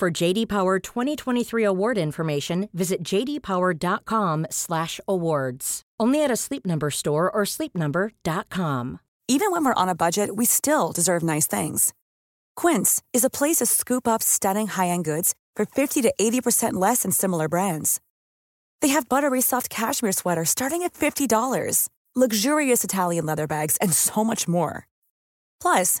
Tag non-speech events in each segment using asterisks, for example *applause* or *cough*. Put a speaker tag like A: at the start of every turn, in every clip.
A: For JD Power 2023 award information, visit jdpower.com/awards. Only at a Sleep Number store or sleepnumber.com.
B: Even when we're on a budget, we still deserve nice things. Quince is a place to scoop up stunning high-end goods for 50 to 80% less than similar brands. They have buttery soft cashmere sweaters starting at $50, luxurious Italian leather bags, and so much more. Plus,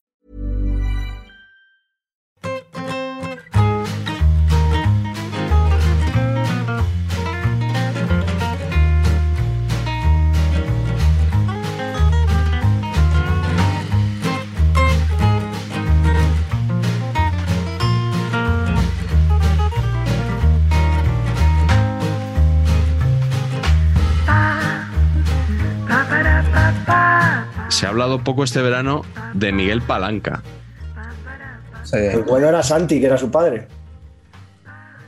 C: Se ha hablado poco este verano de Miguel Palanca.
D: El bueno era Santi, que era su padre.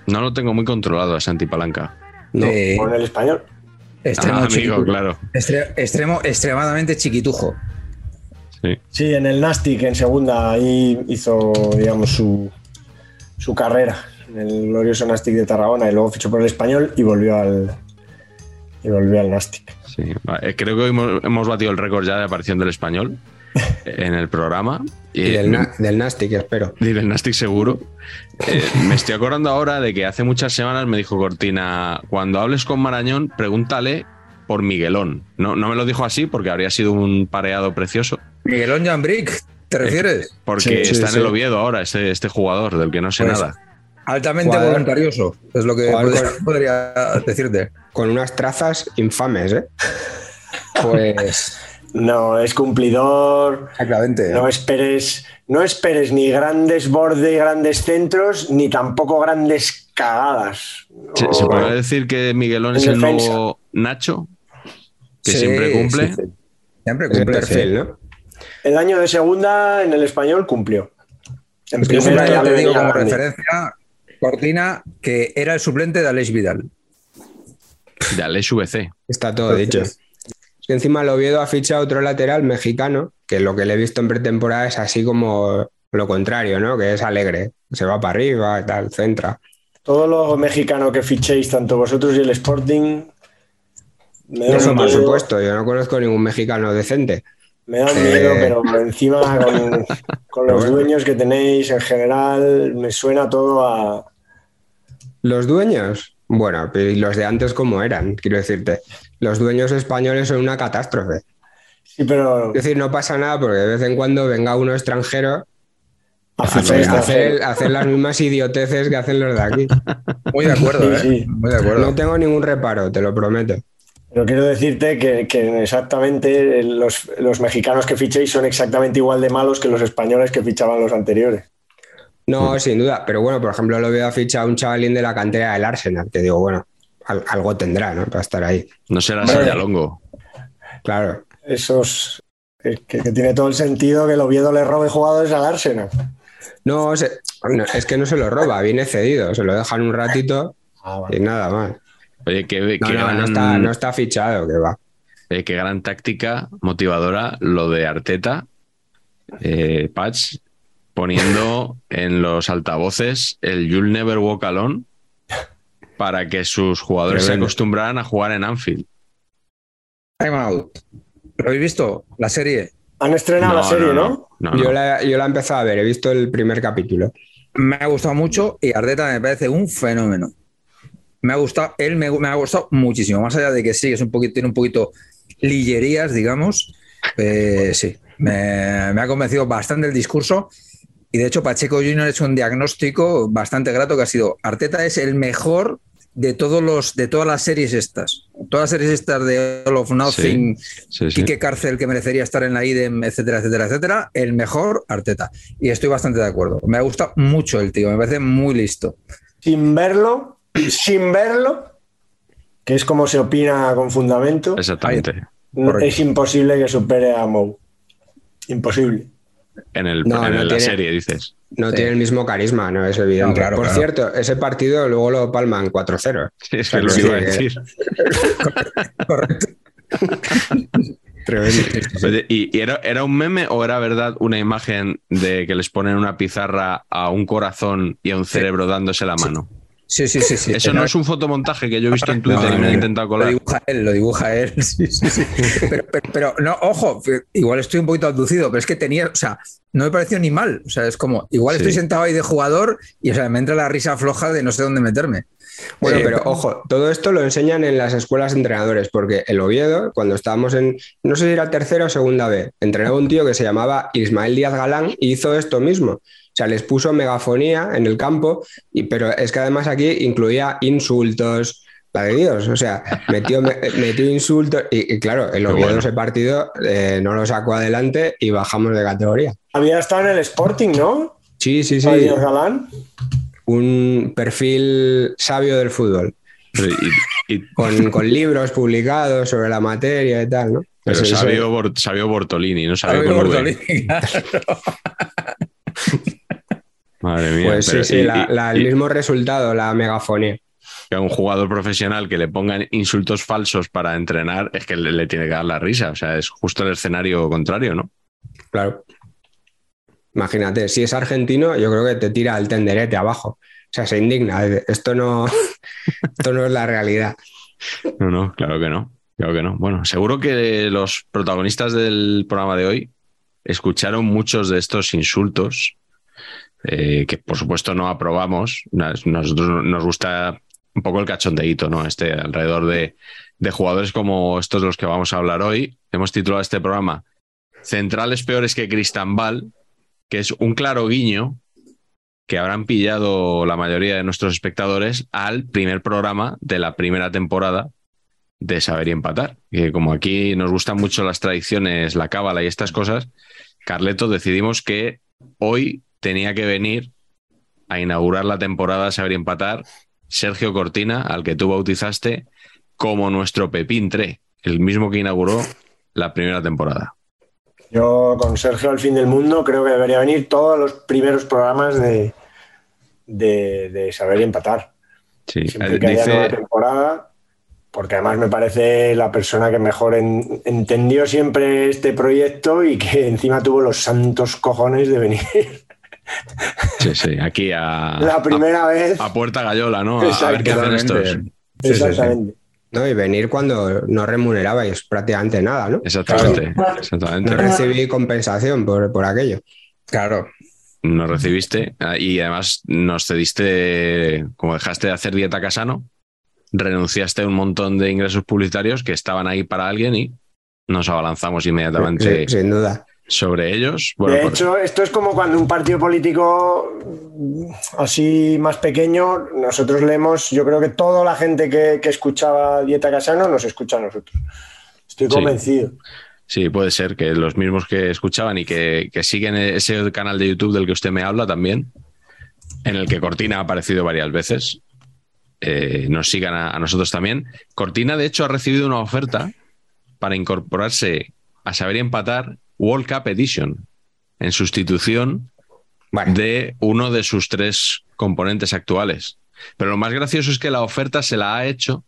C: No lo tengo muy controlado a Santi Palanca.
D: No,
E: Eh,
D: con el español.
E: extremo,
C: Ah, amigo, claro.
E: Extremo, extremadamente chiquitujo.
C: Sí.
D: Sí, en el Nastic, en segunda, ahí hizo, digamos, su, su carrera. En el glorioso Nastic de Tarragona. Y luego fichó por el español y volvió al, y volvió al Nastic.
C: Sí, eh, creo que hoy hemos, hemos batido el récord ya de aparición del español *laughs* en el programa.
F: Y del, na- del Nastic, espero.
C: y del Nastic seguro. Eh, *laughs* me estoy acordando ahora de que hace muchas semanas me dijo Cortina, cuando hables con Marañón, pregúntale por Miguelón. No, no me lo dijo así porque habría sido un pareado precioso.
E: Miguelón Jambrick, ¿te refieres?
C: Porque
F: Sí, sí,
C: está en el
F: sí.
C: Oviedo ahora, este, este jugador del que no sé
E: Pues,
C: nada.
E: Altamente voluntarioso, es lo que podría, decirte.
F: Con unas trazas infames, ¿eh? Pues.
D: No, es cumplidor.
E: Exactamente.
D: No esperes, no esperes ni grandes bordes, grandes centros, ni tampoco grandes cagadas.
C: ¿Se,
D: O-
C: se puede decir que Miguelón es el
D: defensa.
C: nuevo Nacho? Que
E: Sí,
C: siempre cumple.
E: sí, sí. Siempre
F: Es el
E: cumple.
F: perfil,
E: sí.
F: ¿no?
D: El año de segunda en el español cumplió. En primera
E: siempre
D: ya
E: te digo como
D: grande.
E: referencia, Cortina, que era el suplente de Aleix Vidal.
C: De Alex VC.
F: Está todo dicho. Es que encima el Oviedo ha fichado otro lateral mexicano, que lo que le he visto en pretemporada es así como lo contrario, ¿no? Que es alegre. Se va para arriba y tal, centra.
D: Todo lo mexicano que fichéis, tanto vosotros y el Sporting, me da
F: Eso, por supuesto, yo no conozco ningún mexicano decente.
D: me da miedo,
F: Eh.
D: pero encima con, *laughs* con los
F: bueno.
D: dueños que tenéis en general, me suena todo a.
F: Los dueños, bueno, pero ¿y los de antes cómo eran? Quiero decirte, los dueños españoles son una catástrofe.
D: Sí, pero
F: Es decir, no pasa nada porque de vez en cuando venga uno extranjero
D: a
F: hacer,
D: extranjero.
F: hacer- hacer las mismas idioteces que hacen los de aquí.
E: Muy de acuerdo,
D: Sí,
E: ¿eh?
D: sí.
E: Muy de acuerdo.
F: No tengo ningún reparo, te lo prometo.
D: Pero quiero decirte que, que exactamente los, los mexicanos que fichéis son exactamente igual de malos que los españoles que fichaban los anteriores.
F: No, sin duda. Pero bueno, por ejemplo, lo veo a fichar a un chavalín de la cantera del Arsenal, que digo, bueno, al- algo tendrá, ¿no? Para estar ahí.
C: No será. Sayalongo.
F: Claro.
D: Esos. Que, que tiene todo el sentido que el Oviedo le robe jugadores al Arsenal.
F: No, se- no, es que no se lo roba, viene cedido. Se lo dejan un ratito
D: Ah,
F: y nada más.
C: Oye, qué,
F: No,
C: qué
F: no,
C: gran,
F: no está, no está fichado, que va.
C: eh, qué gran táctica motivadora lo de Arteta, eh, Patch, poniendo en los altavoces el You'll Never Walk Alone para que sus jugadores se acostumbraran a jugar en Anfield.
E: Time out. ¿Lo habéis visto? La serie.
D: Han estrenado la serie, ¿no?
C: no,
F: Yo,
C: no.
F: la, yo la he empezado a ver, he visto el primer capítulo.
E: Me ha gustado mucho y Ardeta me parece un fenómeno. Me ha gustado, él me, me ha gustado muchísimo, más allá de que sí, es un poquito, tiene un poquito lillerías, digamos. eh, sí, me, me ha convencido bastante el discurso. Y de hecho, Pacheco Junior ha hecho un diagnóstico bastante grato que ha sido: Arteta es el mejor de todos los de todas las series estas. Todas las series estas de All of Nothing,
C: Sí, sí.
E: Quique Cárcel, que merecería estar en la IDEM, etcétera, etcétera, etcétera. El mejor, Arteta. Y estoy bastante de acuerdo. Me gusta mucho el tío, me parece muy listo.
D: Sin verlo, sin verlo, que es como se opina con fundamento,
C: Exactamente.
E: correcto.
D: es imposible que supere a Mou. Imposible.
C: En, el,
F: No,
C: en
F: no
C: la
F: tiene-
C: serie, dices.
F: No
E: Sí.
F: tiene el mismo carisma, no es evidente.
E: No, claro,
F: Por
E: claro.
F: cierto, ese partido luego lo palman 4-0.
C: Sí, es que lo iba a decir. *laughs*
E: Correcto. *laughs*
C: Oye, ¿Y, y era, era un meme o era verdad una imagen de que les ponen una pizarra a un corazón y a un cerebro dándose la mano?
E: Sí, sí, sí, sí.
C: Eso no es un fotomontaje que yo he visto en Twitter
E: No,
C: y me
E: no, no.
C: intentado
E: Lo
C: colar.
E: dibuja él, lo dibuja él. *laughs* Sí, sí, sí. Pero, pero- pero, no, ojo, igual estoy un poquito abducido, pero es que tenía, o sea, no me pareció ni mal. O sea, es como, igual
C: Sí.
E: estoy sentado ahí de jugador y o sea, me entra la risa floja de no sé dónde meterme.
F: Bueno, pero ojo, todo esto lo enseñan en las escuelas de entrenadores, porque el Oviedo, cuando estábamos en, no sé si era tercera o segunda B, entrenaba un tío que se llamaba Ismael Díaz Galán y hizo esto mismo. O sea, les puso megafonía en el campo, y, pero es que además aquí incluía insultos, la de Dios, o sea, metió, me- *laughs* metió insultos y, y claro, el Oviedo
C: bueno.
F: ese partido eh, no lo sacó adelante y bajamos de categoría.
D: Había estado en el Sporting, ¿no?
F: Sí, sí, sí,
D: Galán.
F: un perfil sabio del fútbol.
C: Y, y- *laughs*
F: con, con libros publicados sobre la materia y tal, ¿no?
C: pero sabio, sabio Bortolini, no sabio.
E: Bortolini, *laughs* claro.
C: Madre mía.
F: pues sí, sí,
C: y-
F: la-
C: y-
F: la- el
C: y
F: mismo resultado, la megafonía.
C: que a un jugador profesional que le pongan insultos falsos para entrenar es que le, le tiene que dar la risa. O sea, es justo el escenario contrario, ¿no?
F: Claro. Imagínate, si es argentino, yo creo que te tira el tenderete abajo. O sea, se indigna. Esto no, *laughs* esto no es la realidad.
C: No, no, claro que no. Claro que no. Bueno, seguro que los protagonistas del programa de hoy escucharon muchos de estos insultos eh, que, por supuesto, no aprobamos. Nos- Nosotros nos gusta un poco el cachondeíto, ¿no? Este alrededor de, de jugadores como estos de los que vamos a hablar hoy. Hemos titulado este programa Centrales peores que Cristambal, que es un claro guiño que habrán pillado la mayoría de nuestros espectadores al primer programa de la primera temporada de Saber y Empatar. Que como aquí nos gustan mucho las tradiciones, la cábala y estas cosas, Carleto decidimos que hoy tenía que venir a inaugurar la temporada de Saber y Empatar Sergio Cortina, al que tú bautizaste como nuestro Pepín 3, el mismo que inauguró la primera temporada.
D: Yo con Sergio al fin del mundo creo que debería venir todos los primeros programas de, de, de saber y empatar.
C: Sí,
D: Siempre
C: eh,
D: que haya nueva
C: dice,
D: temporada, porque además me parece la persona que mejor en- entendió siempre este proyecto y que encima tuvo los santos cojones de venir
C: sí, sí, aquí a,
D: la primera vez.
C: a, Puerta Gallola, ¿no? A- ver qué hacen estos.
D: Exactamente.
F: ¿no? Y venir cuando no remunerabais prácticamente nada, ¿no?
C: Exactamente,
F: No
C: exactamente.
F: recibí compensación por, por aquello.
E: Claro.
C: Nos recibiste ah, y además nos cediste, como dejaste de hacer dieta casano, renunciaste a un montón de ingresos publicitarios que estaban ahí para alguien y nos abalanzamos inmediatamente
F: Sí, sin duda.
C: Sobre ellos. Bueno,
D: de
C: por-
D: hecho, esto es como cuando un partido político mm, así más pequeño, nosotros leemos, yo creo que toda la gente que, que escuchaba Dieta Casano nos escucha a nosotros. Estoy
C: Sí.
D: convencido.
C: Sí, puede ser que los mismos que escuchaban y que, que siguen ese canal de YouTube del que usted me habla también, en el que Cortina ha aparecido varias veces, eh, nos sigan a, a nosotros también. Cortina, de hecho, ha recibido una oferta para incorporarse a Saber y Empatar World Cup Edition en sustitución
F: Bueno,
C: de uno de sus tres componentes actuales. Pero lo más gracioso es que la oferta se la ha hecho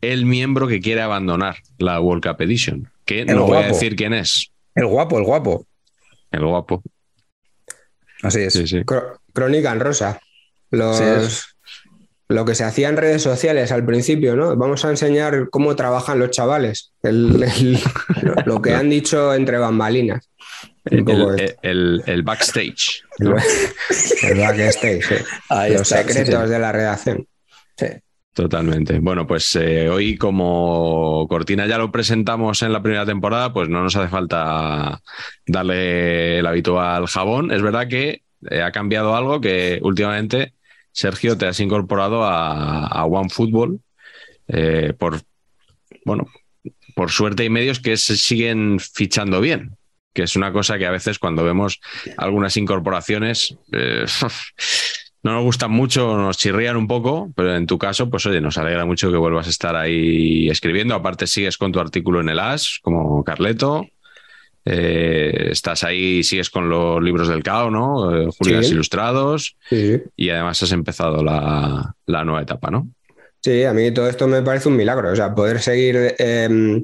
C: el miembro que quiere abandonar la World Cup Edition, que
E: El
C: no voy a decir quién es,
E: El guapo, el guapo.
C: el guapo.
E: Así es.
C: Sí,
F: crónica en rosa. Los,
E: Sí, es.
F: Lo que se hacía en redes sociales al principio, ¿no? Vamos a enseñar cómo trabajan los chavales. El- el- lo, que han dicho entre bambalinas.
C: El,
F: poco
C: el-
F: esto.
C: el- el backstage.
F: El, el backstage, sí.
E: Ahí
F: los
E: está,
F: secretos
E: sí.
F: de la redacción.
E: Sí.
C: Totalmente. Bueno, pues eh, hoy como Cortina ya lo presentamos en la primera temporada, pues no nos hace falta darle el habitual jabón. Es verdad que eh, ha cambiado algo que últimamente Sergio, te has incorporado a, a One Football eh, por, bueno, por suerte y medios que se siguen fichando bien, que es una cosa que a veces cuando vemos algunas incorporaciones eh, *laughs* no nos gustan mucho, nos chirrían un poco, pero en tu caso, pues oye, nos alegra mucho que vuelvas a estar ahí escribiendo. Aparte sigues con tu artículo en el AS, como Carleto. Eh, estás ahí, sigues con los libros del CAO, ¿no? Eh,
F: Sí.
C: Ilustrados.
F: Sí,
C: Y además has empezado la, la nueva etapa, ¿no?
F: Sí, a mí todo esto me parece un milagro. O sea, poder seguir, eh,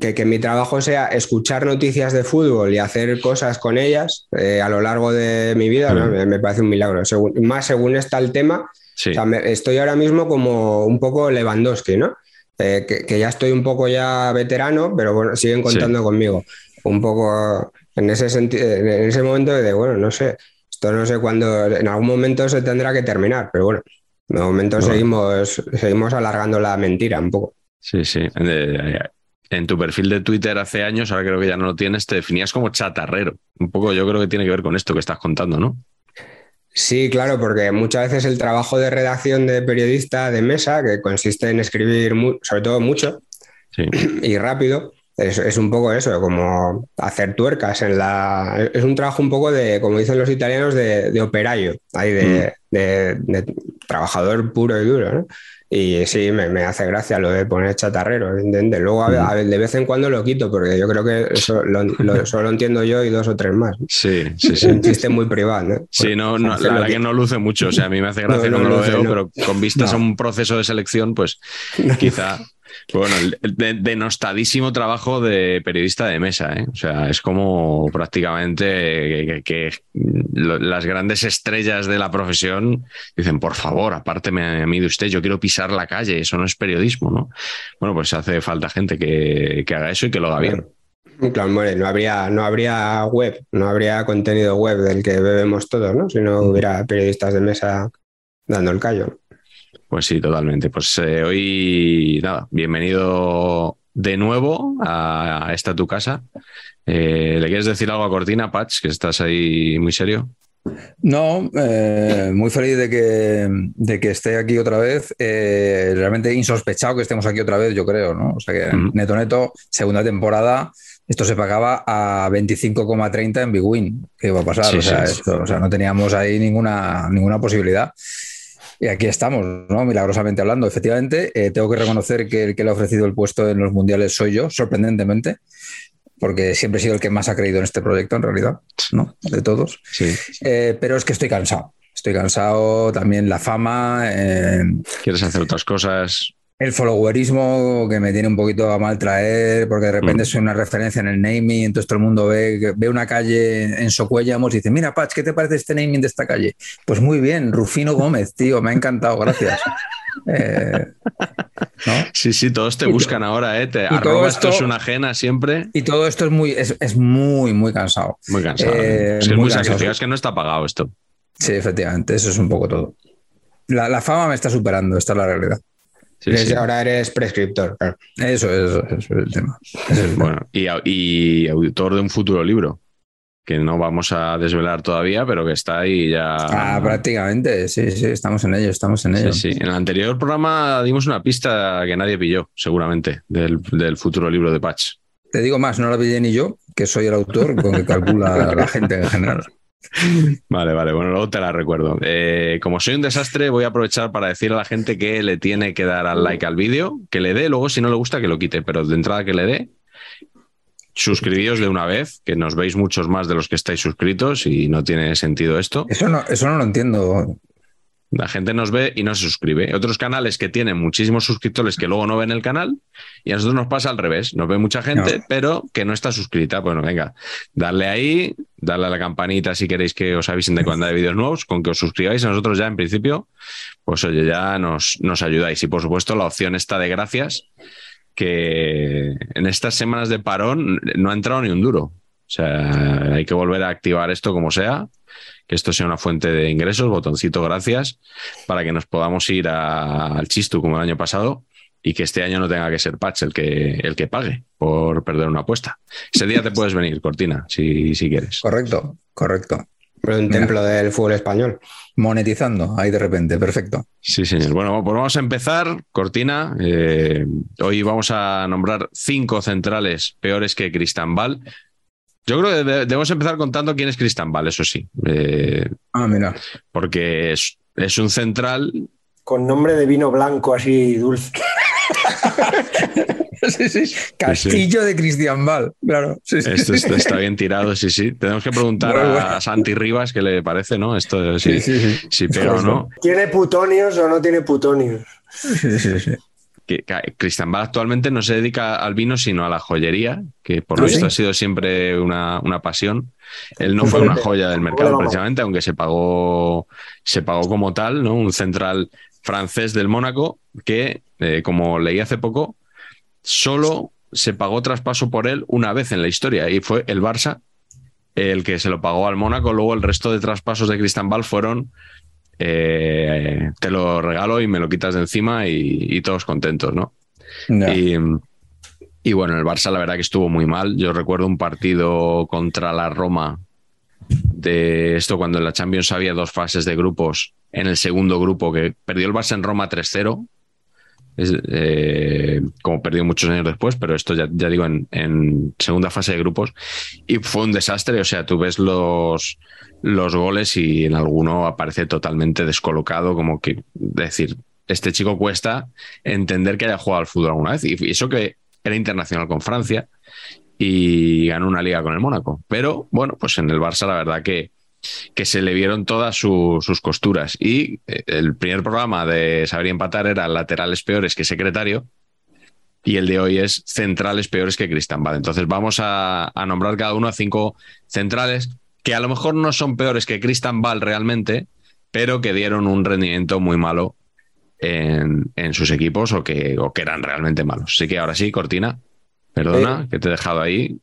F: que, que mi trabajo sea escuchar noticias de fútbol y hacer cosas con ellas eh, a lo largo de mi vida, ¿no? Me, me parece un milagro. Según- más según está el tema,
C: Sí.
F: o sea, me- estoy ahora mismo como un poco Lewandowski, ¿no? Eh, que, que ya estoy un poco ya veterano, pero bueno, siguen contando conmigo. Un poco en ese sentido, en ese momento de, bueno, no sé, esto no sé cuándo, en algún momento se tendrá que terminar, pero bueno, de momento
C: Bueno.
F: seguimos, seguimos alargando la mentira un poco.
C: Sí, sí. En tu perfil de Twitter hace años, ahora creo que ya no lo tienes, te definías como chatarrero. Un poco yo creo que tiene que ver con esto que estás contando, ¿no?
F: Sí, claro, porque muchas veces el trabajo de redacción de periodista de mesa, que consiste en escribir sobre todo mucho
C: Sí.
F: y rápido, es, es un poco eso, como hacer tuercas en la... Es un trabajo un poco de, como dicen los italianos, de, de operario, ahí de, de- de trabajador puro y duro, ¿no? Y sí, me, me hace gracia lo de poner chatarrero, ¿entiendes? Luego a, a de vez en cuando lo quito, porque yo creo que eso lo, lo- *laughs* solo entiendo yo y dos o tres más.
C: Sí, sí, sí.
F: un chiste muy privado, ¿no?
C: Sí, no, no, la verdad que no luce mucho. O sea, a mí me hace gracia
F: No, no
C: cuando lo veo, pero con vistas a un proceso de selección, pues *laughs* quizá. Bueno, el de- denostadísimo trabajo de periodista de mesa, ¿eh? O sea, es como prácticamente que, las grandes estrellas de la profesión dicen, por favor, apárteme a mí de usted, yo quiero pisar la calle, eso no es periodismo, ¿no? Bueno, pues hace falta gente que, haga eso y que lo haga bien.
F: Claro, hombre, no habría, no habría web, no habría contenido web del que bebemos todos, ¿no? Si no hubiera periodistas de mesa dando el callo.
C: Pues sí, totalmente. Pues eh, hoy, nada, bienvenido de nuevo a, a esta tu casa. Eh, ¿Le quieres decir algo a Cortina, Patch, que estás ahí muy serio?
E: No, eh, muy feliz de que, de que esté aquí otra vez. Eh, realmente insospechado que estemos aquí otra vez, yo creo, ¿no? O sea que. Neto Neto, segunda temporada, esto se pagaba a 25,30 en Big Win. ¿Qué iba a pasar?
C: Sí,
E: o, sea,
C: sí.
E: esto- o sea, no teníamos ahí ninguna, ninguna posibilidad. Y aquí estamos, ¿no? Milagrosamente hablando. Efectivamente, eh, tengo que reconocer que el que le ha ofrecido el puesto en los mundiales soy yo, sorprendentemente, porque siempre he sido el que más ha creído en este proyecto, en realidad, ¿no? De todos.
C: Sí.
E: Eh, pero es que estoy cansado. Estoy cansado también la fama, eh,
C: ¿Quieres hacer otras cosas?
E: El followerismo que me tiene un poquito a mal traer, porque de repente
C: Mm.
E: soy una referencia en el naming, entonces todo el mundo ve, ve una calle en Socuellamos y dice, mira, Patch, ¿qué te parece este naming de esta calle? Pues muy bien, Rufino Gómez, tío, me ha encantado, gracias. *laughs* Eh, ¿no?
C: Sí, sí, todos te
E: Y
C: buscan ahora, ¿eh? Te esto es una ajena siempre.
E: Y todo esto es muy, es, es muy, muy cansado.
C: Muy cansado.
E: Eh,
C: ¿eh? es que es
E: muy
C: muy
E: cansado.
C: sacrificado, es que no está pagado esto.
E: Sí, efectivamente, eso es un poco todo. La, la fama me está superando, esta es la realidad.
C: Sí,
F: Desde
C: sí.
F: ahora eres prescriptor. claro.
E: Eso es, eso es el tema. Ese es el tema.
C: Bueno, y, au- y autor de un futuro libro, que no vamos a desvelar todavía, pero que está ahí ya.
E: Ah, prácticamente, sí, sí, estamos en ello, estamos en ello.
C: Sí, sí. En el anterior programa dimos una pista que nadie pilló, seguramente, del, del futuro libro de Patch.
E: Te digo más, no la pillé ni yo, que soy el autor con que calcula la gente en general.
C: Vale, vale, bueno, luego te la recuerdo. Eh, como soy un desastre, voy a aprovechar para decir a la gente que le tiene que dar al like al vídeo, que le dé, luego si no le gusta que lo quite, pero de entrada que le dé. Suscribíos de una vez, que nos veis muchos más de los que estáis suscritos y no tiene sentido esto.
E: Eso eso no lo entiendo.
C: La gente nos ve y no se suscribe. Otros canales que tienen muchísimos suscriptores que luego no ven el canal y a nosotros nos pasa al revés. Nos ve mucha gente,
E: No.
C: pero que no está suscrita. Bueno, venga, darle ahí, darle a la campanita si queréis que os avisen de cuando hay vídeos nuevos, con que os suscribáis a nosotros ya en principio, pues oye, ya nos, nos ayudáis. Y por supuesto la opción está de gracias, que en estas semanas de parón no ha entrado ni un duro. O sea, hay que volver a activar esto como sea que esto sea una fuente de ingresos, botoncito gracias, para que nos podamos ir a- al chistu como el año pasado y que este año no tenga que ser Patch el que, el que pague por perder una apuesta. Ese día te puedes venir, Cortina, si, si quieres.
E: Correcto, correcto.
F: Un templo del fútbol español.
E: Monetizando ahí de repente, perfecto.
C: Sí, señor. Bueno, pues vamos a empezar, Cortina. Eh, hoy vamos a nombrar cinco centrales peores que Cristambal. Yo creo que debemos empezar contando quién es Cristambal, eso sí. Eh,
E: ah, mira.
C: Porque es, es un central.
D: Con nombre de vino blanco así dulce. *laughs*
E: sí, sí. Castillo de Cristian Val, claro.
C: Esto está, bien tirado, sí, sí. Tenemos que preguntar a Santi Rivas qué le parece, ¿no? Esto sí, sí, sí. pero no.
D: ¿Tiene putonios o no tiene putonios?
E: Sí, sí, sí.
C: Que, Cristian actualmente no se dedica al vino, sino a la joyería, que por lo ¿Ah, visto ha sido siempre una, pasión. Él no fue una joya del mercado, precisamente, aunque se pagó, se pagó como tal, ¿no? Un central francés del Mónaco que, eh, como leí hace poco, solo se pagó traspaso por él una vez en la historia y fue el Barça el que se lo pagó al Mónaco. Luego el resto de traspasos de Cristambal fueron eh, te lo regalo y me lo quitas de encima y, todos contentos, ¿no? Y, y, bueno, el Barça la verdad que estuvo muy mal. Yo recuerdo un partido contra la Roma de esto cuando en la Champions había dos fases de grupos. En el segundo grupo que perdió el Barça en Roma 3-0 eh, como perdió muchos años después, pero esto ya, digo en, segunda fase de grupos. Y fue un desastre, o sea, tú ves los, los goles y en alguno aparece totalmente descolocado, como que decir, este chico cuesta entender que haya jugado al fútbol alguna vez. Y eso que era internacional con Francia y ganó una liga con el Mónaco. Pero bueno, pues en el Barça la verdad que que se le vieron todas sus costuras. Y eh, el primer programa de Saber Empatar era laterales peores que secretario. Y el de hoy es centrales peores que Cristambal. Entonces vamos a, nombrar cada uno a cinco centrales que a lo mejor no son peores que Cristambal realmente, pero que dieron un rendimiento muy malo en, sus equipos o que, que, eran realmente malos. Así que ahora sí, Cortina, perdona que te he dejado ahí.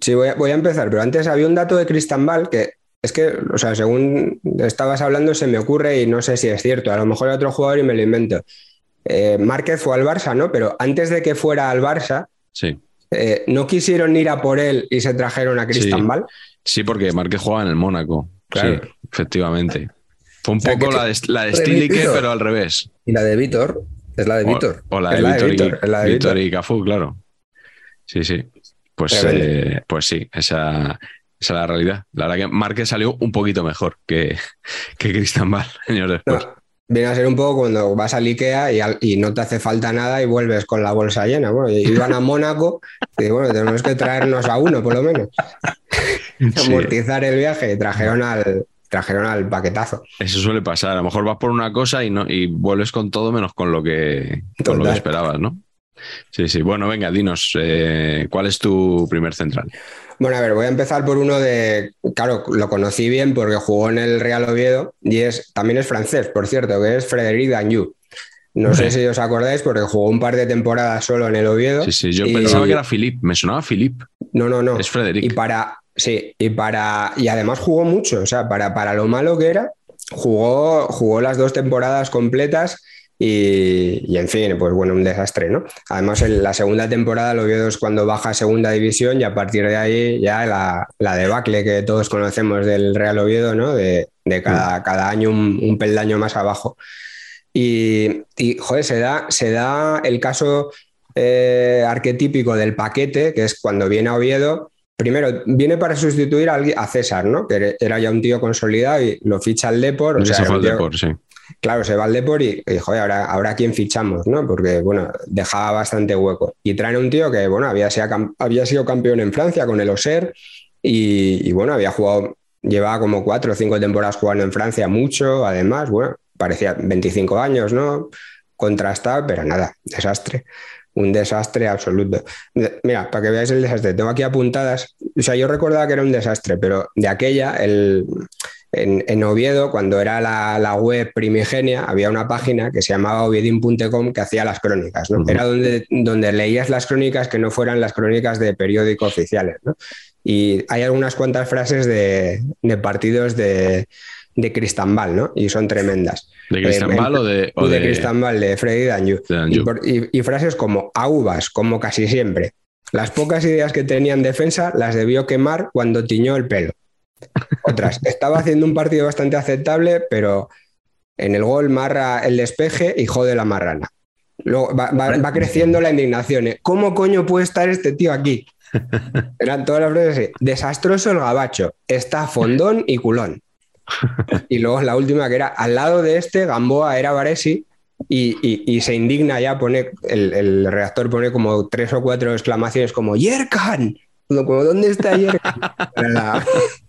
F: Sí, voy a, voy a, empezar, pero antes había un dato de Cristambal que es que, o sea, según estabas hablando, se me ocurre y no sé si es cierto. A lo mejor hay otro jugador y me lo invento. Eh, Márquez fue al Barça, ¿no? Pero antes de que fuera al Barça,
C: sí.
F: Eh, ¿no quisieron ir a por él y se trajeron a Cristambal?
C: Sí. sí, porque Márquez jugaba en el Mónaco. Claro. Sí, efectivamente. Fue un poco la de, la de pero al revés.
E: Y la de Víctor, es la de Víctor.
C: O, la de Víctor y, Cafú, claro. Sí, sí. Pues, eh, pues sí, esa, esa es la realidad. La verdad que Márquez salió un poquito mejor que, *laughs* que Cristian Ball *laughs* años después.
F: viene a ser un poco cuando vas al Ikea y, no te hace falta nada y vuelves con la bolsa llena. Bueno, iban a *laughs* Mónaco y bueno, tenemos que traernos a uno por lo menos. Amortizar el viaje y trajeron al, trajeron al paquetazo.
C: Eso suele pasar. A lo mejor vas por una cosa y, no, y vuelves con todo menos con lo que, con lo que esperabas, ¿no? Sí, sí. Bueno, venga, dinos, eh, ¿cuál es tu primer central?
F: Bueno, a ver, voy a empezar por uno de, claro, lo conocí bien porque jugó en el Real Oviedo y es, también es francés, por cierto, que es Frédéric Danjou. No sé si os acordáis porque jugó un par de temporadas solo en el Oviedo.
C: Sí, sí, yo pensaba que era Philippe, me sonaba Philippe.
F: No, no, no.
C: Es Frédéric.
F: Y para, sí, y para, y además jugó mucho, o sea, para, para lo malo que era, jugó, jugó las dos temporadas completas y, en fin, pues bueno, un desastre, ¿no? Además, en la segunda temporada lo vio cuando baja a segunda división y a partir de ahí ya la, la debacle que todos conocemos del Real Oviedo, ¿no? De, cada, mm. cada, año un, peldaño más abajo. Y, joder, se da, se da el caso eh, arquetípico del paquete, que es cuando viene a Oviedo, Primero, viene para sustituir a, César, ¿no? Que era ya un tío consolidado y lo ficha el Depor. O sea,
C: sí.
F: Claro, se va al Depor y, y joder, ahora, ahora quién fichamos, ¿no? Porque, bueno, dejaba bastante hueco. Y traen un tío que, bueno, había sido, campeón en Francia con el Auxerre y, bueno, había jugado, llevaba como cuatro o cinco temporadas jugando en Francia, mucho, además, bueno, parecía 25 años, ¿no? Contrastado, pero nada, desastre un desastre absoluto. Mira, para que veáis el desastre, tengo aquí apuntadas, o sea, yo recordaba que era un desastre, pero de aquella, el, en, Oviedo, cuando era la, web primigenia, había una página que se llamaba oviedin.com que hacía las crónicas. ¿no? Era donde, donde leías las crónicas que no fueran las crónicas de periódicos oficiales. ¿no? Y hay algunas cuantas frases de, partidos de, de Cristambal, ¿no? Y son tremendas.
C: ¿De Cristambal o de...?
F: de, Cristambal, de Freddy Danju. Y, y, frases como aubas, como casi siempre. Las pocas ideas que tenía en defensa las debió quemar cuando tiñó el pelo. Otras. Estaba haciendo un partido bastante aceptable, pero en el gol marra el despeje y jode la marrana. Luego va, va- va creciendo la indignación. ¿eh? ¿Cómo coño puede estar este tío aquí? *laughs* Eran todas las frases así. Desastroso el gabacho. Está fondón y culón. Y luego la última que era al lado de este, Gamboa era Varesi. Y, y- y se indigna ya, pone, el, el redactor pone como tres o cuatro exclamaciones como ¡Yerkan! Como, ¿dónde está Yerkan? La- *laughs*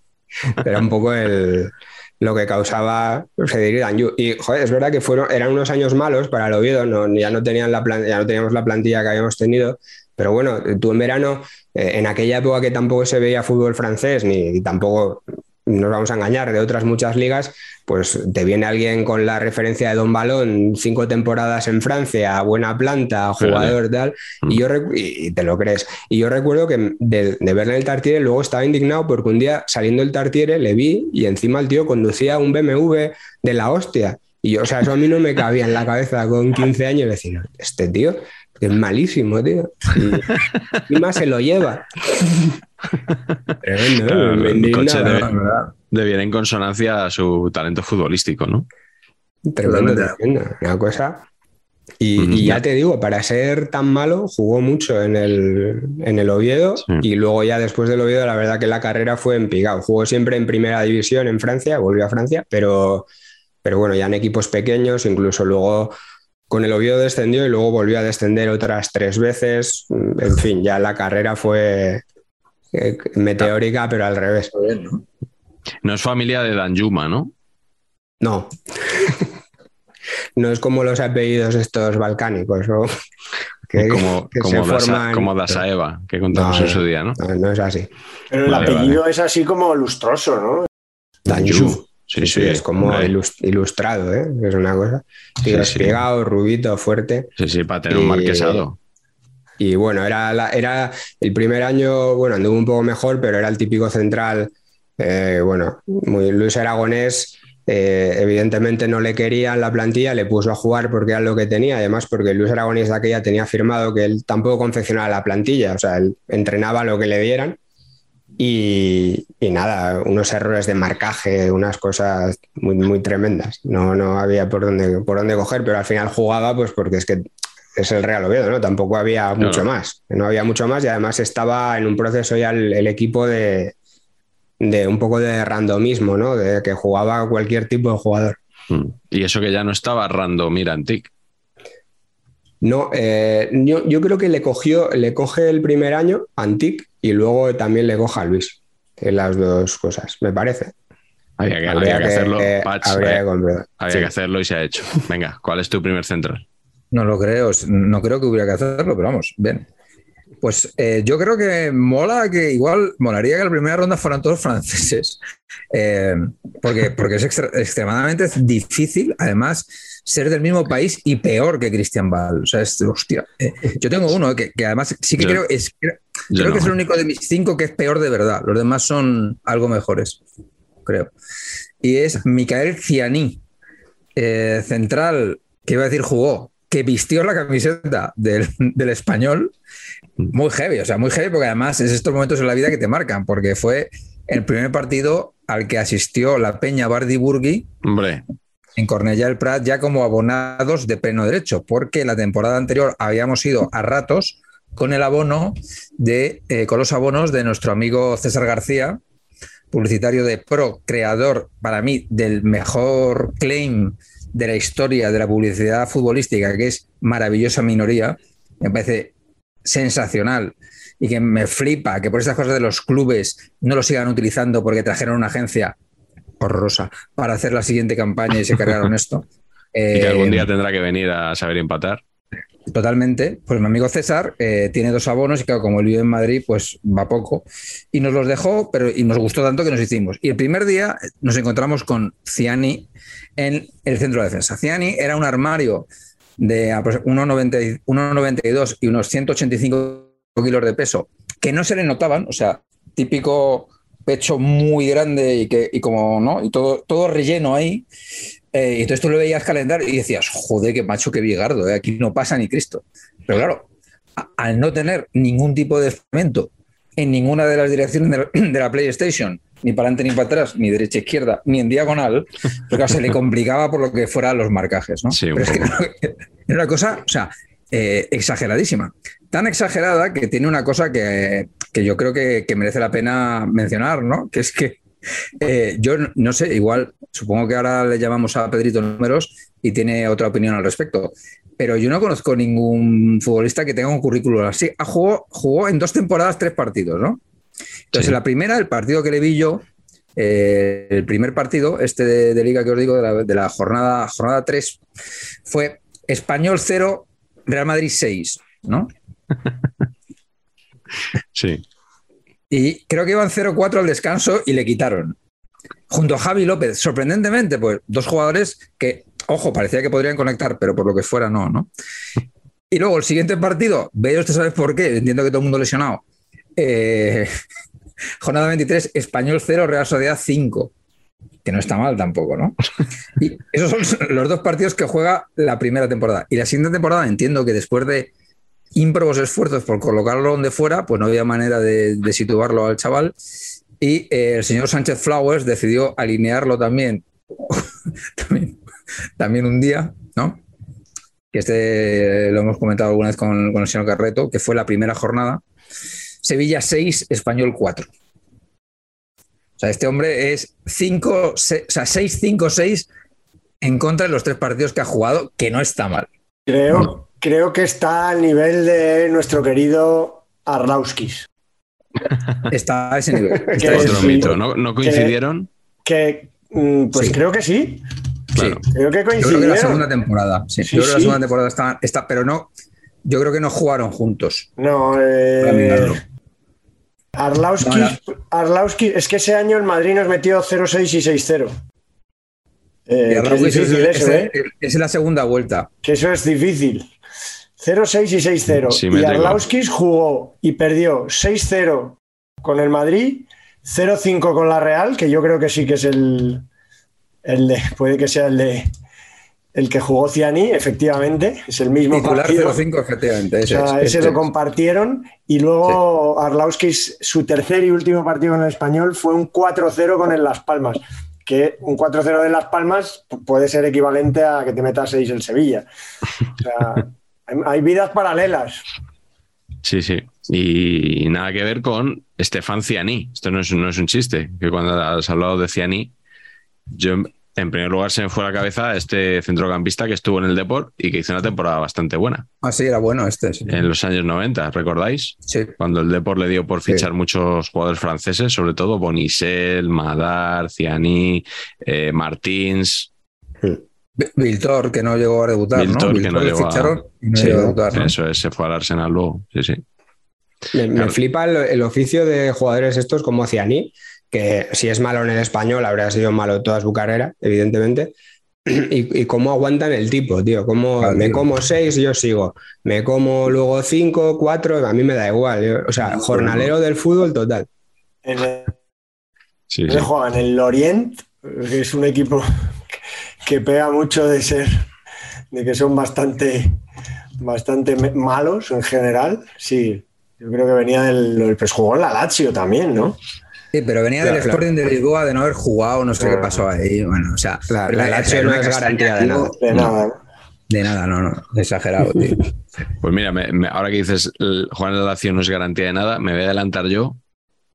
F: era un poco el, lo que causaba Federico Danju. Y joder, es verdad que fueron, eran unos años malos para el Oviedo, no, ya, no tenían la ya no teníamos la plantilla que habíamos tenido, pero bueno, tú en verano, eh, en aquella época que tampoco se veía fútbol francés, ni tampoco nos vamos a engañar, de otras muchas ligas, pues te viene alguien con la referencia de Don Balón, cinco temporadas en Francia, buena planta, jugador tal, y, yo recu- y y te lo crees. Y yo recuerdo que de, de verle en el Tartiere luego estaba indignado porque un día saliendo del Tartiere le vi y encima el tío conducía un BMW de la hostia. Y yo, o sea, eso a mí no me cabía en la cabeza con 15 años decir, este tío es malísimo, tío. Y encima se lo lleva. Tremendo, *laughs* ¿eh?
C: Claro,
F: Me
C: el
F: indignaba.
C: coche debe- en consonancia a su talento futbolístico, ¿no?
F: Tremendo. Una cosa. Y,
C: Mm,
F: y ya
C: ya.
F: te digo, para ser tan malo, jugó mucho en el, en el Oviedo
C: Sí.
F: y luego ya después del Oviedo, la verdad que la carrera fue en picado. Jugó siempre en primera división en Francia, volvió a Francia, pero, pero bueno, ya en equipos pequeños, incluso luego con el Oviedo descendió y luego volvió a descender otras tres veces. En fin, ya la carrera fue eh, meteórica, pero al revés.
E: ¿no?
C: No es familia de Danjuma, ¿no?
F: No. *laughs* No es como los apellidos estos balcánicos, ¿no? *laughs* que,
C: como, *laughs*
F: que
C: como,
F: se
C: Dasa-
F: forman-
C: como Dasaeva, que contamos
F: No,
C: en su día, ¿no?
F: No, no es así.
D: Pero el
C: Vale,
D: apellido es así como lustroso, ¿no?
F: Danju.
C: Sí, sí,
F: es como ilustrado, ¿eh? Es una cosa. Tío
C: Sí, sí.
F: despegado, rubito, fuerte.
C: Sí, sí, para tener un marquesado.
F: Y bueno, era, era el primer año, bueno, anduvo un poco mejor, pero era el típico central. eh, bueno, muy, Luis Aragonés, eh, evidentemente no le quería en la plantilla, le puso a jugar porque era lo que tenía, además porque Luis Aragonés de aquella tenía firmado que él tampoco confeccionaba la plantilla, o sea, él entrenaba lo que le dieran. Y, y nada, unos errores de marcaje, unas cosas muy, muy tremendas. No, no había por dónde, por dónde coger, pero al final jugaba pues porque es que es el Real Oviedo, ¿no? Tampoco había mucho más. No había mucho más y además estaba en un proceso ya el, el equipo de, de un poco de randomismo, ¿no? De que jugaba cualquier tipo de jugador.
C: Mm. Y eso que ya no estaba Randomir Antic.
F: No, eh, yo, yo creo que le cogió, le coge el primer año Antic y luego también le coja a Luis. En las dos cosas, me parece.
C: Había que,
F: Habría
C: había que hacerlo.
F: eh,
C: Patch,
F: habría
C: había-
F: que comprobar.
C: había
F: Sí.
C: que hacerlo y se ha hecho. Venga, ¿cuál es tu primer central?
E: No lo creo, no creo que hubiera que hacerlo, pero vamos, bien. Pues eh, yo creo que mola que igual molaría que la primera ronda fueran todos franceses, *laughs* Eh, porque, porque es extra- extremadamente difícil, además, ser del mismo país y peor que Christian Ball. O sea, es, hostia. Eh, yo tengo uno que, que además sí que
C: Yo-
E: creo, es, creo que es el único de mis cinco que es peor de verdad. Los demás son algo mejores, creo. Y es Micael Ciani, eh, central, que iba a decir jugó, que vistió la camiseta del, del español. Muy heavy, o sea, muy heavy porque además es estos momentos en la vida que te marcan, porque fue el primer partido al que asistió la Peña Bardi Burgui
C: Hombre,
E: en Cornellà del Prat ya como abonados de pleno derecho, porque la temporada anterior habíamos ido a ratos con el abono de, eh, con los abonos de nuestro amigo César García, publicitario de Pro, creador para mí del mejor claim de la historia de la publicidad futbolística, que es maravillosa minoría, me parece sensacional y que me flipa que por estas cosas de los clubes no lo sigan utilizando porque trajeron una agencia horrorosa para hacer la siguiente campaña y se cargaron *laughs* esto.
C: y que
E: Eh,
C: algún día tendrá que venir a saber empatar.
E: Totalmente. Pues mi amigo César eh, tiene dos abonos y claro, como él vive en Madrid, pues va poco. Y nos los dejó, pero y nos gustó tanto que nos hicimos. Y el primer día nos encontramos con Ciani en el centro de defensa. Ciani era un armario de apro- 1,90 1,92 y unos 185 kilos de peso que no se le notaban, o sea, típico pecho muy grande y que y como no y todo todo relleno ahí eh, y entonces tú lo veías calentar y decías, joder, qué macho, qué bigardo, eh, aquí no pasa ni Cristo. Pero claro, al no tener ningún tipo de experimento en ninguna de las direcciones de la *clears throat* PlayStation ni para adelante ni para atrás, ni derecha izquierda, ni en diagonal, porque se le complicaba por lo que fuera los marcajes, ¿no?
C: Sí,
E: Pero es que era una cosa, o sea, eh, exageradísima. Tan exagerada que tiene una cosa que, que yo creo que, que merece la pena mencionar, ¿no? Que es que eh, yo no- no sé, igual, supongo que ahora le llamamos a Pedrito números y tiene otra opinión al respecto. Pero yo no conozco ningún futbolista que tenga un currículum así. Ah, jugó, jugó en dos temporadas tres partidos, ¿no? Entonces,
C: Sí.
E: en la primera, el partido que le vi yo, eh, el primer partido, este de, de liga que os digo, de la, de la jornada, jornada 3, fue Español 0, Real Madrid 6, ¿no? *laughs*
C: Sí.
E: Y creo que iban 0-4 al descanso y le quitaron. Junto a Javi López, sorprendentemente, pues dos jugadores que, ojo, parecía que podrían conectar, pero por lo que fuera no, ¿no? Y luego el siguiente partido, veo usted sabes por qué, entiendo que todo el mundo lesionado. Eh, *laughs* jornada 23, Español 0, Real Sociedad 5, que no está mal tampoco, ¿no? *laughs* Y esos son los dos partidos que juega la primera temporada. Y la siguiente temporada entiendo que después de ímprobos esfuerzos por colocarlo donde fuera, pues no había manera de, de situarlo al chaval. Y eh, el señor Sánchez Flowers decidió alinearlo también, *laughs* también, también un día, ¿no? Que este lo hemos comentado alguna vez con, con el señor Carreto, que fue la primera jornada. Sevilla 6, Español 4. O sea, este hombre es 5, o sea, 6-5-6 en contra de los tres partidos que ha jugado, que no está mal.
D: Creo, creo que está al nivel de nuestro querido Arlauskis.
E: Está a ese nivel. *laughs* Está a
D: Que
E: ese
C: Otro mito. ¿No, no coincidieron?
D: Que, mm, pues
E: Sí.
D: creo que sí.
C: Claro.
D: Creo que
E: Yo creo que la
D: coincidieron.
E: segunda temporada. Sí,
D: Sí,
E: yo creo que la segunda temporada está, está, pero no. Yo creo que no jugaron juntos.
D: No, eh,
E: Voy a mirarlo.
D: Arlauskis,
E: No,
D: Arlauskis, es que ese año el Madrid nos metió 0-6 y 6-0. Eh, es eso, ¿eh?
E: la segunda vuelta.
D: Que eso es difícil. 0-6 y 6-0. y. Arlauskis jugó y perdió 6-0 con el Madrid, 0-5 con la Real, que yo creo que sí que es el, el de, puede que sea el de el que jugó Ciani, efectivamente, es el mismo
E: Titular
D: partido.
E: 0-5, efectivamente.
D: O
E: Ese,
D: sea, ese
E: este
D: lo compartieron y luego Arlauskis, su tercer y último partido en el español fue un 4-0 con el Las Palmas. Que un 4-0 de Las Palmas pu- puede ser equivalente a que te metas 6 el Sevilla. O sea, *laughs* hay- hay vidas paralelas.
C: Sí, sí. Y nada que ver con Estefan Ciani. Esto no es, no es un chiste. Que cuando has hablado de Ciani, yo en primer lugar se me fue a la cabeza este centrocampista que estuvo en el Deport y que hizo una temporada bastante buena
E: Ah, sí, era bueno este. sí.
C: en los años 90, ¿recordáis?
E: Sí.
C: Cuando el Deport le dio por
E: Sí.
C: fichar muchos jugadores franceses, sobre todo Bonisel, Madar, Ciani, eh, Martins.
E: V- Viltor, que no llegó a debutar,
C: Viltor,
E: ¿no?
C: que no
E: le
C: llegó a-
E: ficharon y no
C: Sí,
E: llegó a debutar. ¿no?
C: Eso es, se fue al Arsenal luego. Sí, sí.
F: Me, flipa el, el oficio de jugadores estos como Ciani, que si es malo en el español, habría sido malo toda su carrera, evidentemente. Y, y cómo aguantan el tipo, tío. Cómo
E: Claro,
F: me
E: tío.
F: como seis, yo sigo. Me como luego cinco, cuatro, a mí me da igual. yo- o sea, jornalero del fútbol total.
D: En el,
C: Sí,
D: Él
C: sí.
D: juega en el Lorient, que es un equipo que pega mucho de ser, de que son bastante, bastante malos en general. Sí, yo creo que venía del. Pues jugó en la Lazio también, ¿no?
E: Sí, pero venía
F: Claro,
E: del Sporting de Lisboa de no haber jugado, no sé qué pasó ahí. Bueno, o sea,
F: La, la no es garantía de nada.
D: De nada. ¿no?
E: De nada, no, no. Exagerado, tío. *laughs*
C: Pues mira, me- me- ahora que dices el- la Lazio no es garantía de nada, me voy a adelantar yo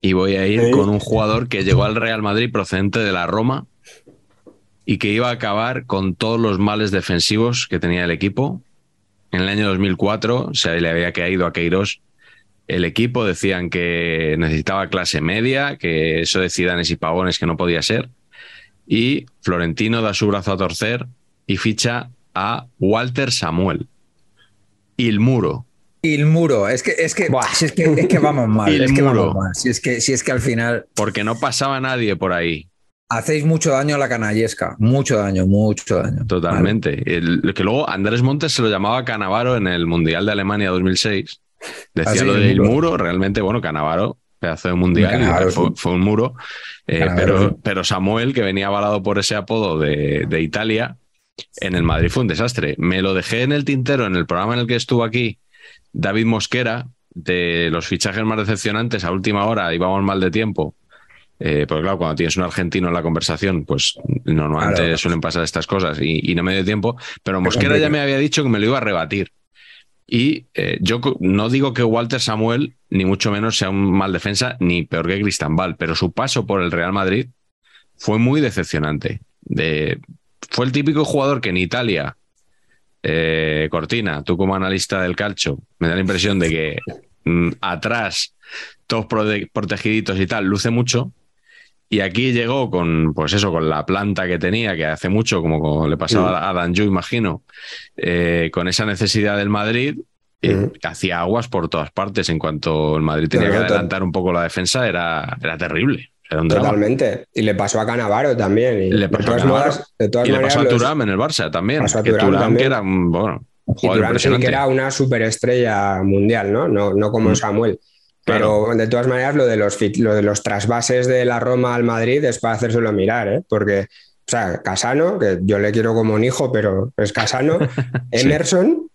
C: y voy a ir
D: Sí.
C: con un jugador que llegó al Real Madrid procedente de la Roma y que iba a acabar con todos los males defensivos que tenía el equipo. En el año 2004 se le había caído a Queiroz el equipo, decían que necesitaba clase media, que eso de Zidanes y Pavones que no podía ser. Y Florentino da su brazo a torcer y ficha a Walter Samuel. Y el muro.
E: Y el muro, es que, es que, si es que, es que vamos *laughs* mal,
C: Y el
E: es que
C: muro.
E: vamos mal. Si es que, si es que al final
C: porque no pasaba nadie por ahí,
E: hacéis mucho daño a la canallesca, mucho daño, mucho daño.
C: totalmente. El- que luego Andrés Montes se lo llamaba Canavaro en el Mundial de Alemania 2006. Decía
E: Ah, sí,
C: lo
E: el
C: del
E: muro.
C: muro. realmente, bueno, Canavaro, pedazo de mundial, fue, un muro. Eh, pero, pero Samuel, que venía avalado por ese apodo de, de Italia, en el Madrid fue un desastre. Me lo dejé en el tintero en el programa en el que estuvo aquí David Mosquera, de los fichajes más decepcionantes a última hora, íbamos mal de tiempo. Eh, porque claro, cuando tienes un argentino en la conversación, pues normalmente
E: Claro.
C: suelen pasar estas cosas y, y no me dio tiempo. Pero Mosquera ya me había dicho que me lo iba a rebatir. Y eh, yo no digo que Walter Samuel, ni mucho menos, sea un mal defensa, ni peor que Cristambal, pero su paso por el Real Madrid fue muy decepcionante. De, fue el típico jugador que en Italia, eh, Cortina, tú como analista del calcio, me da la impresión de que mm, atrás, todos prote- protegiditos y tal, luce mucho. Y aquí llegó con, pues eso, con la planta que tenía, que hace mucho, como, le pasaba a Danju, imagino, eh, con esa necesidad del Madrid, eh,
F: Mm.
C: hacía aguas por todas partes. En cuanto el Madrid tenía
F: No,
C: que
F: no,
C: adelantar un poco la defensa, era, era terrible. Era un drama.
F: Totalmente. Y le pasó a Canavaro también. Y
C: Le pasó a
F: todas
C: Cannavaro.
F: modas- de todas
C: Y le
F: maneras,
C: pasó a
F: los-
C: Turam en el Barça también.
F: Pasó a
C: que
F: Thuram,
C: que
F: también.
C: era un, bueno, un
F: Y Durán sí que era una superestrella mundial, ¿no? No, no como
C: Mm.
F: Samuel. Pero de todas maneras, lo de, los, lo de los trasvases de la Roma al Madrid es para hacérselo mirar, ¿eh? Porque, o sea, Casano, que yo le quiero como un hijo, pero es Casano, *laughs* Emerson,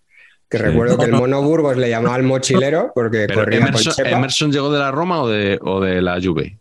F: que
C: Sí.
F: recuerdo que el Mono Burgos le llamaba el mochilero porque
C: Pero
F: corría
C: Emerson,
F: con.
C: Emerson llegó de la Roma o de, o de la Juve?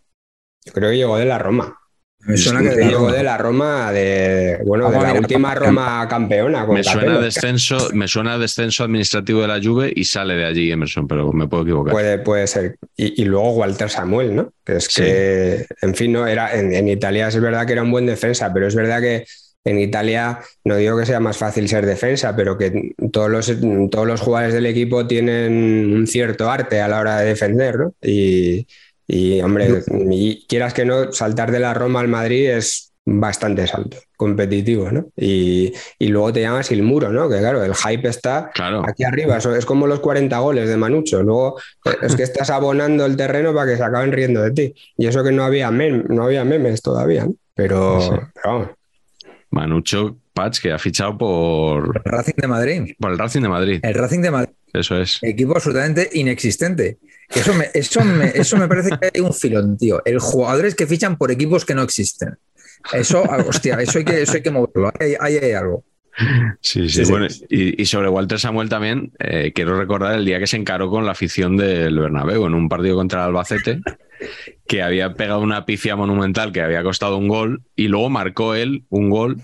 F: Yo creo que llegó de la Roma.
E: Me suena que
F: Que
E: de la
F: llegó
E: Roma.
F: de la Roma de, bueno, de la última Roma campeona con
C: Me suena,
F: Capello.
C: descenso, me suena descenso administrativo de la Juve y sale de allí Emerson, pero me puedo equivocar.
F: Puede, puede ser. Y, y luego Walter Samuel, ¿no? Que es
C: Sí.
F: que, en fin, no era en, en Italia es verdad que era un buen defensa, pero es verdad que en Italia no digo que sea más fácil ser defensa, pero que todos los, todos los jugadores del equipo tienen un cierto arte a la hora de defender, ¿no? Y, y, hombre, y quieras que no, saltar de la Roma al Madrid es bastante salto, competitivo, ¿no? Y, y luego te llamas el muro, ¿no? Que claro, el hype está
C: Claro.
F: aquí arriba, eso es como los 40 goles de Manucho. Luego eh, es que estás abonando el terreno para que se acaben riendo de ti. Y eso que no había, mem- no había memes todavía, ¿no? pero,
C: Sí.
F: pero vamos.
C: Manucho Patch, que ha fichado por,
E: El Racing de Madrid.
C: por el Racing de Madrid.
E: El Racing de Madrid,
C: Eso es.
E: equipo absolutamente inexistente. Eso me, eso, me, eso me parece que hay un filón, tío. El jugadores que fichan por equipos que no existen. Eso, ah, hostia, eso hay que, eso hay que moverlo. Ahí, ahí hay algo.
C: Sí, sí.
F: Sí, sí.
C: Bueno, y, y sobre Walter Samuel también, eh, quiero recordar el día que se encaró con la afición del Bernabéu en un partido contra el Albacete, que había pegado una pifia monumental que había costado un gol y luego marcó él un gol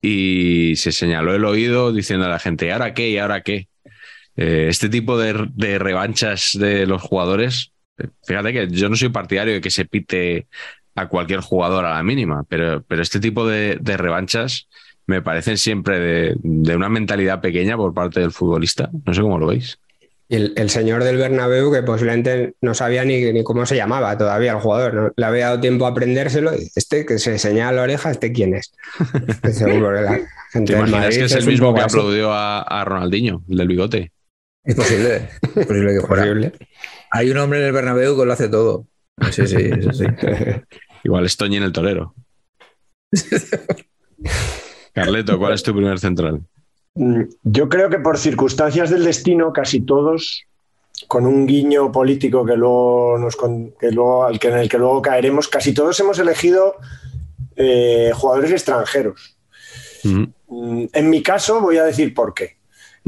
C: y se señaló el oído diciendo a la gente, ¿y ahora qué? ¿Y ahora qué? Eh, este tipo de, de revanchas de los jugadores, eh, fíjate que yo no soy partidario de que se pite a cualquier jugador a la mínima, pero, pero este tipo de, de revanchas me parecen siempre de, de una mentalidad pequeña por parte del futbolista. No sé cómo lo veis.
F: Y el, el señor del Bernabéu, que posiblemente no sabía ni, ni cómo se llamaba todavía el jugador, ¿no? le había dado tiempo a aprendérselo. Este que se señala la oreja, ¿este quién es? *laughs* Seguro que la gente
C: ¿Te
F: del
C: imaginas
F: Madrid
C: que es el mismo que aplaudió a, a Ronaldinho, el del bigote?
E: Es posible, es posible que fuera. Hay un hombre en el Bernabéu que lo hace todo. Sí, sí, sí. sí. *laughs*
C: Igual es Toñi en el torero. Carleto, ¿cuál es tu primer central?
D: Mm, Yo creo que por circunstancias del destino, casi todos, con un guiño político que luego nos con- que luego, al que, en el que luego caeremos, casi todos hemos elegido eh, jugadores extranjeros.
C: Ujú.
D: Mm, En mi caso, voy a decir por qué.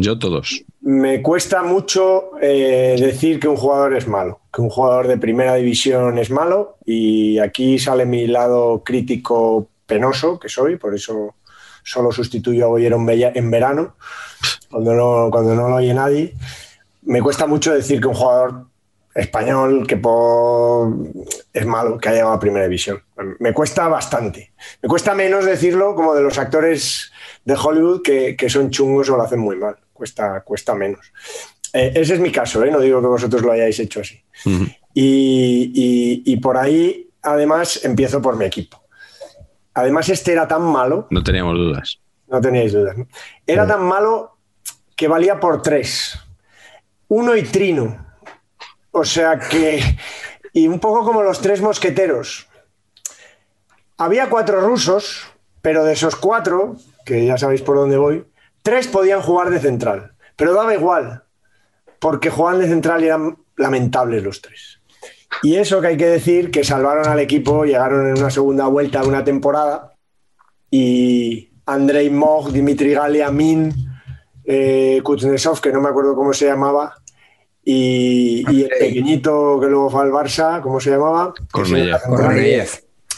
C: Yo todos.
D: Me cuesta mucho eh, decir que un jugador es malo, que un jugador de primera división es malo y aquí sale mi lado crítico penoso que soy, por eso solo sustituyo a Boyero en, verano, cuando no, cuando no lo oye nadie. Me cuesta mucho decir que un jugador español que es malo, que ha llegado a primera división. Me cuesta bastante. Me cuesta menos decirlo como de los actores de Hollywood que, que son chungos o lo hacen muy mal. Cuesta, cuesta menos. Eh, ese es mi caso, ¿eh? no digo que vosotros lo hayáis hecho así. Y, y- y por ahí, además, empiezo por mi equipo. Además, este era tan malo,
C: No teníamos dudas.
D: no teníais dudas, ¿no? era tan malo que valía por tres. Uno y Trino. O sea que, y un poco como los tres mosqueteros. Había cuatro rusos, pero de esos cuatro, que ya sabéis por dónde voy, tres podían jugar de central. Pero daba igual, porque jugaban de central y eran lamentables los tres. Y eso que hay que decir, que salvaron al equipo, llegaron en una segunda vuelta de una temporada y Andrei Mog, Dimitri Galia, Min, eh, Kuznetsov, que no me acuerdo cómo se llamaba, y, y el pequeñito que luego fue al Barça, ¿cómo se llamaba?
C: Korneyev.
F: Korneyev.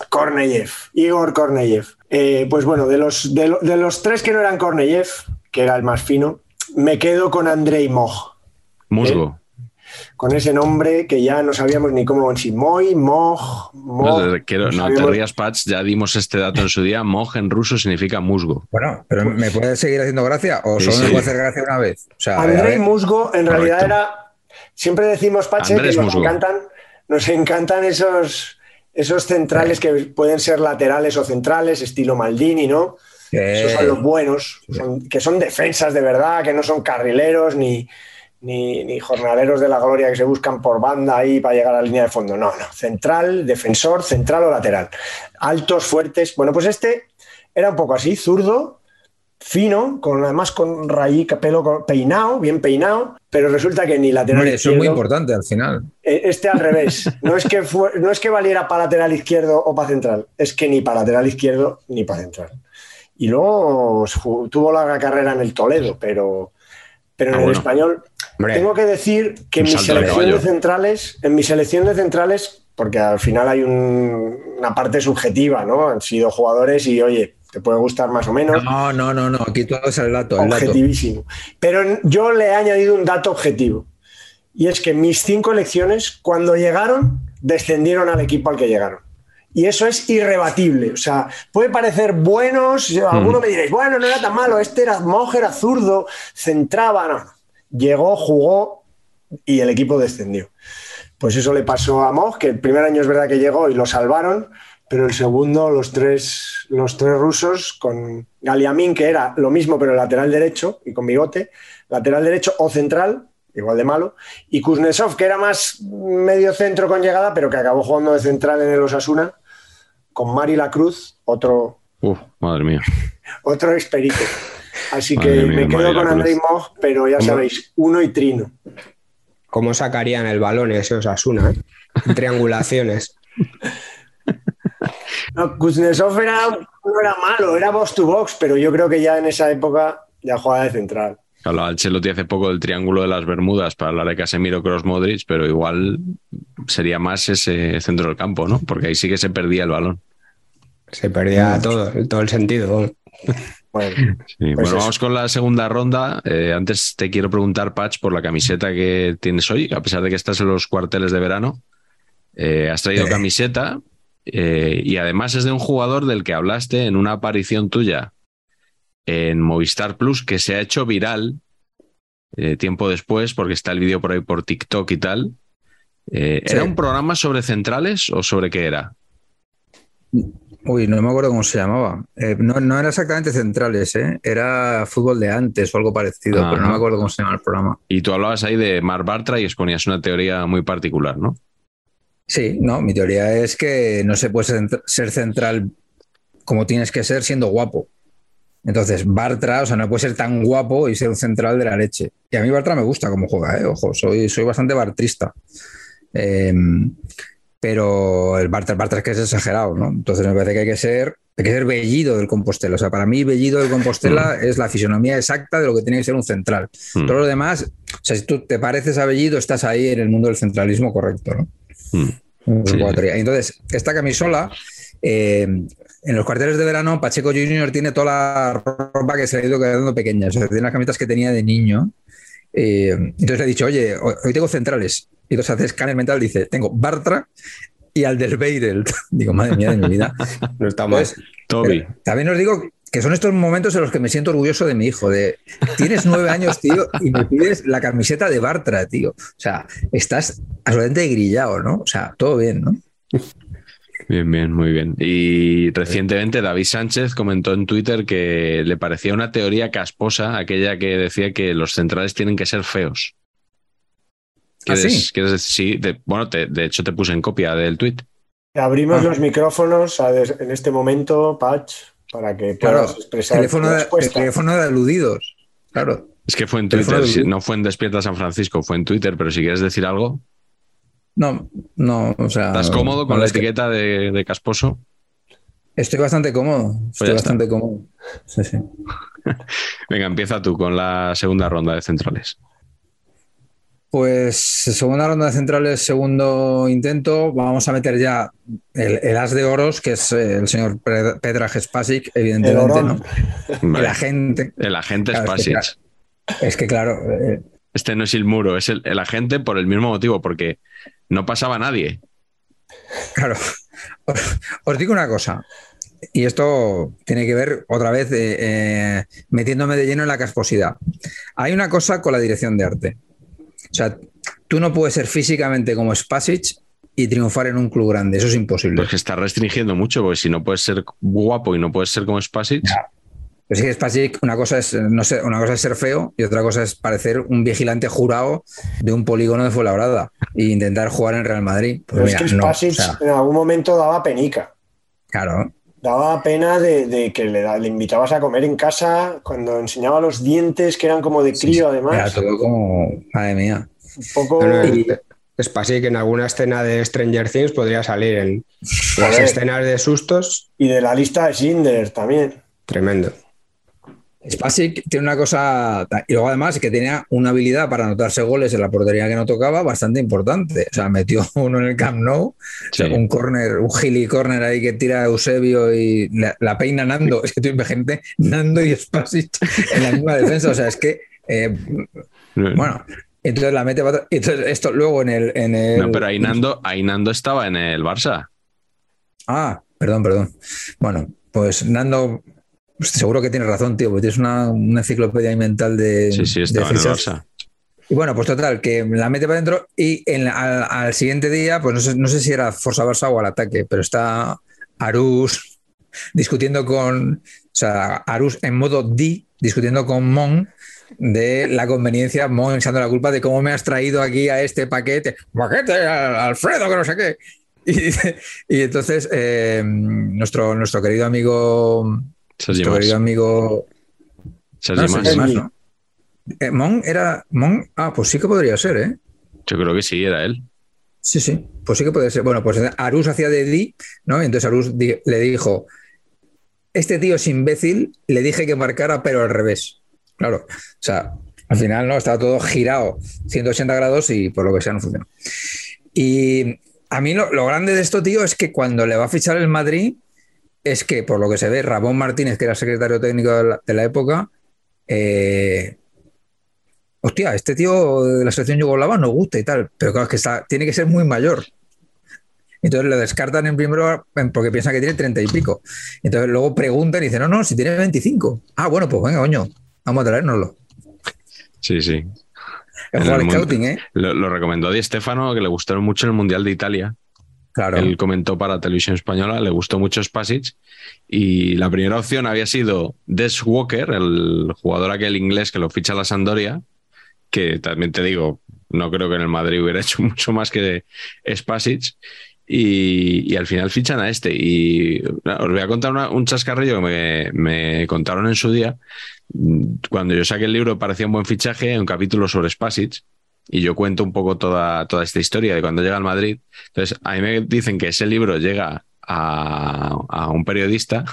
D: Korneyev, Igor Korneyev. Eh, pues bueno, de los, de, lo- de los tres que no eran Korneyev, que era el más fino, me quedo con Andrei Moj,
C: Musgo.
D: con ese nombre que ya no sabíamos ni cómo, si Moy, Moj, Moj.
C: No, te, quiero- no te
D: sabíamos-
C: rías, Patch, ya dimos este dato en su día. Moj en ruso significa musgo.
E: Bueno, pero ¿me puede seguir haciendo gracia o
C: Sí,
E: solo me
C: sí.
E: puede hacer gracia una vez? O sea,
D: Andrei Musgo en realidad era. Siempre decimos, Pache,
C: Andrés
D: que nos
C: Musgo.
D: encantan, nos encantan esos, esos centrales que pueden ser laterales o centrales, estilo Maldini, ¿no? Esos son los buenos, son- que son defensas de verdad, que no son carrileros ni, ni, ni jornaleros de la gloria que se buscan por banda ahí para llegar a la línea de fondo. No, no. Central, defensor, central o lateral. Altos, fuertes. Bueno, pues este era un poco así, zurdo, fino, con además con rayica, pelo peinado, bien peinado, pero resulta que ni lateral
E: Hombre, eso es muy importante al final.
D: eh, Este al revés. No es, que fue- no es que valiera para lateral izquierdo o para central, es que ni para lateral izquierdo ni para central. Y luego ju- tuvo larga carrera en el Toledo, pero, pero en
C: Ah,
D: el
C: bueno.
D: español
F: Hombre,
D: tengo que decir que en mi
C: de
D: selección de centrales, en mi selección de centrales, porque al final hay un- una parte subjetiva, ¿no? Han sido jugadores y oye, te puede gustar más o menos
E: No, no, no, no. Aquí todo es el dato. El dato.
D: objetivísimo. Pero yo le he añadido un dato objetivo. Y es que mis cinco elecciones, cuando llegaron, descendieron al equipo al que llegaron. Y eso es irrebatible. O sea, puede parecer buenos. Algunos me diréis, bueno, no era tan malo. Este era Moje, era zurdo, centraba. No. Llegó, jugó y el equipo descendió. Pues eso le pasó a Moj, que el primer año es verdad que llegó y lo salvaron, pero el segundo, los tres, los tres rusos, con Galiamín, que era lo mismo, pero lateral derecho y con bigote, lateral derecho o central, igual de malo, y Kuznetsov, que era más medio centro con llegada, pero que acabó jugando de central en el Osasuna, con Mari La Cruz, otro,
C: Uf, madre mía. *laughs*
D: otro experito. Así
C: Madre
D: que
C: mía,
D: me quedo con. Andrei Moj, pero ya
F: ¿Cómo?
D: sabéis, uno y trino.
F: ¿cómo sacarían el balón ese Osasuna? eh? Triangulaciones. *laughs*
D: No, Kuznetsov era, no era malo, era box to box, pero yo creo que ya en esa época ya jugaba de central.
C: Hablaba Ancelotti hace poco del triángulo de las Bermudas para hablar de Casemiro, Cross, Modric, pero igual sería más ese centro del campo, ¿no? Porque ahí sí que se perdía el balón.
F: Se perdía todo, todo el sentido.
D: Bueno,
C: Sí,
D: Pues
C: bueno, vamos con la segunda ronda. Eh, antes te quiero preguntar, Patch, por la camiseta que tienes hoy, a pesar de que estás en los cuarteles de verano. Eh, has traído
E: Eh.
C: camiseta eh, y además es de un jugador del que hablaste en una aparición tuya en Movistar Plus que se ha hecho viral eh, tiempo después porque está el vídeo por ahí por TikTok y tal. Eh,
E: Sí.
C: ¿Era un programa sobre centrales o sobre qué era?
E: Uy, no me acuerdo cómo se llamaba. Eh, no, no era exactamente centrales, ¿eh? era fútbol de antes o algo parecido,
C: Ajá.
E: pero no me acuerdo cómo se llama el programa.
C: Y tú hablabas ahí de Mar Bartra y exponías una teoría muy particular, ¿no?
E: Sí, no, mi teoría es que no se puede ser central como tienes que ser siendo guapo. Entonces, Bartra, o sea, no puede ser tan guapo y ser un central de la leche. Y a mí Bartra me gusta cómo juega, ¿eh? ojo, soy, soy bastante bartrista. Eh, pero el Bartra, el Bartra es que es exagerado, ¿no? Entonces me parece que hay que ser, hay que ser Bellido del Compostela. O sea, para mí Bellido del Compostela es la fisonomía exacta de lo que tiene que ser un central.
C: Mm.
E: Todo lo demás, o sea, si tú te pareces a Bellido, estás ahí en el mundo del centralismo correcto, ¿no?
C: Mm. Sí.
E: Entonces, esta camisola, eh, en los cuarteles de verano, Pacheco Junior tiene toda la ropa que se le ha ido quedando pequeña. O sea, tiene las camisetas que tenía de niño. Eh, entonces le he dicho, oye, hoy hoy tengo centrales. Y entonces hace escáner mental, dice, tengo Bartra y Alderweireld. *laughs* Digo, madre mía de mi vida.
F: No está mal.
E: Entonces,
C: Toby.
E: pero también os digo que son estos momentos en los que me siento orgulloso de mi hijo, de tienes nueve años, tío, y me pides la camiseta de Bartra, tío. O sea, estás absolutamente grillado, ¿no? O sea, todo bien, ¿no?
C: Bien, bien, muy bien. Y recientemente David Sánchez comentó en Twitter que le parecía una teoría casposa aquella que decía que los centrales tienen que ser feos.
E: ¿Ah,
C: ¿Quieres,
E: sí?
C: quieres decir? Sí, de- bueno, te- de hecho te puse en copia del tweet.
D: abrimos
E: Ah.
D: los micrófonos a des- en este momento, Patch, para que
E: Claro,
D: puedas expresar
E: teléfono de,
D: respuesta.
E: teléfono de aludidos. Claro.
C: Es que fue en Twitter, no fue en Despierta San Francisco, fue en Twitter, pero si quieres decir algo,
E: No, no, o sea.
C: ¿estás cómodo con
E: no,
C: la
E: es que
C: etiqueta de, de casposo?
E: Estoy bastante cómodo. Estoy
C: ya
E: bastante cómodo. Sí, sí. *laughs*
C: Venga, empieza tú con la segunda ronda de centrales.
E: Pues segunda ronda de centrales, segundo intento. Vamos a meter ya el, el as de oros, que es eh, el señor Petra Spasic, evidentemente,
D: El
E: ¿no? El agente.
C: El agente
E: Claro, es que,
C: Spasic.
E: Es que, claro, eh,
C: Este no es el muro, es el, el agente por el mismo motivo, porque no pasaba nadie.
E: Claro, os, os digo una cosa, y esto tiene que ver otra vez eh, eh, metiéndome de lleno en la casposidad. Hay una cosa con la dirección de arte. O sea, tú no puedes ser físicamente como Spasic y triunfar en un club grande, eso es imposible.
C: Pues que está restringiendo mucho, porque si no puedes ser guapo y no puedes ser como Spasic,
E: Pero es que Spasic, una cosa es, no sé, una cosa es ser feo y otra cosa es parecer un vigilante jurado de un polígono de Fuenlabrada e intentar jugar en Real Madrid. Pues
D: Pero
E: mira,
D: es que
E: no,
D: Spasic
E: o sea,
D: en algún momento daba penica.
E: claro,
D: Daba pena de, de que le, da- le invitabas a comer en casa cuando enseñaba los dientes, que eran como de crío,
E: era
D: además.
E: todo como, madre mía.
D: Un poco.
F: No, no,
E: Y-
F: es Spasic que en alguna escena de Stranger Things podría salir en las escenas de sustos.
D: Y de la lista de Schindler también.
F: Tremendo.
E: Spasic tiene una cosa, y luego además que tenía una habilidad para anotarse goles en la portería que no tocaba bastante importante. O sea, metió *laughs* uno en el Camp Nou,
C: Sí.
E: un corner, un gili corner ahí que tira Eusebio y la, la peina Nando. *laughs* Es que tú imagínate Nando y Spasic en la misma defensa. O sea, es que, eh, bueno, entonces la mete para. Entonces, esto luego en el. En el
C: No, pero Ainando, Ainando estaba en el Barça.
E: Ah, perdón, perdón. Bueno, pues Nando, pues seguro que tienes razón, tío, porque tienes una, una enciclopedia mental de.
C: Sí, sí,
E: de
C: estaba en el. Barça.
E: Y bueno, pues total, que la mete para adentro y en al, al siguiente día, pues no sé, no sé si era Forza Barça o al ataque, pero está Arús discutiendo con, o sea, Arús en modo D, discutiendo con Mon de la conveniencia, Mon echando la culpa de cómo me has traído aquí a este paquete, paquete, Al- Alfredo, que no sé qué. *laughs* Y entonces eh, nuestro, nuestro querido amigo,
C: Sergi
E: nuestro querido
C: Mas.
E: amigo
C: Sergi
E: no,
C: Mas.
E: Sergi Mas,
D: Sergi.
E: ¿no? Eh, Mon era, Mon, ah, pues sí que podría ser, ¿eh?
C: Yo creo que sí, era él.
E: Sí, sí, pues sí que puede ser. Bueno, pues Arús hacía de Di, ¿no? Entonces Arús di- le dijo, este tío es imbécil, le dije que marcara, pero al revés. Claro, o sea, al final no, estaba todo girado 180 grados y por lo que sea no funcionó. Y a mí lo, lo grande de esto, tío, es que cuando le va a fichar el Madrid, es que por lo que se ve, Ramón Martínez, que era secretario técnico de la, de la época, eh, hostia, este tío de la selección yugoslava nos gusta y tal, pero claro, es que está, tiene que ser muy mayor. Entonces lo descartan en primero porque piensan que tiene 30 y pico. Entonces luego preguntan y dicen, no, no, si tiene 25. Ah, bueno, pues venga, coño, vamos a traérnoslo.
C: Sí, sí.
E: El
C: En el
E: scouting, ¿eh?
C: Lo, lo recomendó Di Stefano, que le gustaron mucho el Mundial de Italia.
E: Claro.
C: Él comentó para Televisión Española, le gustó mucho Spasic. Y la primera opción había sido Des Walker, el jugador aquel inglés que lo ficha la Sandoria, que también te digo, no creo que en el Madrid hubiera *laughs* hecho mucho más que Spasic. Y, al final fichan a este. Y os voy a contar un chascarrillo que me, contaron en su día. Cuando yo saqué el libro parecía un buen fichaje, un capítulo sobre Spasic. Y yo cuento un poco toda, toda esta historia de cuando llega al Madrid. Entonces, a mí me dicen que ese libro llega a, un periodista.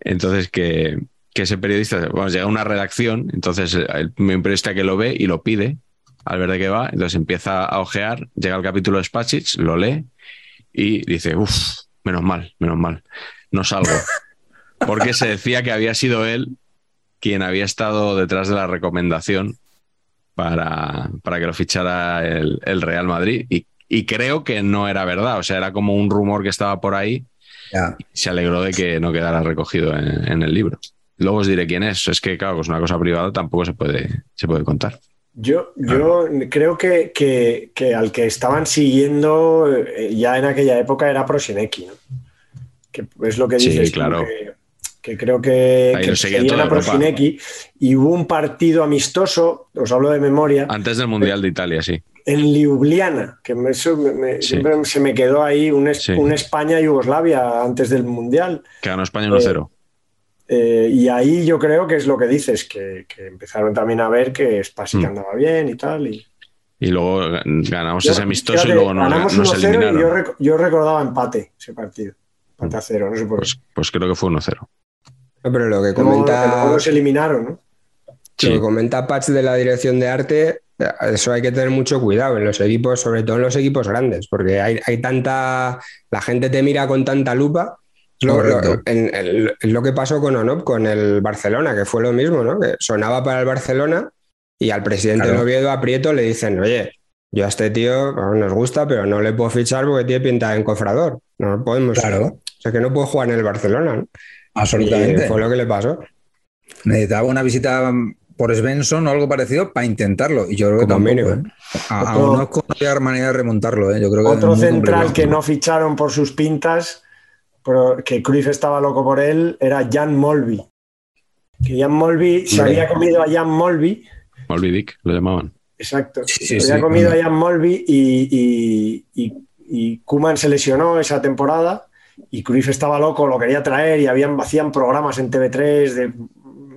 C: Entonces, que, ese periodista, vamos, llega a una redacción. Entonces, el, el periodista que lo ve y lo pide, al ver de qué va, entonces empieza a ojear, llega al capítulo de Spasic, lo lee y dice, uff, menos mal, menos mal, no salgo. Porque se decía que había sido él quien había estado detrás de la recomendación para, para que lo fichara el, el Real Madrid. Y, y creo que no era verdad, o sea, era como un rumor que estaba por ahí y se alegró de que no quedara recogido en, en el libro. Luego os diré quién es, es que claro, es una cosa privada, tampoco se puede, se puede contar.
D: Yo, yo creo que, que- que al que estaban siguiendo eh, ya en aquella época era Prosinecki, ¿no? Que es lo que
C: Sí,
D: dices, tú,
C: claro.
D: que, que creo que,
C: Ahí
D: que seguían a. Prosinecki y hubo un partido amistoso, os hablo de memoria,
C: Antes del Mundial de Italia, sí.
D: en Ljubljana, que me-
C: Sí.
D: siempre se me quedó ahí un,
C: Sí.
D: un España-Yugoslavia antes del Mundial.
C: Que ganó España 1-0.
D: Eh, y ahí yo creo que es lo que dices, que, que empezaron también a ver que Spasic
C: Mm.
D: andaba bien y tal. Y...
C: Y luego ganamos
D: Yo-
C: ese amistoso y luego nos,
D: ganamos
C: nos
D: 1-0 y yo, rec- yo recordaba empate ese partido. Empate a cero, no sé por qué.
C: Pues, pues creo que fue 1-0.
F: No, pero lo que
D: Luego-
F: comenta,
D: luego nos eliminaron, ¿no?
F: lo que comenta Patch de la dirección de arte Eso hay que tener mucho cuidado en los equipos, sobre todo en los equipos grandes, porque hay, hay tanta. La gente te mira con tanta lupa. Lo, lo, en, el, lo que pasó con Onop, con el Barcelona, que fue lo mismo, ¿no? Que sonaba para el Barcelona y al presidente
E: Claro.
F: Oviedo, a Prieto, le dicen, oye, yo a este tío bueno, nos gusta, pero no le puedo fichar porque tiene pinta de encofrador. No podemos.
E: Claro,
F: O sea, que no puede jugar en el Barcelona. ¿no?
E: Absolutamente.
F: Y fue lo que le pasó.
E: Necesitaba una visita por Svensson o algo parecido para intentarlo. Y yo creo que
F: Como
E: tampoco,
F: mínimo.
E: ¿eh? A,
D: Otro-
E: no había manera de remontarlo. ¿eh? Yo creo que
D: Otro
E: es
D: central que no ficharon por sus pintas, pero que Cruyff estaba loco por él, era Jan Molby. Que Jan Molby se había comido a Jan Molby,
C: Molby Dick, lo llamaban.
D: exacto,
E: Sí, sí,
D: se había
E: sí,
D: comido a Jan Molby y, y, y, y Koeman se lesionó esa temporada y Cruyff estaba loco, lo quería traer y habían, hacían programas en TV3 de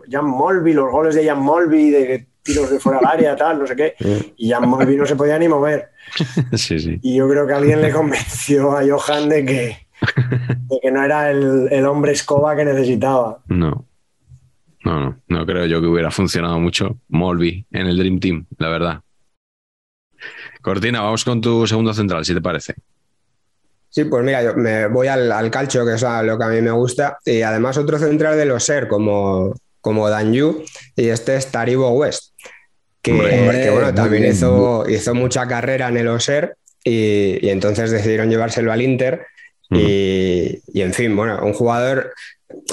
D: Jan Molby, los goles de Jan Molby, de tiros de fuera del área, tal, no sé qué, *laughs* y Jan Molby no se podía ni mover. *laughs*
C: sí, sí.
D: Y yo creo que alguien le convenció a Johan de que, de que no era el, el hombre escoba que necesitaba.
C: No. No, no, no creo yo que hubiera funcionado mucho Molby en el Dream Team, la verdad. Cortina, vamos con tu segundo central, si te parece.
F: Sí, pues mira, yo me voy al, al calcio, que es lo que a mí me gusta, y además otro central de los SER como, como Dan Yu, y este es Taribo West, que,
E: Hombre,
F: que, bueno, también
E: bien.
F: hizo, hizo mucha carrera en el OSER y, y entonces decidieron llevárselo al Inter. Y, y, en fin, bueno, un jugador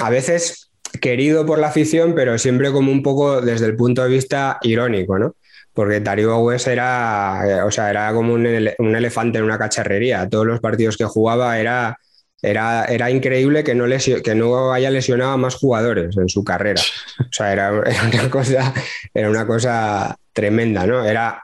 F: a veces querido por la afición, pero siempre como un poco desde el punto de vista irónico, ¿no? Porque Taribo West era, eh, o sea, era como un, ele- un elefante en una cacharrería. Todos los partidos que jugaba era, era, era increíble que no, que no haya lesionado a más jugadores en su carrera. *laughs* O sea, era, era una cosa, era una cosa tremenda, ¿no? Era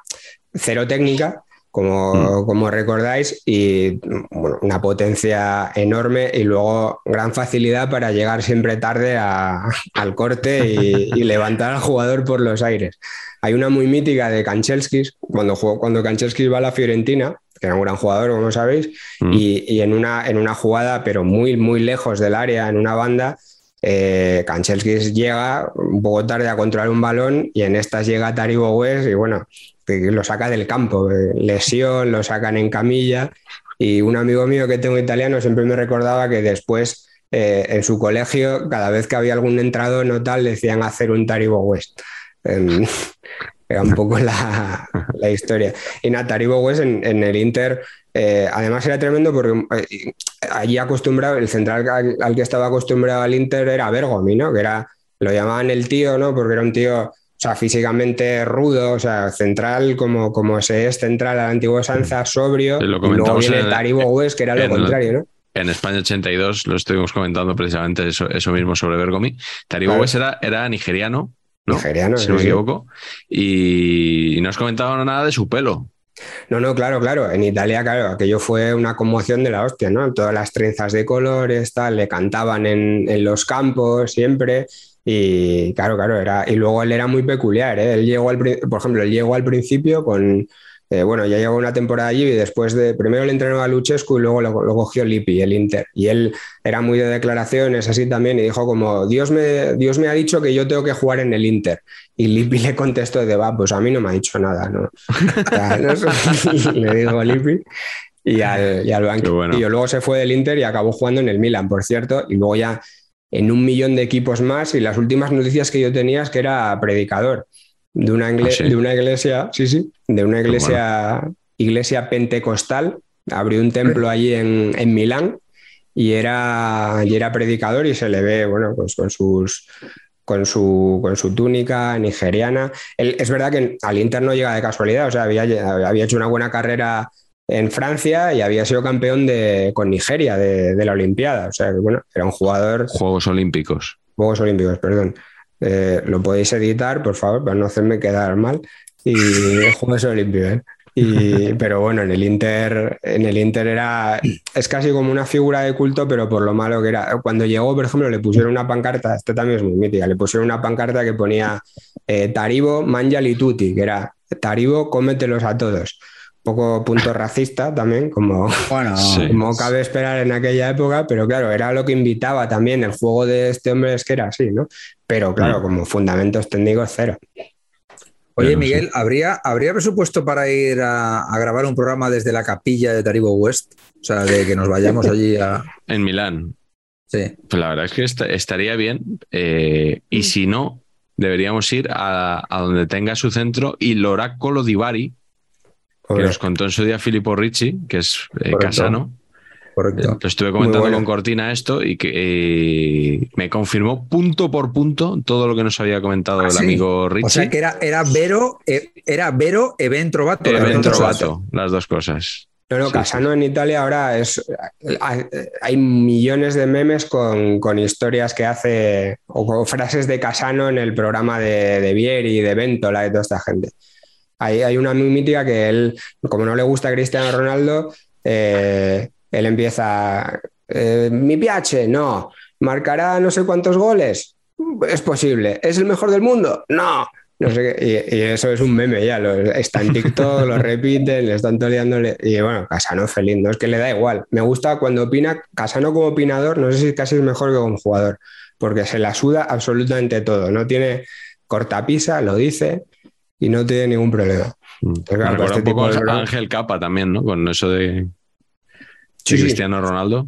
F: cero técnica, como, como recordáis, y bueno, una potencia enorme y luego gran facilidad para llegar siempre tarde a- al corte y, y levantar al jugador por los aires. Hay una muy mítica de Kanchelskis, cuando, jugó, cuando Kanchelskis va a la Fiorentina, que era un gran jugador, como sabéis,
C: Mm.
F: y, y en, una, en una jugada, pero muy, muy lejos del área, en una banda, eh, Kanchelskis llega un poco tarde a controlar un balón y en estas llega Taribo West y bueno, lo saca del campo, eh, lesión, lo sacan en camilla y un amigo mío que tengo italiano siempre me recordaba que después eh, en su colegio, cada vez que había algún entrado no tal, decían hacer un Taribo West. Era *laughs* un poco la, la historia. Y nada, Taribo West en, en el Inter, eh, además era tremendo porque eh, allí acostumbrado, el central al, al que estaba acostumbrado al Inter era Bergomi, ¿no? Que era, lo llamaban el tío, ¿no? Porque era un tío, o sea, físicamente rudo, o sea, central como, como se es central al antiguo Sanza, sobrio.
C: Sí, lo
F: y luego viene Taribo West, que era lo contrario, ¿no?
C: En España 82 lo estuvimos comentando precisamente eso, eso mismo sobre Bergomi. Taribo
F: Claro.
C: West era, era nigeriano, ¿no?
F: Nigeriano,
C: si no me
F: sí,
C: equivoco. Y, y no has comentado nada de su pelo.
F: No, no, claro, claro. En Italia, claro, aquello fue una conmoción de la hostia, ¿no? Todas las trenzas de colores, tal, le cantaban en, en los campos siempre. Y claro, claro, era. Y luego él era muy peculiar, ¿eh? Él llegó al, por ejemplo, él llegó al principio con. Eh, bueno, ya llevó una temporada allí y después de. Primero le entrenó a Luchescu y luego lo, lo cogió Lippi, el Inter. Y él era muy de declaraciones así también y dijo como: Dios me, Dios me ha dicho que yo tengo que jugar en el Inter. Y Lippi le contestó de va, pues a mí no me ha dicho nada, ¿no? O sea, *laughs* no sé, le digo Lippi y al, y al
C: bueno.
F: Luego se fue del Inter y acabó jugando en el Milan, por cierto, y luego ya en un millón de equipos más. Y las últimas noticias que yo tenía es que era predicador de una,
C: Ah, sí.
F: de una iglesia, sí, sí, de una iglesia, iglesia pentecostal. Abrió un templo allí en, en Milán y era, y era predicador y se le ve, bueno, pues con sus con su, con su túnica nigeriana. Él- es verdad que al Inter no llega de casualidad, o sea, había, había hecho una buena carrera en Francia y había sido campeón de, con Nigeria de, de la Olimpiada. O sea, que bueno, era un jugador,
C: Juegos Olímpicos.
F: Juegos Olímpicos, perdón. Eh, lo podéis editar, por favor, para no hacerme quedar mal. Y Juegos Olímpicos. ¿eh? Y, *laughs* pero bueno, en el Inter, en el Inter era, es casi como una figura de culto, pero por lo malo que era. Cuando llegó, por ejemplo, le pusieron una pancarta, esta también es muy mítica, le pusieron una pancarta que ponía eh, Taribo, Mangiali Tutti, que era Taribo, cómetelos a todos. Poco punto racista también, como,
E: Bueno, *laughs*
C: Sí.
F: como cabe esperar en aquella época, pero claro, era lo que invitaba también. El juego de este hombre es que era así, ¿no? Pero claro,
C: Mm.
F: como fundamentos técnicos, cero.
E: Oye, Miguel, ¿habría, ¿habría presupuesto para ir a, a grabar un programa desde la capilla de Taribo West? O sea, de que nos vayamos allí a. *laughs*
C: En Milán.
E: Sí.
C: Pues la verdad es que est- estaría bien. eh, y si no, deberíamos ir a, a donde tenga su centro y el oráculo di Que nos contó en su día Filippo Ricci, que es eh,
E: Correcto.
C: casano.
E: Correcto.
C: Lo estuve comentando
F: bueno.
C: con Cortina esto y que eh, me confirmó punto por punto todo lo que nos había comentado
E: ¿Ah,
C: el
E: sí?
C: amigo Ricci.
E: O sea, que era, era Vero, eh, era Vero Event dos cosas.
C: Trovato, las dos cosas.
F: No, no,
C: Sí,
F: Casano en Italia ahora es. hay- Hay millones de memes con, con historias que hace o con frases de Casano en el programa de, de Vieri, de Ventola y toda esta gente. Hay, hay una muy mítica que él, como no le gusta a Cristiano Ronaldo, eh, él empieza. eh, Mi piace, no. ¿Marcará no sé cuántos goles? Es posible. ¿Es el mejor del mundo? No. No sé qué. Y, y eso es un meme ya. Lo, está en TikTok, lo *laughs* repiten, le están toleándole. Y bueno, Casano feliz, no es que le da igual. Me gusta cuando opina, Casano como opinador, no sé si casi es mejor que como jugador, porque se la suda absolutamente todo. No tiene cortapisa, lo dice y no tiene ningún problema.
C: Mm.
F: claro,
C: Me recuerda
F: este
C: un poco
F: de
C: Ángel Capa también, ¿no? Con eso de, de
F: Sí, sí.
C: Cristiano Ronaldo.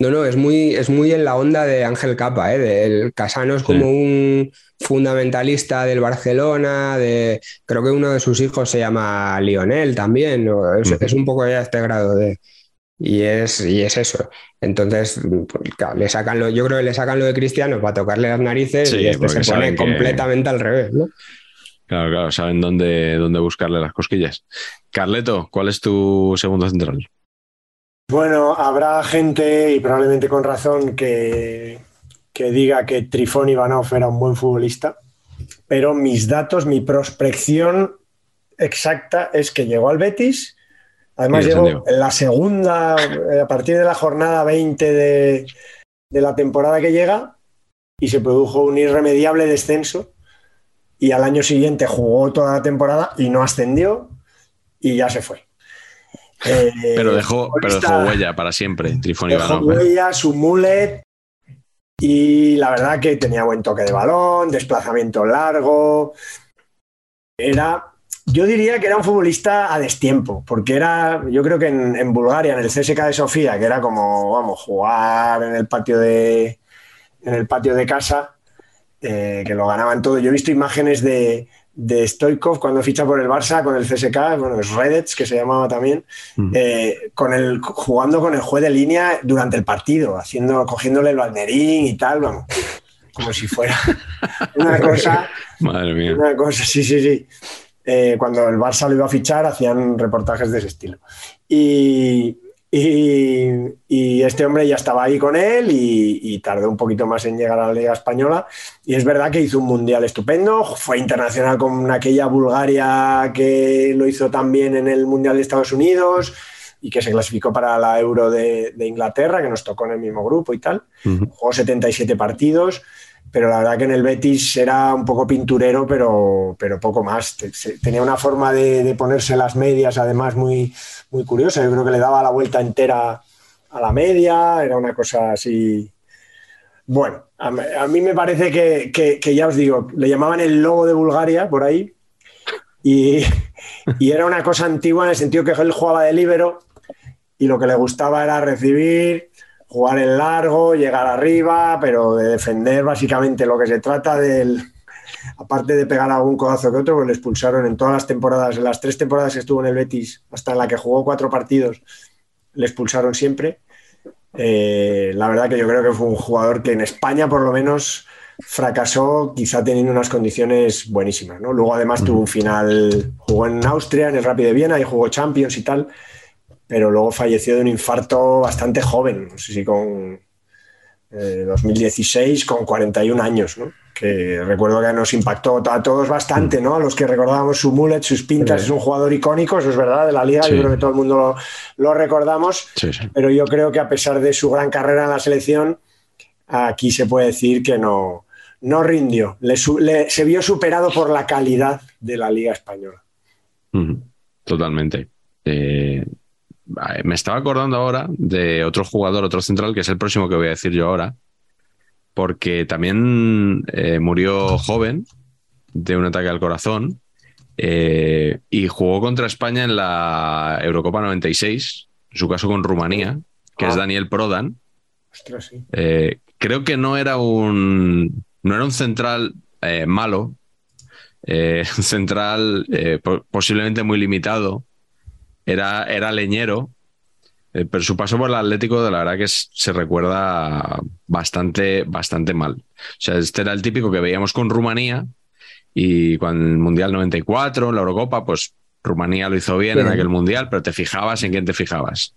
F: No, no, es muy, es muy en la onda de Ángel Capa, ¿eh? De- el Casano es como un fundamentalista del Barcelona, de, creo que uno de sus hijos se llama Lionel también, ¿no? es, un poco ya este grado de... Y es, y es eso. Entonces, pues, claro, le sacan lo, yo creo que le sacan lo de Cristiano para tocarle las narices y este se pone
C: que-
F: completamente al revés, ¿no?
C: Claro, claro, saben dónde, dónde buscarle las cosquillas. Carleto, ¿cuál es tu segundo central?
D: Bueno, habrá gente, y probablemente con razón, que, que diga que Trifón Ivanov era un buen futbolista, pero mis datos, mi prospección exacta es que llegó al Betis, además llegó en la segunda, eh, a partir de la jornada 20 de, de la temporada que llega, y se produjo un irremediable descenso, y al año siguiente jugó toda la temporada y no ascendió, y ya se fue. Eh,
C: Pero dejó, pero dejó huella para siempre, Trifón
D: Dejó
C: Ivanov. ¿eh?
D: huella, su mullet y la verdad que tenía buen toque de balón, desplazamiento largo. Era, yo diría que era un futbolista a destiempo, porque era, yo creo que en, en Bulgaria, en el CSK de Sofía, que era como, vamos, jugar en el patio de, en el patio de casa, eh, que lo ganaban todo. Yo he visto imágenes de, de Stoikov cuando ficha por el Barça con el CSK, bueno, es Redets, que se llamaba también,
C: Mm.
D: eh, con el, jugando con el juez de línea durante el partido, haciendo, cogiéndole el balnerín y tal, vamos, como si fuera *laughs* una cosa,
C: Madre mía.
D: una cosa, sí, sí, sí. Eh, cuando el Barça lo iba a fichar, hacían reportajes de ese estilo. Y, y- y este hombre ya estaba ahí con él y, y tardó un poquito más en llegar a la Liga Española. Y es verdad que hizo un mundial estupendo, fue internacional con aquella Bulgaria que lo hizo también en el Mundial de Estados Unidos y que se clasificó para la Euro de, de Inglaterra, que nos tocó en el mismo grupo y tal.
C: Ujú.
D: Jugó 77 partidos, pero la verdad que en el Betis era un poco pinturero, pero, pero poco más. Tenía una forma de, ponerse las medias, además, muy, muy curiosa. Yo creo que le daba la vuelta entera a la media, era una cosa así. Bueno, a, mí- a mí me parece que, que- que ya os digo, le llamaban el lobo de Bulgaria por ahí. Y, y era una cosa antigua en el sentido que él jugaba de líbero y lo que le gustaba era recibir, jugar en largo, llegar arriba, pero de defender básicamente lo que se trata del... Aparte de pegar algún codazo que otro, pues le expulsaron en todas las temporadas, en las tres temporadas que estuvo en el Betis, hasta en la que jugó cuatro partidos, le expulsaron siempre. Eh, la verdad que yo creo que fue un jugador que en España por lo menos fracasó, quizá teniendo unas condiciones buenísimas. ¿no? Luego además tuvo un final, jugó en Austria, en el Rapid de Viena y jugó Champions y tal, pero luego falleció de un infarto bastante joven, no sé si con eh, 2016, con 41 años, ¿no? que recuerdo que nos impactó a todos bastante, ¿no? a los que recordábamos su mullet, sus pintas,
F: Sí.
D: es un jugador icónico, eso es verdad, de la liga,
C: Sí.
D: yo creo que todo el mundo lo, lo recordamos,
C: Sí,
D: pero yo creo que a pesar de su gran carrera en la selección, aquí se puede decir que no, no rindió, Le se vio superado por la calidad de la liga española.
C: Totalmente. Eh, me estaba acordando ahora de otro jugador, otro central, que es el próximo que voy a decir yo ahora, porque también eh, murió joven de un ataque al corazón Eh, y jugó contra España en la Eurocopa 96, en su caso con Rumanía, que es
D: Ah.
C: Daniel Prodan.
D: Ostras, sí.
C: Eh, creo que no era un, no era un central eh, malo, eh, *laughs* un central eh, po- posiblemente muy limitado, era, era leñero, eh, pero su paso por el Atlético, de la verdad que se recuerda bastante, bastante mal. O sea, este era el típico que veíamos con Rumanía y en el Mundial 94, en la Eurocopa, pues Rumanía lo hizo bien, en aquel Mundial, pero te fijabas en quién te fijabas.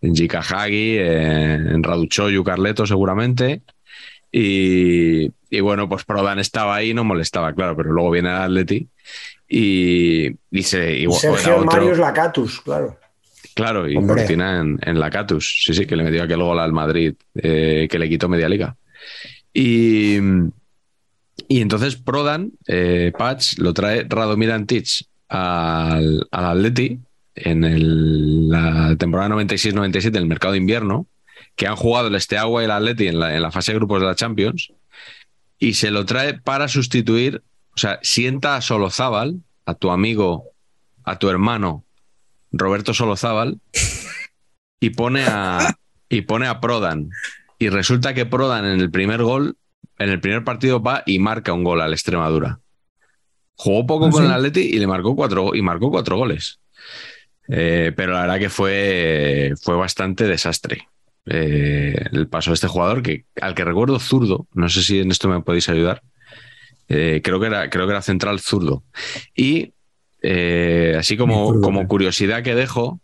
C: En Jika Hagi, eh, en Raduchoyu Carleto seguramente. Y, y bueno, pues Prodan estaba ahí, no molestaba, claro, pero luego viene el Atleti y, y se
D: Y
C: igual-
D: Sergio
C: otro-
D: Marius Lacatus, claro.
C: Claro, y
E: Hombre.
C: Cortina en, en la Catus. Sí, sí, que le metió aquel gol al Madrid, eh, que le quitó media liga. Y, y entonces Prodan, eh, Patch, lo trae Radomir Antic al, al Atleti en el- la temporada 96-97 en el mercado de invierno, que han jugado el Esteagua y el Atleti en la, en la fase de grupos de la Champions, y se lo trae para sustituir, o sea, sienta a Solozábal, a tu amigo, a tu hermano Roberto Solozábal, y pone a, y pone a Prodan. Y resulta que Prodan en el primer gol, en el primer partido va y marca un gol al Extremadura. Jugó poco
E: ¿Ah,
C: con
E: sí?
C: el Atleti y le marcó cuatro, y marcó cuatro goles. Eh, pero la verdad que fue, fue bastante desastre. eh, el paso de este jugador, que, al que recuerdo zurdo, no sé si en esto me podéis ayudar. Eh, creo, que era, creo que era central zurdo. Y eh, así como,
E: zurdo,
C: como
E: eh.
C: curiosidad que dejo,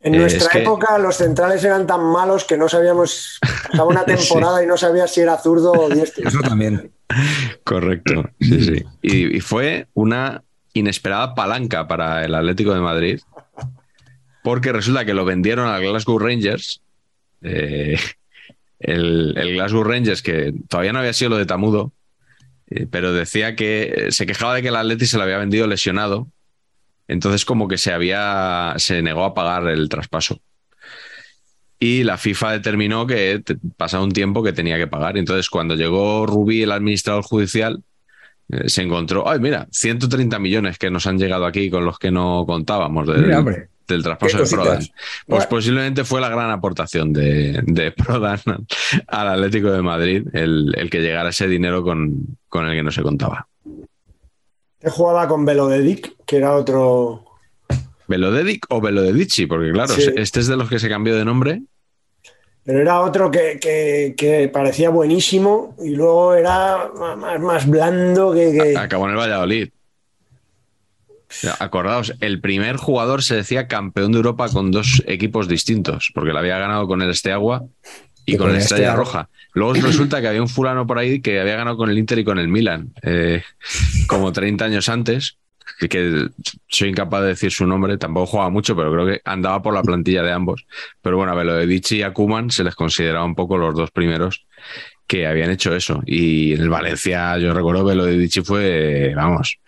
D: En
C: Eh,
D: nuestra
C: es que-
D: época los centrales eran tan malos que no sabíamos, pasaba una *laughs* temporada y no sabías si era zurdo o diestro.
E: Eso también.
C: Correcto, sí, sí. Y, y fue una inesperada palanca para el Atlético de Madrid, porque resulta que lo vendieron al Glasgow Rangers. eh, *laughs* el, el Glasgow Rangers, que todavía no había sido lo de Tamudo, eh, pero decía que eh, se quejaba de que el Atleti se lo había vendido lesionado. Entonces, como que se había. se negó a pagar el traspaso. Y la FIFA determinó que pasado un tiempo que tenía que pagar. Entonces, cuando llegó Rubí, el administrador judicial, eh, se encontró, ay, mira, 130 millones que nos han llegado aquí con los que no contábamos del,
E: Mira, hombre.
C: Del traspaso de Prodan. Pues
D: Bueno.
C: posiblemente fue la gran aportación de, de Prodan al Atlético de Madrid, el, el que llegara ese dinero con, con el que no se contaba.
D: Él jugaba con Velodedic, que era otro.
C: ¿Velodedic o Velodedici? Porque claro,
D: Sí.
C: este es de los que se cambió de nombre.
D: Pero era otro que, que- que parecía buenísimo y luego era más, más blando que. que-
C: Acabó en el Valladolid. Acordaos, el primer jugador se decía campeón de Europa con dos equipos distintos, porque lo había ganado con el Esteagua y
E: Y
C: con el
E: el
C: Estrella. Roja. Luego resulta que había un fulano por ahí que había ganado con el Inter y con el Milan, eh, como 30 años antes, y que soy incapaz de decir su nombre, tampoco jugaba mucho, pero creo que andaba por la plantilla de ambos. Pero bueno, a Velodedici y a Kuman se les consideraba un poco los dos primeros que habían hecho eso. Y en el Valencia, yo recuerdo que lo de Dichi fue, vamos,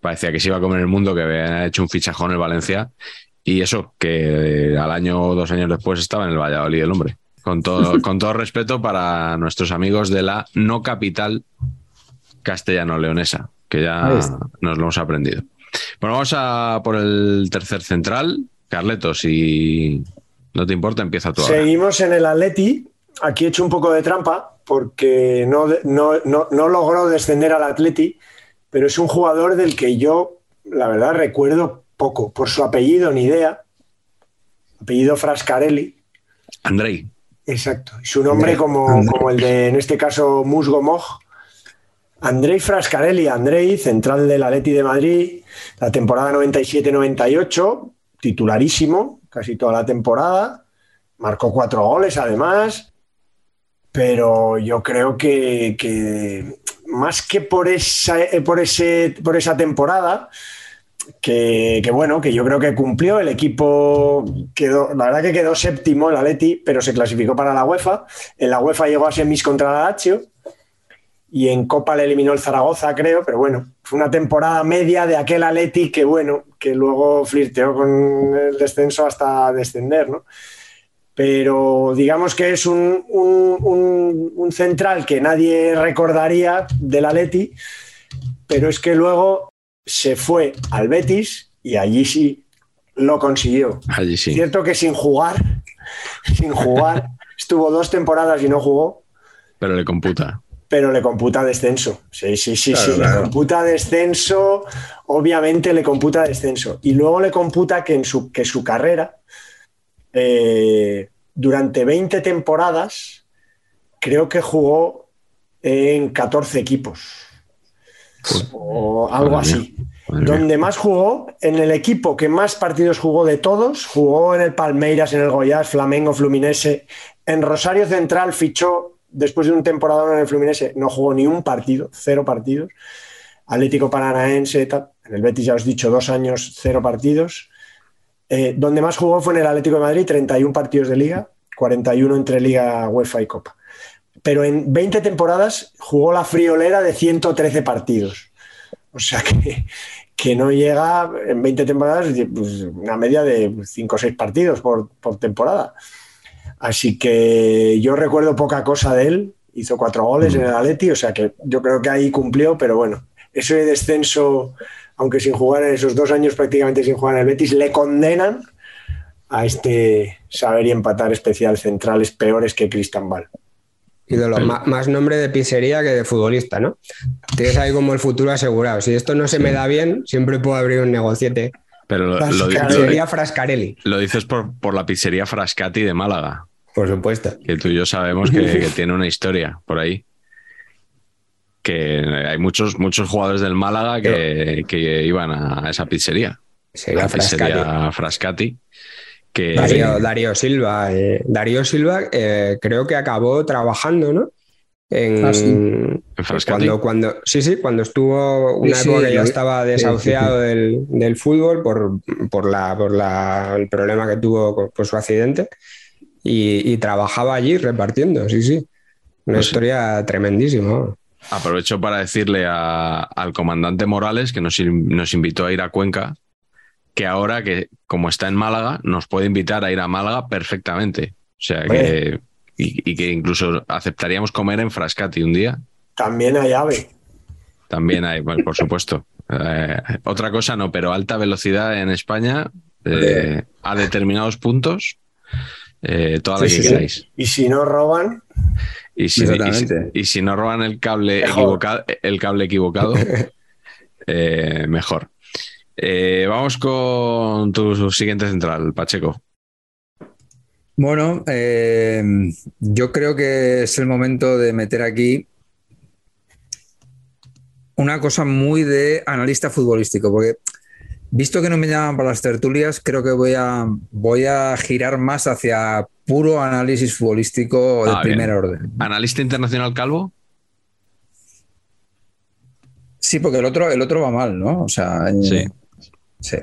C: parecía que se iba a comer el mundo, que había hecho un fichajón en el Valencia. Y eso, que al año o dos años después estaba en el Valladolid el hombre. Con todo, *laughs* con todo respeto para nuestros amigos de la no capital castellano-leonesa, que ya nos lo hemos aprendido. Bueno, vamos a por el tercer central. Carleto, si no te importa, empieza tú ahora.
D: Seguimos en el Atleti. Aquí he hecho un poco de trampa porque no, no, no, no logró descender al Atleti, pero es un jugador del que yo, la verdad, recuerdo poco. Por su apellido, ni idea. Apellido Frascarelli.
C: Andrei.
D: Exacto. Y su nombre
E: Andrei.
D: como,
E: Andrei.
D: como el de, en este caso, Musgo Moj. Andrei Frascarelli, Andrei, central del Atleti de Madrid, la temporada 97-98, titularísimo, casi toda la temporada. Marcó cuatro goles además, pero yo creo que, más que por esa, eh, por ese, por esa temporada, que, que bueno, que yo creo que cumplió. El equipo quedó, la verdad que quedó séptimo el Atleti, pero se clasificó para la UEFA. En la UEFA llegó a semis contra la Lazio y en Copa le eliminó el Zaragoza, creo, pero bueno, fue una temporada media de aquel Atleti que bueno, que luego flirteó con el descenso hasta descender, ¿no? Pero digamos que es un, un- un- un central que nadie recordaría del Atleti, pero es que luego se fue al Betis y allí sí lo consiguió.
C: Allí sí.
D: Cierto que sin jugar, sin jugar, *laughs* estuvo dos temporadas y no jugó,
C: Pero le computa.
D: pero le computa descenso. Sí, sí, sí,
E: Claro,
D: sí,
E: claro.
D: le computa descenso, obviamente le computa descenso. Y luego le computa que, en su, que su carrera, eh, durante 20 temporadas, creo que jugó en 14 equipos. O algo
C: madre
D: así. Donde más jugó, en el equipo que más partidos jugó de todos, jugó en el Palmeiras, en el Goiás, Flamengo, Fluminense. En Rosario Central fichó, después de un temporada en el Fluminense, no jugó ni un partido, cero partidos. Atlético Paranaense, en el Betis ya os he dicho, dos años, cero partidos. Eh, donde más jugó fue en el Atlético de Madrid, 31 partidos de liga, 41 entre Liga, UEFA y Copa. Pero en 20 temporadas jugó la friolera de 113 partidos. O sea que, que no llega en 20 temporadas pues, una media de 5 o 6 partidos por, por temporada. Así que yo recuerdo poca cosa de él. Hizo cuatro goles en el Atleti, o sea que yo creo que ahí cumplió, pero bueno, ese descenso, aunque sin jugar en esos dos años prácticamente sin jugar en el Betis, le condenan a este saber y empatar especial centrales peores que Cristian Ball.
F: Ídolo, más nombre de pizzería que de futbolista, ¿no? Tienes ahí como el futuro asegurado. Si esto no se me da bien, siempre puedo abrir un negociete.
C: Pero lo, lo- lo-
F: Frascarelli,
C: lo dices por, por la pizzería Frascati de Málaga,
F: por supuesto.
C: que tú y yo sabemos que, que tiene una historia por ahí. Que hay muchos, muchos jugadores del Málaga que, que iban a esa pizzería.
F: Sería
C: la
F: Frascati.
C: pizzería Frascati. Que,
F: Darío, Darío Silva. eh, Darío Silva eh, creo que acabó trabajando, ¿no? En,
E: Ah, sí.
C: En Frascati.
F: cuando, cuando, sí, sí, cuando estuvo una
E: Sí, sí,
F: época que
E: vi.
F: estaba desahuciado Del, del fútbol por, por, la, por la, el problema que tuvo con su accidente y, y trabajaba allí repartiendo, sí, sí. Una
C: Pues sí.
F: historia tremendísima.
C: Aprovecho para decirle a- al comandante Morales que nos, in- nos invitó a ir a Cuenca, que ahora que como está en Málaga, nos puede invitar a ir a Málaga perfectamente. O sea que y, y que incluso aceptaríamos comer en Frascati un día.
D: También hay ave.
C: También hay, bueno, por supuesto. Eh, otra cosa no, pero alta velocidad en España eh, a determinados puntos, eh, toda la
E: Sí,
C: que
E: sí, sí.
C: queráis.
D: Y si no roban,
C: Y si, y, si,
E: Exactamente.
C: y si no roban el cable,
D: Mejor.
C: equivocado, el cable equivocado, *laughs* eh, mejor. Eh, vamos con tu siguiente central, Pacheco.
E: Bueno, eh, yo creo que es el momento de meter aquí una cosa muy de analista futbolístico, porque visto que no me llaman para las tertulias, creo que voy a, voy a girar más hacia puro análisis futbolístico de
C: Ah, bien.
E: primer orden.
C: ¿Analista internacional calvo?
E: Sí, porque el otro, el otro va mal, ¿no? O sea, eh,
C: Sí.
E: sí.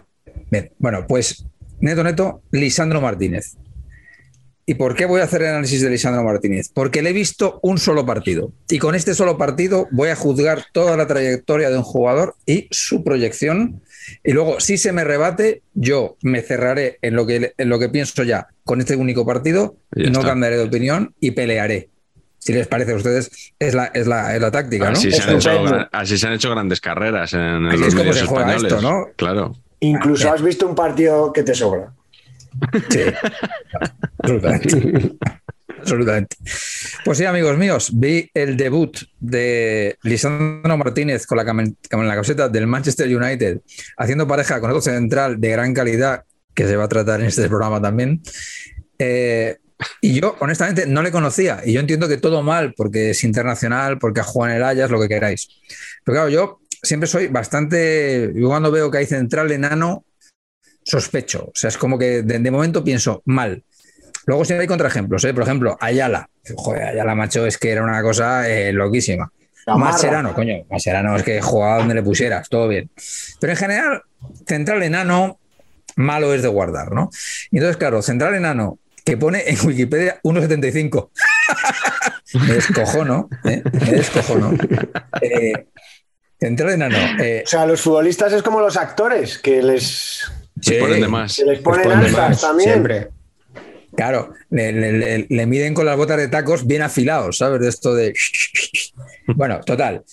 E: Bien, bueno, pues neto, neto, Lisandro Martínez. ¿Y por qué voy a hacer el análisis de Lisandro Martínez? Porque le he visto un solo partido. Y con este solo partido voy a juzgar toda la trayectoria de un jugador y su proyección. Y luego, si se me rebate, yo me cerraré en lo que, en lo que pienso ya con este único partido
C: Y
E: no
C: está.
E: cambiaré de opinión y pelearé. Si les parece a ustedes, es la, es la, es la táctica, ¿no?
C: Así, se han hecho, así se han hecho grandes carreras en,
E: Así
C: los
E: es como
C: medios
E: se juega
C: españoles.
E: esto, ¿no?
C: Claro.
D: incluso has visto un partido que te sobra.
E: Sí, *laughs* absolutamente. Pues sí, amigos míos, vi el debut de Lisandro Martínez con la, con la camiseta del Manchester United, haciendo pareja con otro central de gran calidad, que se va a tratar en este programa también. Eh, y yo, honestamente, no le conocía. Y yo entiendo que todo mal, porque es internacional, porque jugado en el Ajax, lo que queráis. Pero claro, yo siempre soy bastante. Yo cuando veo que hay central enano, sospecho. O sea, es como que de momento pienso mal. Luego siempre hay contraejemplos, ¿eh? Por ejemplo, Ayala. Joder, Ayala, macho, es que era una cosa eh, loquísima. Mascherano, coño, Mascherano es que jugaba donde le pusieras, todo bien. Pero en general, central enano, malo es de guardar, ¿no? Y entonces, claro, central enano, que pone en Wikipedia 1,75. *laughs* me descojono, ¿eh? Me descojono. Eh, central enano. eh,
D: O sea, los futbolistas es como los actores, que les,
C: Se
E: sí,
C: ponen de más.
D: que les ponen altas
F: más,
D: también.
F: Siempre.
E: Claro, le, le- le- le miden con las botas de tacos bien afilados, ¿sabes? De esto de. *laughs* Bueno, total.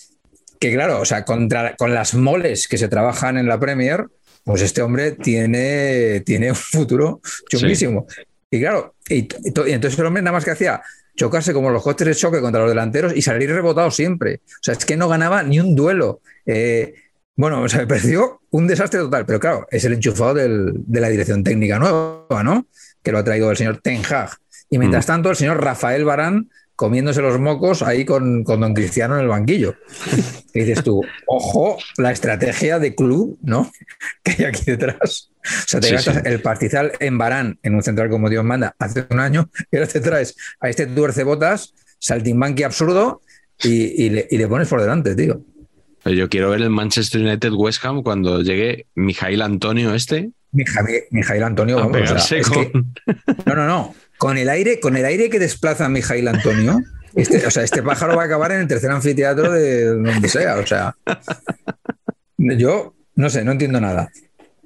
E: que claro, o sea, contra, con las moles que se trabajan en la Premier, pues este hombre tiene, tiene un futuro chunguísimo. Y claro, y, entonces el hombre nada más que hacía chocarse como los coches de choque contra los delanteros y salir rebotado siempre. O sea, es que no ganaba ni un duelo. Eh, bueno, o sea, me pareció un desastre total, pero claro, es el enchufado de la dirección técnica nueva, ¿no? Que lo ha traído el señor Ten Hag. Y mientras mm. tanto, el señor Rafael Barán comiéndose los mocos ahí con, Don Cristiano en el banquillo. *laughs* Y dices tú, ojo, la estrategia de club, ¿no? *laughs* Que hay aquí detrás. O sea, te gastas el pastizal en Barán, en un central como Dios manda, hace un año, y ahora te traes a este tuerce botas, saltimbanqui absurdo, y, le, pones por delante, tío.
C: Yo quiero ver el Manchester United West Ham cuando llegue Mijail Antonio este.
E: Mijail, Antonio, vamos, no, no, no con el aire, con el aire que desplaza a Mijail Antonio, este, o sea, este pájaro va a acabar en el tercer anfiteatro de donde sea. O sea, yo no sé, no entiendo nada.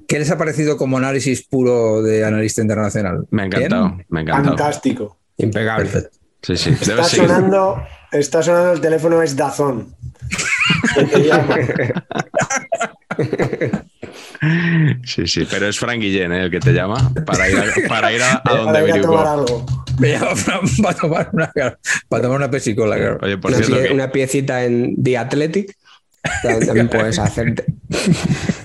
E: ¿Qué les ha parecido como análisis puro de analista internacional?
C: Me ha encantado, me ha encantado.
D: Fantástico.
E: Impecable.
C: Sí, sí.
D: Está sonando, está sonando el teléfono, es Dazón. *laughs*
C: Sí, sí, pero es Frank Guillén ¿eh? el que te llama para ir a, para ir a, donde
D: para tomar algo.
E: Me llama para tomar una, para tomar una pesicola, claro.
F: Oye, por una, cierto, una piecita en The Athletic también *laughs* puedes hacerte.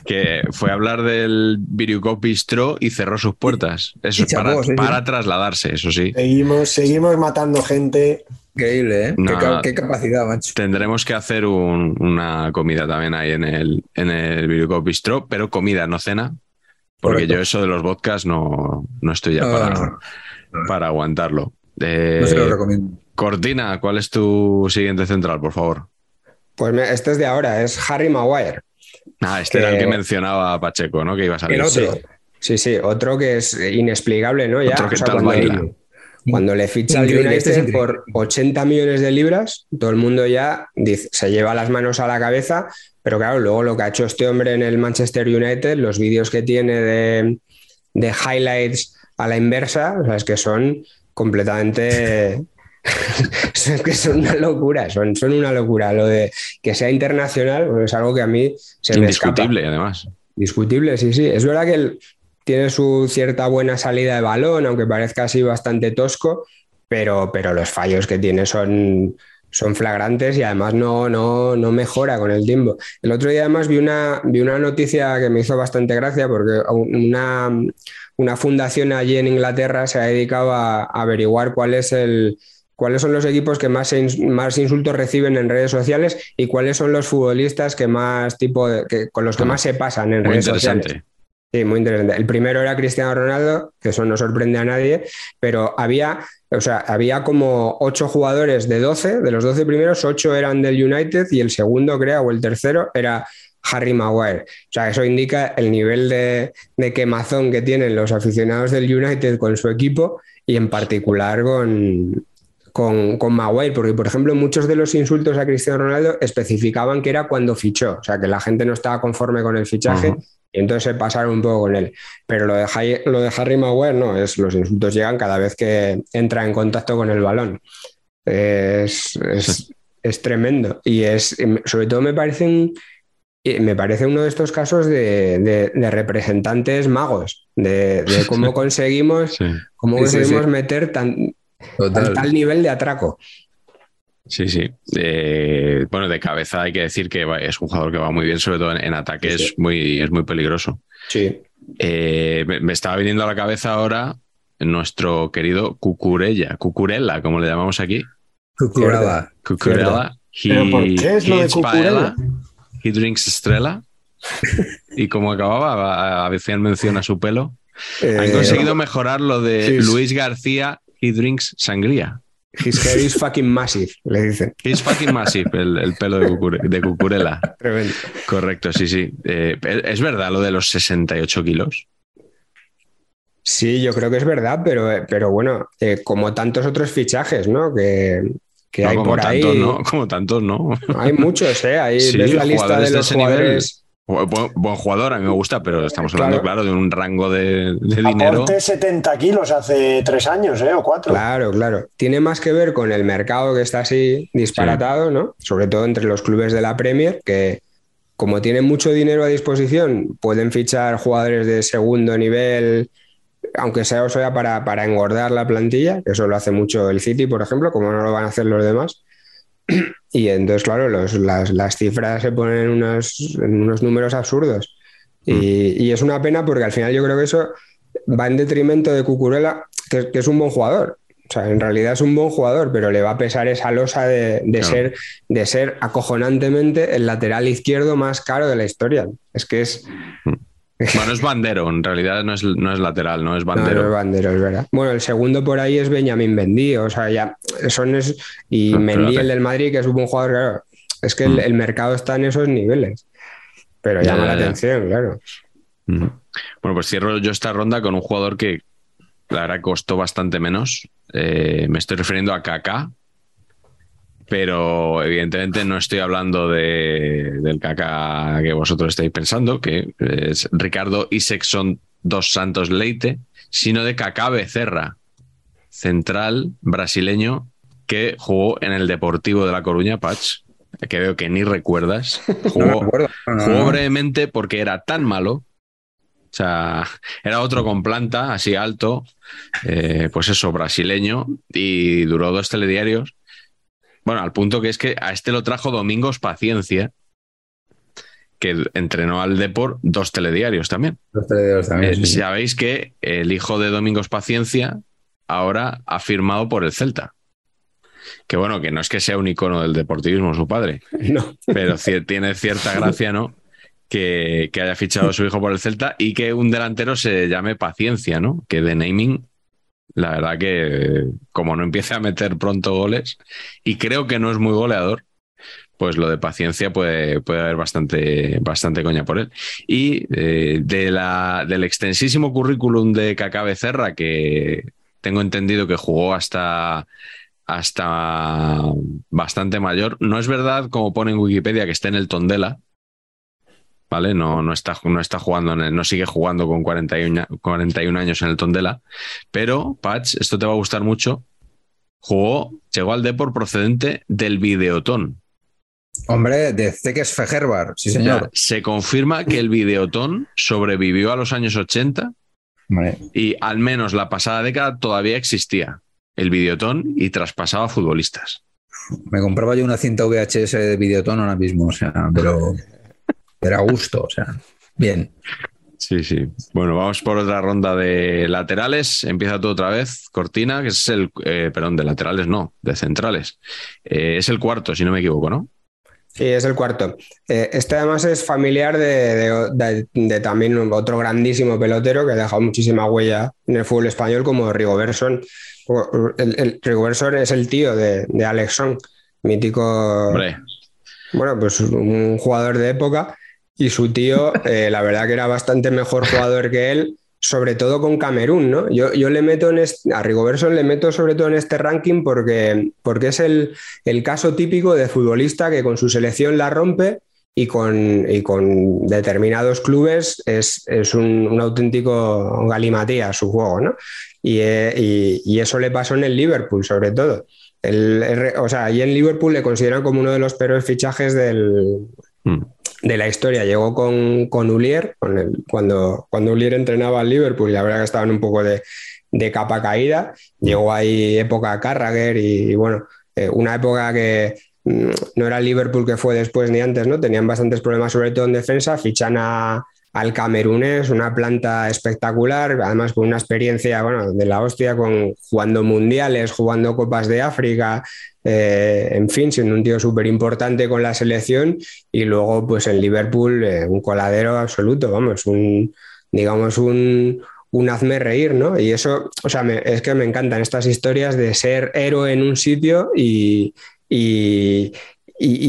C: Que fue a hablar del Virukop Bistro y cerró sus puertas. Eso es para, para trasladarse, eso sí.
D: Seguimos, seguimos matando gente
E: Increíble, ¿eh? qué, capacidad, macho.
C: Tendremos que hacer una comida también ahí en el, en el Virgo Bistro, pero comida, no cena. Porque yo eso de los vodkas no, no estoy ya para, para aguantarlo.
E: no se lo eh, recomiendo.
C: Cortina, ¿cuál es tu siguiente central, por favor?
F: Pues este es de ahora, es Harry Maguire.
C: Ah, este era el que mencionaba Pacheco, ¿no? Que iba a salir.
F: El otro. Sí, sí, otro que es inexplicable, ¿no? Ya,
C: otro que tal baila.
F: Cuando le ficha al United este por 80 millones de libras, todo el mundo ya se lleva las manos a la cabeza, pero claro, luego lo que ha hecho este hombre en el Manchester United, los vídeos que tiene de, highlights a la inversa, o sea, es que son completamente *laughs* es que son una locura, son, son una locura. Lo de que sea internacional pues es algo que a mí se
C: me escapa. además.
F: Discutible, sí, sí. Es verdad que el, tiene su cierta buena salida de balón, aunque parezca así bastante tosco, pero, pero los fallos que tiene son, son flagrantes y además no, no, no, mejora con el tiempo. El otro día además vi una, vi una noticia que me hizo bastante gracia porque una, una fundación allí en Inglaterra se ha dedicado a, averiguar cuál es el, cuáles son los equipos que más, más insultos reciben en redes sociales y cuáles son los futbolistas que más tipo que, con los que más se pasan en redes sociales. Sí, muy interesante. El primero era Cristiano Ronaldo, que eso no sorprende a nadie, pero había, o sea, había como ocho jugadores de 12, de los 12 primeros, ocho eran del United y el segundo, creo, o el tercero era Harry Maguire. O sea, eso indica el nivel de, quemazón que tienen los aficionados del United con su equipo y en particular con, con, con, Maguire, porque por ejemplo muchos de los insultos a Cristiano Ronaldo especificaban que era cuando fichó, o sea que la gente no estaba conforme con el fichaje entonces se pasaron un poco con él. Pero lo de, Harry, lo de Harry Maguire no, es los insultos llegan cada vez que entra en contacto con el balón. Es, es, tremendo. Y es, sobre todo me parece me parece uno de estos casos de, representantes magos, de, cómo conseguimos, cómo conseguimos meter tan, tal nivel de atraco.
C: Sí, sí. Eh, bueno, de cabeza hay que decir que es un jugador que va muy bien, sobre todo en, ataque, es, muy, es muy peligroso.
F: Sí.
C: Eh, me, estaba viniendo a la cabeza ahora nuestro querido Cucurella, Cucurella, como le llamamos aquí.
E: Cucurella.
C: Cucurella.
D: por qué es lo de Cucurella?
C: He drinks estrella. y como acababa, hacían mención a su pelo. Han eh, conseguido mejorar lo de Luis García, he drinks sangría.
F: His hair is fucking massive, le dicen.
C: His fucking massive, el, pelo de, Cucurella.
F: Tremendo.
C: Correcto, sí, sí. Eh, ¿Es verdad lo de los 68 kilos?
F: Sí, yo creo que es verdad, pero, pero bueno, eh, como tantos otros fichajes, ¿no? Que, hay por ahí.
C: ¿no? Como tantos, ¿no?
F: Hay muchos, ¿eh? Ahí ves la lista de los jugadores.
C: Buen, jugador, a mí me gusta, pero estamos hablando, claro, de un rango de, dinero.
D: Aporte 70 kilos hace tres años, ¿eh? O cuatro.
F: Claro, claro. Tiene más que ver con el mercado que está así disparatado, ¿no? Sobre todo entre los clubes de la Premier, que como tienen mucho dinero a disposición, pueden fichar jugadores de segundo nivel, aunque sea o sea para, para engordar la plantilla, que eso lo hace mucho el City, por ejemplo, como no lo van a hacer los demás. Y entonces, claro, las, cifras se ponen en unos, unos números absurdos. Mm. Y, es una pena porque al final yo creo que eso va en detrimento de Cucurella, que, es un buen jugador. O sea, en realidad es un buen jugador, pero le va a pesar esa losa de, ser, de ser acojonantemente el lateral izquierdo más caro de la historia. Es que es,
C: mm. Bueno, es bandero, en realidad no es, lateral, no es bandero.
F: No, es bandero, es verdad. Bueno, el segundo por ahí es Benjamín Mendy, o sea, ya son es, y Mendy, el del Madrid, que es un buen jugador, claro. Es que el, mm. mercado está en esos niveles. Pero llama la atención, claro.
C: Mm. Bueno, pues cierro yo esta ronda con un jugador que la verdad costó bastante menos. Eh, me estoy refiriendo a Kaká, pero evidentemente no estoy hablando de, del caca que vosotros estáis pensando, que es Ricardo Isexon dos Santos Leite, sino de Kaká Becerra, central brasileño que jugó en el Deportivo de La Coruña, Patch, que veo que ni recuerdas. *laughs* Jugó, brevemente porque era tan malo o sea, era otro con planta, así alto, eh, pues eso, brasileño, y duró dos telediarios. Bueno, al punto que es que a este lo trajo Domingos Paciencia, que entrenó al Deport dos telediarios también.
E: Dos telediarios también.
C: Eh, sabéis que el hijo de Domingos Paciencia ahora ha firmado por el Celta. Que bueno, que no es que sea un icono del deportivismo su padre, *laughs* no. pero tiene cierta gracia, ¿no? Que, que, haya fichado a su hijo por el Celta y que un delantero se llame Paciencia, ¿no? Que de naming la verdad que como no empiece a meter pronto goles, y creo que no es muy goleador, pues lo de paciencia puede, puede haber bastante, bastante coña por él. Y eh, de la, del extensísimo currículum de Kaká Becerra, que tengo entendido que jugó hasta, hasta bastante mayor, no es verdad, como pone en Wikipedia, que está en el Tondela, ¿vale? No, no, está, no está jugando, no sigue jugando con 41, 41 años en el Tondela, pero, Patch, esto te va a gustar mucho, jugó, llegó al Depor procedente del Videotón.
E: Hombre, de Ceques Fejerbar, sí señor.
C: se confirma que el Videotón sobrevivió a los años 80 y al menos la pasada década todavía existía el Videotón y traspasaba futbolistas.
E: Me compraba yo una cinta VHS de Videotón ahora mismo, o sea, pero era gusto, o sea, bien.
C: Sí, sí. Bueno, vamos por otra ronda de laterales. Empieza tú otra vez, Cortina, que es el, eh, perdón, de laterales no, de centrales. Eh, es el cuarto, si no me equivoco, ¿no?
F: Sí, es el cuarto. Eh, este además es familiar de, también otro grandísimo pelotero que ha dejado muchísima huella en el fútbol español como Rigoberson. El, el Rigoberson es el tío de, de Alexson, mítico. Bueno, pues un jugador de época y su tío, eh, la verdad que era bastante mejor jugador que él, sobre todo con Camerún, ¿no? Yo, yo le meto en este, a Rigoberson le meto sobre todo en este ranking porque, porque es el, caso típico de futbolista que con su selección la rompe y con, con determinados clubes es, un, auténtico galimatía su juego, ¿no? Eh, y, eso le pasó en el Liverpool, sobre todo. El, o sea, y en Liverpool le consideran como uno de los peores fichajes del, mm de la historia. Llegó con, con Ulier, cuando, cuando Ulier entrenaba al Liverpool, y la verdad que estaban un poco de, capa caída. Llegó ahí época Carragher y, bueno, eh, una época que mm, no era el Liverpool que fue después ni antes, ¿no? Tenían bastantes problemas, sobre todo en defensa. Fichan a, al camerunés, una planta espectacular, además con una experiencia bueno, de la hostia, con, jugando mundiales, jugando Copas de África, eh, en fin, siendo un tío súper importante con la selección y luego pues en Liverpool eh, un coladero absoluto, vamos, un, digamos un, un hazme reír, ¿no? Y eso, o sea, es que me encantan estas historias de ser héroe en un sitio y,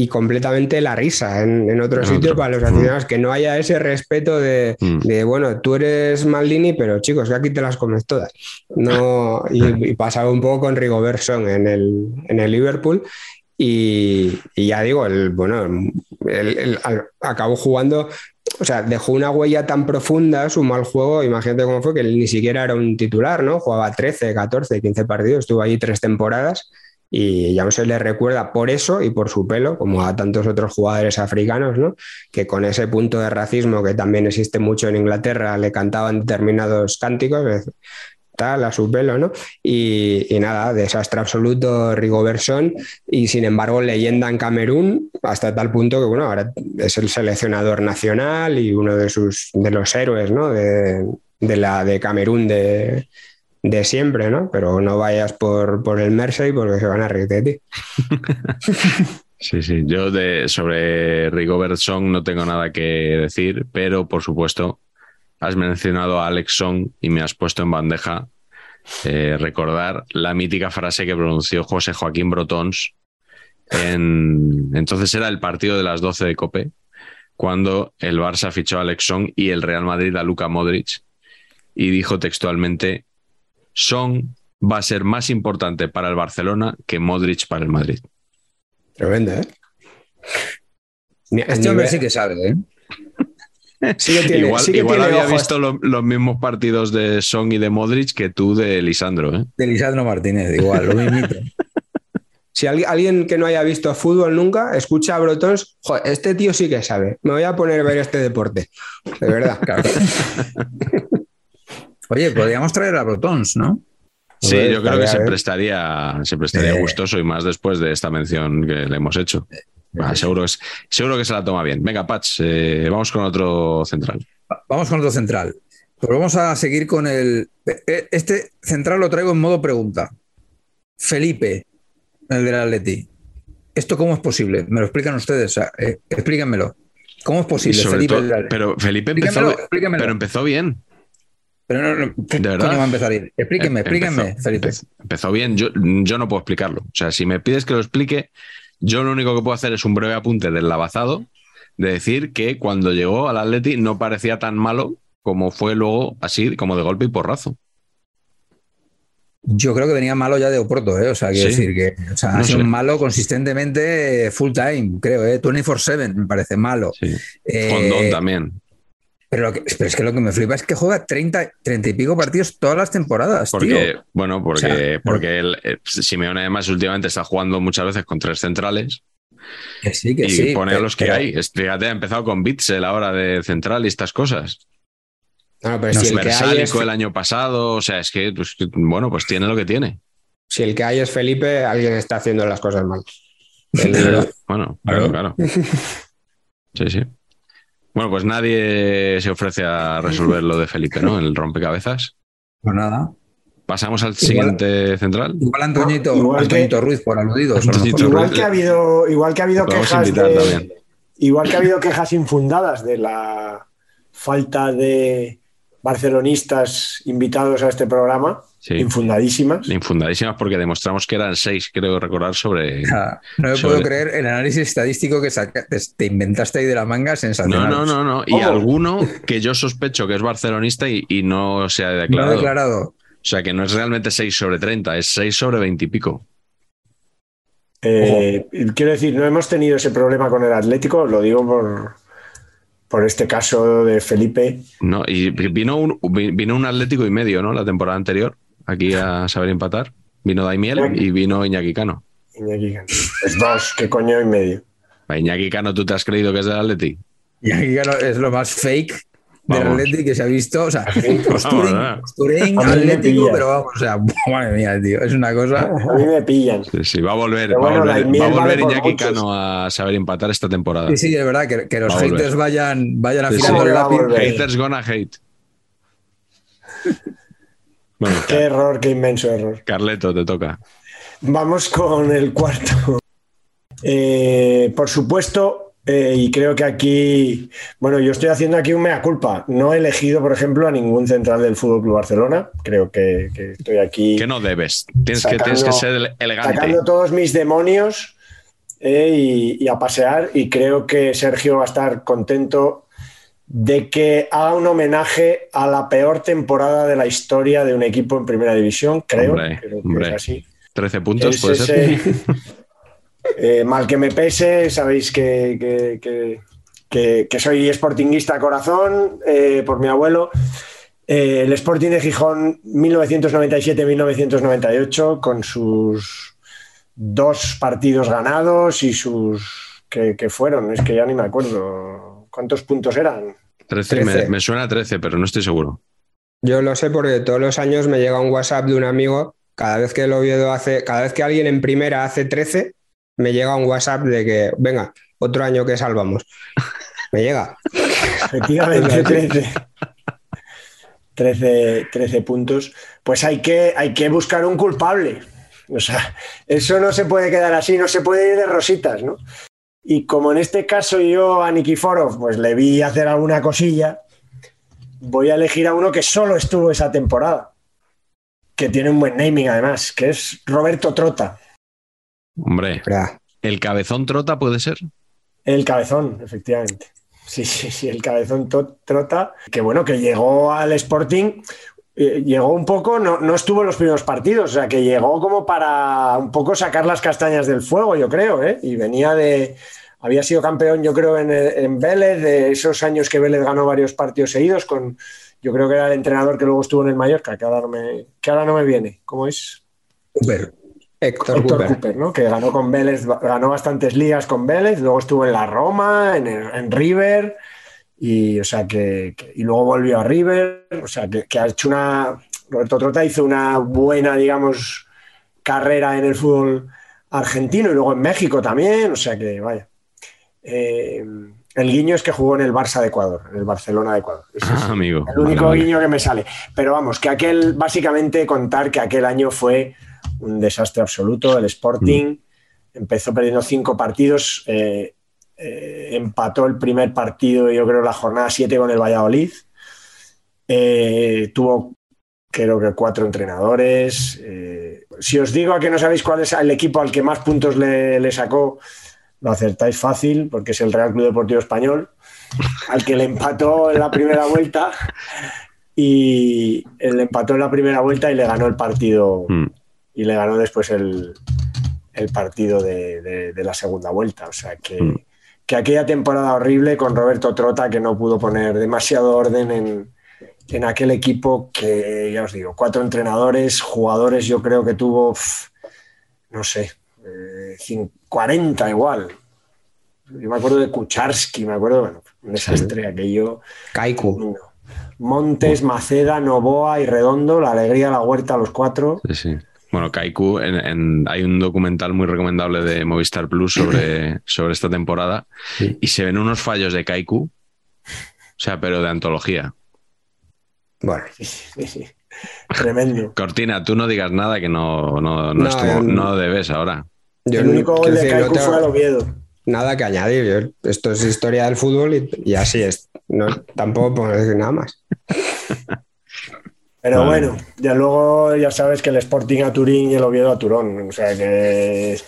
F: completamente la risa en, otro sitio para los aficionados, que no haya ese respeto mm. de, bueno, tú eres Maldini, pero chicos, que aquí te las comes todas. No, y, *laughs* pasaba un poco con Rigobertson en el, en el Liverpool. Y, ya digo, el, bueno, el, acabó jugando o sea, dejó una huella tan profunda su mal juego, imagínate cómo fue, que él ni siquiera era un titular, ¿no? Jugaba 13, 14, 15 partidos, estuvo ahí tres temporadas y ya no se le recuerda por eso y por su pelo, como a tantos otros jugadores africanos, ¿no? Que con ese punto de racismo que también existe mucho en Inglaterra, le cantaban determinados cánticos, tal, a su pelo, ¿no? Y, y nada, desastre absoluto Rigobertson y sin embargo leyenda en Camerún hasta tal punto que, bueno, ahora es el seleccionador nacional y uno de, sus, de los héroes, ¿no? De, de la de Camerún de, de siempre, ¿no? Pero no vayas por, por el Mersey porque se van a reír de ti. *laughs*
C: Sí, sí. Yo sobre Rigobert Song no tengo nada que decir, pero por supuesto has mencionado a Alex Song y me has puesto en bandeja eh, recordar la mítica frase que pronunció José Joaquín Brotons en, entonces era el partido de las 12 de Cope, cuando el Barça fichó a Alex Song y el Real Madrid a Luka Modric y dijo textualmente, Song va a ser más importante para el Barcelona que Modric para el Madrid.
F: Tremendo, ¿eh?
E: Este hombre sí que sabe, ¿eh? *laughs*
F: sí que tiene-
C: igual
F: sí que
C: igual
F: tiene
C: había
F: ojos.
C: visto lo- los mismos partidos de Song y de Modric que tú de Lisandro. ¿eh?
E: De Lisandro Martínez, igual, lo mismito. *laughs*
F: Si alguien, alguien que no haya visto fútbol nunca escucha a Brotons, "Joder, este tío sí que sabe. Me voy a poner a ver este deporte. De verdad.
E: Claro. *laughs* Oye, podríamos traer a Brotons, ¿no?
C: Sí, yo creo que
F: estaría
C: se
F: bien.
C: prestaría, se prestaría
E: Eh.
C: gustoso y más después de esta mención que le hemos hecho. Ah, seguro, es- seguro que se la toma bien. Venga, Patch, eh, vamos con otro central.
E: Vamos con otro central. Pues vamos a seguir con el. Este central lo traigo en modo pregunta. Felipe, el del Atleti. ¿Esto cómo es posible? Me lo explican ustedes. O sea, eh, explíquenmelo. ¿Cómo es posible, Felipe?
C: todo- pero Felipe empezó,
E: explíquemelo.
C: pero empezó bien.
E: Pero no, no, ¿qué
C: ¿De verdad?
E: coño va a empezar a ir? Explíquenme,
C: Em-
E: explíquenme,
C: empezó-
E: Felipe.
C: empezó- bien. Yo, yo no puedo explicarlo. O sea, si me pides que lo explique, yo lo único que puedo hacer es un breve apunte del lavazado de decir que cuando llegó al Atleti no parecía tan malo como fue luego así, como de golpe y porrazo.
E: Yo creo que venía malo ya de Oporto, ¿eh? O sea, quiero
C: Sí.
E: decir que o sea, ha sido
C: sé.
E: malo consistentemente full time, creo, ¿eh? 24-7 me parece malo.
C: Sí.
E: Eh,
C: Fondón también.
E: Pero, lo que- pero es que lo que me flipa es que juega 30, 30 y pico partidos todas las temporadas,
C: Porque,
E: tío.
C: bueno, porque,
E: O sea,
C: porque el, eh, Simeone además últimamente está jugando muchas veces con tres centrales
E: Que sí, que
C: y
E: sí.
C: pone a los que
E: pero-
C: hay. Fíjate, ha empezado con Bitzel ahora de central y estas cosas.
F: No, pero
C: No,
F: si, el que hay es,
C: el año pasado, o sea, es que, pues, que, bueno, pues tiene lo que tiene.
F: si el que hay es Felipe, alguien está haciendo las cosas mal. *laughs* El-
C: Bueno,
E: claro,
C: claro. *laughs* Sí, sí. Bueno, pues nadie se ofrece a resolver lo de Felipe, ¿no? El rompecabezas.
E: Pues nada.
C: Pasamos al siguiente central.
E: Igual Antoñito,
D: Igual que-
E: Antoñito Ruiz por aludidos.
C: Antoñito. Ruiz.
D: Igual que ha habido, igual que ha habido quejas
C: invitar
D: de-
C: también.
D: igual que ha habido quejas infundadas de la falta de barcelonistas invitados a este programa,
C: Sí.
D: infundadísimas.
C: Infundadísimas porque demostramos que eran seis, creo recordar, sobre.
E: No me
C: Sobre-
E: puedo creer el análisis estadístico que saca- te, te inventaste ahí de la manga
C: No,
E: sensacional.
C: no, no, no. Y
D: ¿Cómo?
C: alguno que yo sospecho que es barcelonista y, y no se ha
E: No
C: declarado.
E: declarado.
C: O sea que no es realmente 6 sobre 30, es 6 sobre 20 y pico.
D: Eh, quiero decir, no hemos tenido ese problema con el Atlético, lo digo por, por este caso de Felipe.
C: No, y vino un, vino un Atlético y medio, ¿no? La temporada anterior, aquí a saber empatar. Vino Daimiel y vino Iñaki Cano.
D: Iñaki Cano. Es dos, qué coño y medio.
C: Iñaki Cano, ¿tú te has creído que es del Atleti?
E: Aquí claro, es lo más fake del
C: Vamos.
E: Atleti que se ha visto. O sea,
D: me
E: Atlético, pero vamos, o sea, *laughs* madre mía, tío, es una cosa.
D: A mí me pillan.
C: Sí, sí, va a volver, va a volver,
D: Daimiel
C: va a volver
D: vale por
C: Iñaki. Cano a saber empatar esta temporada.
E: Sí, sí, es verdad, que, que los
C: Va a volver.
E: haters vayan, vayan
C: Sí, sí.
E: afilando el
D: ¿Cómo va a
E: lápiz.
C: Haters gonna hate. Bueno,
D: Qué error, qué inmenso error.
C: Carleto, te toca.
D: Vamos con el cuarto. Eh, por supuesto, eh, y creo que aquí, bueno, yo estoy haciendo aquí un mea culpa. No he elegido, por ejemplo, a ningún central del Fútbol Club Barcelona. Creo que, que estoy aquí
C: Que no debes. Tienes, que, tienes que ser ele- elegante.
D: sacando todos mis demonios eh, y, y a pasear. Y creo que Sergio va a estar contento de que haga un homenaje a la peor temporada de la historia de un equipo en Primera División. Creo,
C: Hombre,
D: creo que
C: hombre.
D: es así.
C: 13 puntos,
D: Es
C: puede ser. *laughs*
D: eh, mal que me pese, sabéis que, que- que que, que soy sportinguista a corazón eh, por mi abuelo. Eh, el Sporting de Gijón 1997-1998 con sus dos partidos ganados y sus... que, que fueron? Es que ya ni me acuerdo. ¿Cuántos puntos eran?
C: 13, me,
F: 13.
C: me suena a 13, pero no estoy seguro.
F: Yo lo sé porque todos los años me llega un WhatsApp de un amigo, cada vez que el Oviedo hace, cada vez que alguien en primera hace 13, me llega un WhatsApp de que, venga, otro año que salvamos. Me llega.
D: Efectivamente, 13. 13, 13 puntos. Pues hay que, hay que buscar un culpable. O sea, eso no se puede quedar así, no se puede ir de rositas, ¿no? Y como en este caso yo a Nikiforov pues le vi hacer alguna cosilla, voy a elegir a uno que solo estuvo esa temporada, que tiene un buen naming además, que es Roberto Trota,
C: Hombre. ¿el cabezón trota puede ser?
D: el cabezón, efectivamente. Sí, sí, sí, el cabezón Trota, que bueno, que llegó al Sporting, eh, llegó un poco, no, no estuvo en los primeros partidos, o sea, que llegó como para un poco sacar las castañas del fuego, yo creo, ¿eh? Y venía de, había sido campeón, yo creo, en, en Vélez, de esos años que Vélez ganó varios partidos seguidos con, yo creo que era el entrenador que luego estuvo en el Mallorca, que ahora no me, que ahora no me viene, ¿cómo es?
F: Cooper. Héctor,
D: Héctor
F: Cooper.
D: Cooper, ¿no? Que ganó con Vélez, ganó bastantes ligas con Vélez, luego estuvo en la Roma, en, el- en River, y o sea que, que- y luego volvió a River, o sea que, que ha hecho una Roberto Trota hizo una buena, digamos, carrera en el fútbol argentino y luego en México también, o sea que vaya. Eh, el guiño es que jugó en el Barça de Ecuador, en el Barcelona de Ecuador. Ese es
C: Ah, amigo.
D: el único
C: vale.
D: guiño que me sale. Pero vamos, que aquel, básicamente contar que aquel año fue un desastre absoluto. El Sporting empezó perdiendo cinco partidos, eh, eh, empató el primer partido, yo creo, la jornada 7 con el Valladolid. Eh, tuvo, creo que, cuatro entrenadores. Eh, si os digo a que no sabéis cuál es el equipo al que más puntos le, le sacó, lo acertáis fácil, porque es el Real Club Deportivo Español, al que le empató en la primera vuelta y le empató en la primera vuelta y le ganó el partido
C: Mm.
D: y le ganó después el, el partido de, de- de la segunda vuelta. O sea que,
C: Mm.
D: Que aquella temporada horrible con Roberto Trota que no pudo poner demasiado orden en, en aquel equipo que, ya os digo, cuatro entrenadores, jugadores, yo creo que tuvo, no sé, eh, cin- 40 igual. Yo me acuerdo de Kucharski, me acuerdo, bueno, un desastre aquello.
F: Kaiku.
D: Montes, Maceda, Novoa y Redondo, la alegría de la huerta, los cuatro.
C: Sí, sí. Bueno, Kaiku, en- en- hay un documental muy recomendable de Movistar Plus sobre, *clears throat* sobre esta temporada
F: Sí.
C: y se ven unos fallos de Kaiku, o sea, pero de antología.
F: Bueno,
D: Sí, sí, sí. Tremendo. *laughs*
C: Cortina, tú no digas nada que no, no, no,
F: No,
C: estuvo- no debes ahora.
F: yo
D: el único gol de Kaiku fue al Oviedo.
F: nada que añadir. Yo- esto es historia del fútbol y, y así es. No, tampoco puedo decir nada más. *laughs*
D: Pero
C: Vale.
D: bueno, ya luego ya sabes que el Sporting a Turín y el Oviedo a Turón. O sea que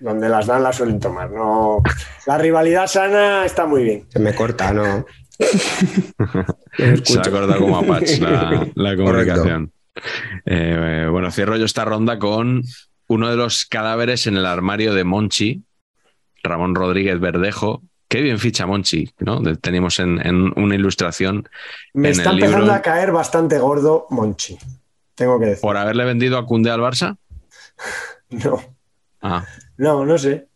D: donde las dan las suelen tomar. No, la rivalidad sana está muy bien.
F: Se me corta, ¿no? *laughs*
C: Se ha acordado como a Patch la, la comunicación. Eh, bueno, cierro yo esta ronda con uno de los cadáveres en el armario de Monchi, Ramón Rodríguez Verdejo. Qué bien ficha Monchi, ¿no? Teníamos en, en una ilustración
D: Me
C: En
D: está
C: el
D: empezando
C: libro-
D: a caer bastante gordo Monchi. Tengo que decir.
C: por haberle vendido a Cunde al Barça. *laughs*
D: No,
C: Ah,
D: no, no sé.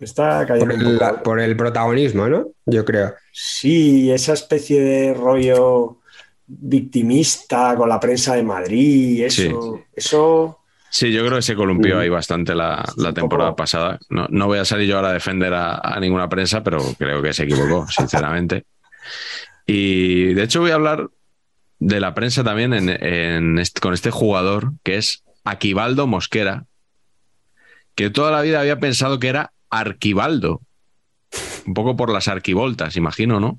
D: Me está
F: Por
D: cayendo un
F: el, por el protagonismo, ¿no? Yo creo.
D: Sí, esa especie de rollo victimista con la prensa de Madrid, eso, eso
C: Sí, yo creo que se columpió ahí bastante la, temporada
D: poco.
C: pasada. No, no voy a salir yo ahora a defender a, a ninguna prensa, pero creo que se equivocó, *laughs* sinceramente. Y de hecho voy a hablar de la prensa también en, en este- con este jugador que es Aquivaldo Mosquera, que toda la vida había pensado que era Arquivaldo. Un poco por las arquivoltas, imagino, ¿no?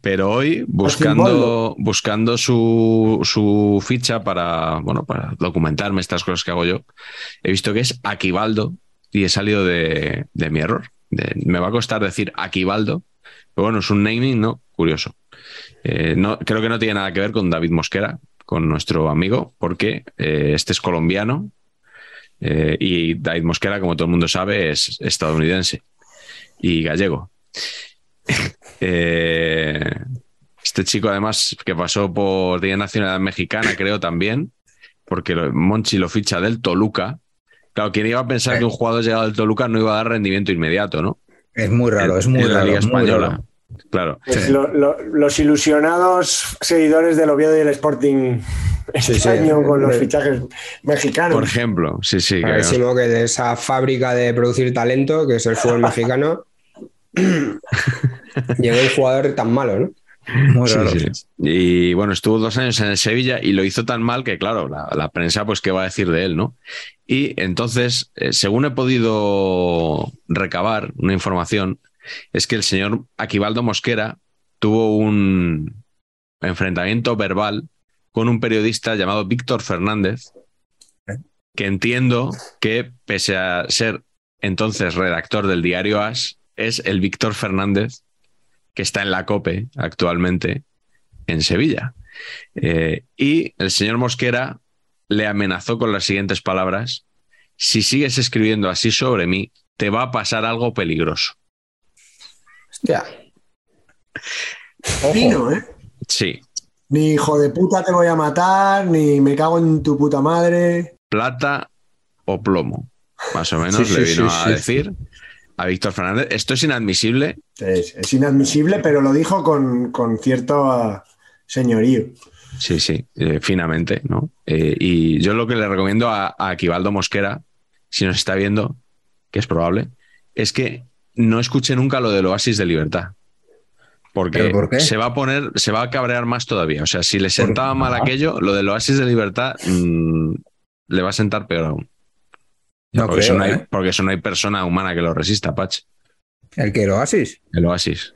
C: Pero hoy, buscando, buscando su, su ficha para, bueno, para documentarme estas cosas que hago yo, he visto que es Aquivaldo y he salido de, de mi error. De- me va a costar decir Aquivaldo, pero bueno, es un naming, ¿no? Curioso. Eh, no, creo que no tiene nada que ver con David Mosquera, con nuestro amigo, porque eh, este es colombiano eh, y David Mosquera, como todo el mundo sabe, es estadounidense y gallego. *laughs* Eh, este chico, además, que pasó por Día Nacionalidad Mexicana, creo también, porque Monchi lo ficha del Toluca. Claro, ¿quién iba a pensar que un jugador llegado del Toluca no iba a dar rendimiento inmediato, no?
E: Es muy raro,
C: En-
E: es muy
C: en la
E: raro.
C: Liga
E: muy
C: Española.
E: raro.
C: Claro.
D: Pues lo- lo- los ilusionados seguidores del Oviedo y el Sporting este
F: sí.
D: año con los fichajes mexicanos.
C: Por ejemplo, sí, sí. que-
F: Clarísimo que de esa fábrica de producir talento, que es el fútbol mexicano, *laughs* llegó un jugador tan malo, ¿no?
E: Muy
C: Sí,
E: raro.
C: sí. Y bueno, estuvo dos años en el Sevilla y lo hizo tan mal que, claro, la, la prensa, pues, ¿qué va a decir de él, no? Y entonces, eh, según he podido recabar una información, es que el señor Aquivaldo Mosquera tuvo un enfrentamiento verbal con un periodista llamado Víctor Fernández, que entiendo que, pese a ser entonces redactor del diario As, es el Víctor Fernández que está en la COPE actualmente en Sevilla. Eh, y el señor Mosquera le amenazó con las siguientes palabras, si sigues escribiendo así sobre mí, te va a pasar algo peligroso.
F: Hostia.
D: Fino, ¿eh?
C: Sí,
D: Ni hijo de puta te voy a matar, ni me cago en tu puta madre.
C: plata o plomo, más o menos
E: Sí,
C: le
E: sí,
C: vino
E: sí,
C: a
E: sí.
C: decir a Víctor Fernández. Esto es inadmisible.
D: Es, es inadmisible, pero lo dijo con, con cierto ah, señorío.
C: Sí, sí, eh, finamente, ¿no? Eh, y yo lo que le recomiendo a, a Aquivaldo Mosquera, si nos está viendo, que es probable, es que no escuche nunca lo del oasis de libertad. Porque
E: ¿Pero por qué?
C: se va a poner, se va a cabrear más todavía. O sea, si le sentaba mal aquello, lo del oasis de libertad mm, le va a sentar peor aún.
E: No
C: porque, eso
E: creo,
C: no hay,
E: ¿eh?
C: porque eso no hay persona humana que lo resista, Pach.
E: ¿El que lo haces?
C: El oasis.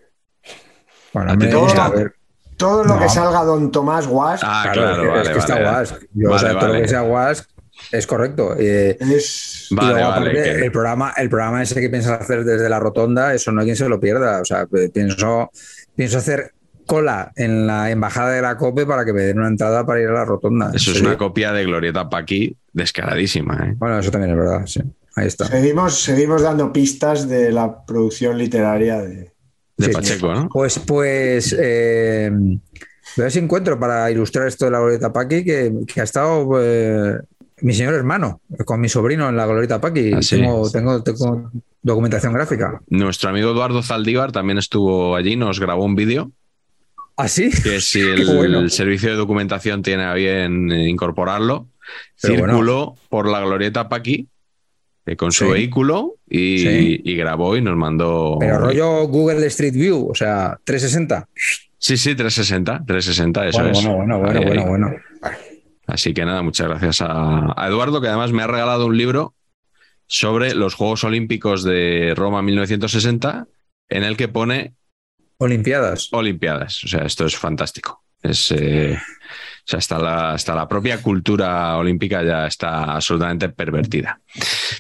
E: Bueno,
C: ¿A ti te
D: gusta?
E: a ver.
D: Todo lo
E: No.
D: que salga Don Tomás Guas
C: Ah,
E: Claro,
C: claro,
E: es que,
C: vale,
E: es que está
C: vale.
E: guas. Yo, o
C: Vale,
E: sea, todo lo que sea guas es correcto. Eh,
D: es.
C: Vale,
E: luego,
C: vale, que-
E: el, programa, el programa ese que piensas hacer desde la rotonda, eso no hay quien se lo pierda. O sea, pues, pienso, pienso hacer cola en la embajada de la COPE para que me den una entrada para ir a la rotonda.
C: Eso es una copia de Glorieta Paqui descaradísima, ¿eh?
E: Bueno, eso también es verdad, sí. Ahí está.
D: Seguimos, seguimos dando pistas de la producción literaria de.
C: De
E: Sí.
C: Pacheco, ¿no?
E: Pues, pues, eh, a ver si encuentro para ilustrar esto de la Glorieta Paqui, que, que ha estado eh, mi señor hermano con mi sobrino en la Glorieta Paqui.
C: Ah, sí.
E: tengo, tengo, tengo documentación gráfica.
C: Nuestro amigo Eduardo Zaldívar también estuvo allí, nos grabó un vídeo
E: ¿Ah, sí? *laughs*
C: que si *laughs* el, servicio de documentación tiene a bien eh, incorporarlo,
E: Pero
C: circuló por la glorieta Paqui eh, con su
E: Sí.
C: vehículo y,
E: Sí.
C: y grabó y nos mandó.
E: Pero rollo Google Street View, o sea, 360.
C: Sí, sí, 360, 360, eso
E: bueno,
C: es.
E: bueno, bueno, bueno, bueno, bueno.
C: Así que nada, muchas gracias a, a Eduardo, que además me ha regalado un libro sobre los Juegos Olímpicos de Roma 1960, en el que pone
E: Olimpiadas.
C: Olimpiadas. O sea, esto es fantástico. Es, eh, o sea, hasta la, hasta la propia cultura olímpica ya está absolutamente pervertida.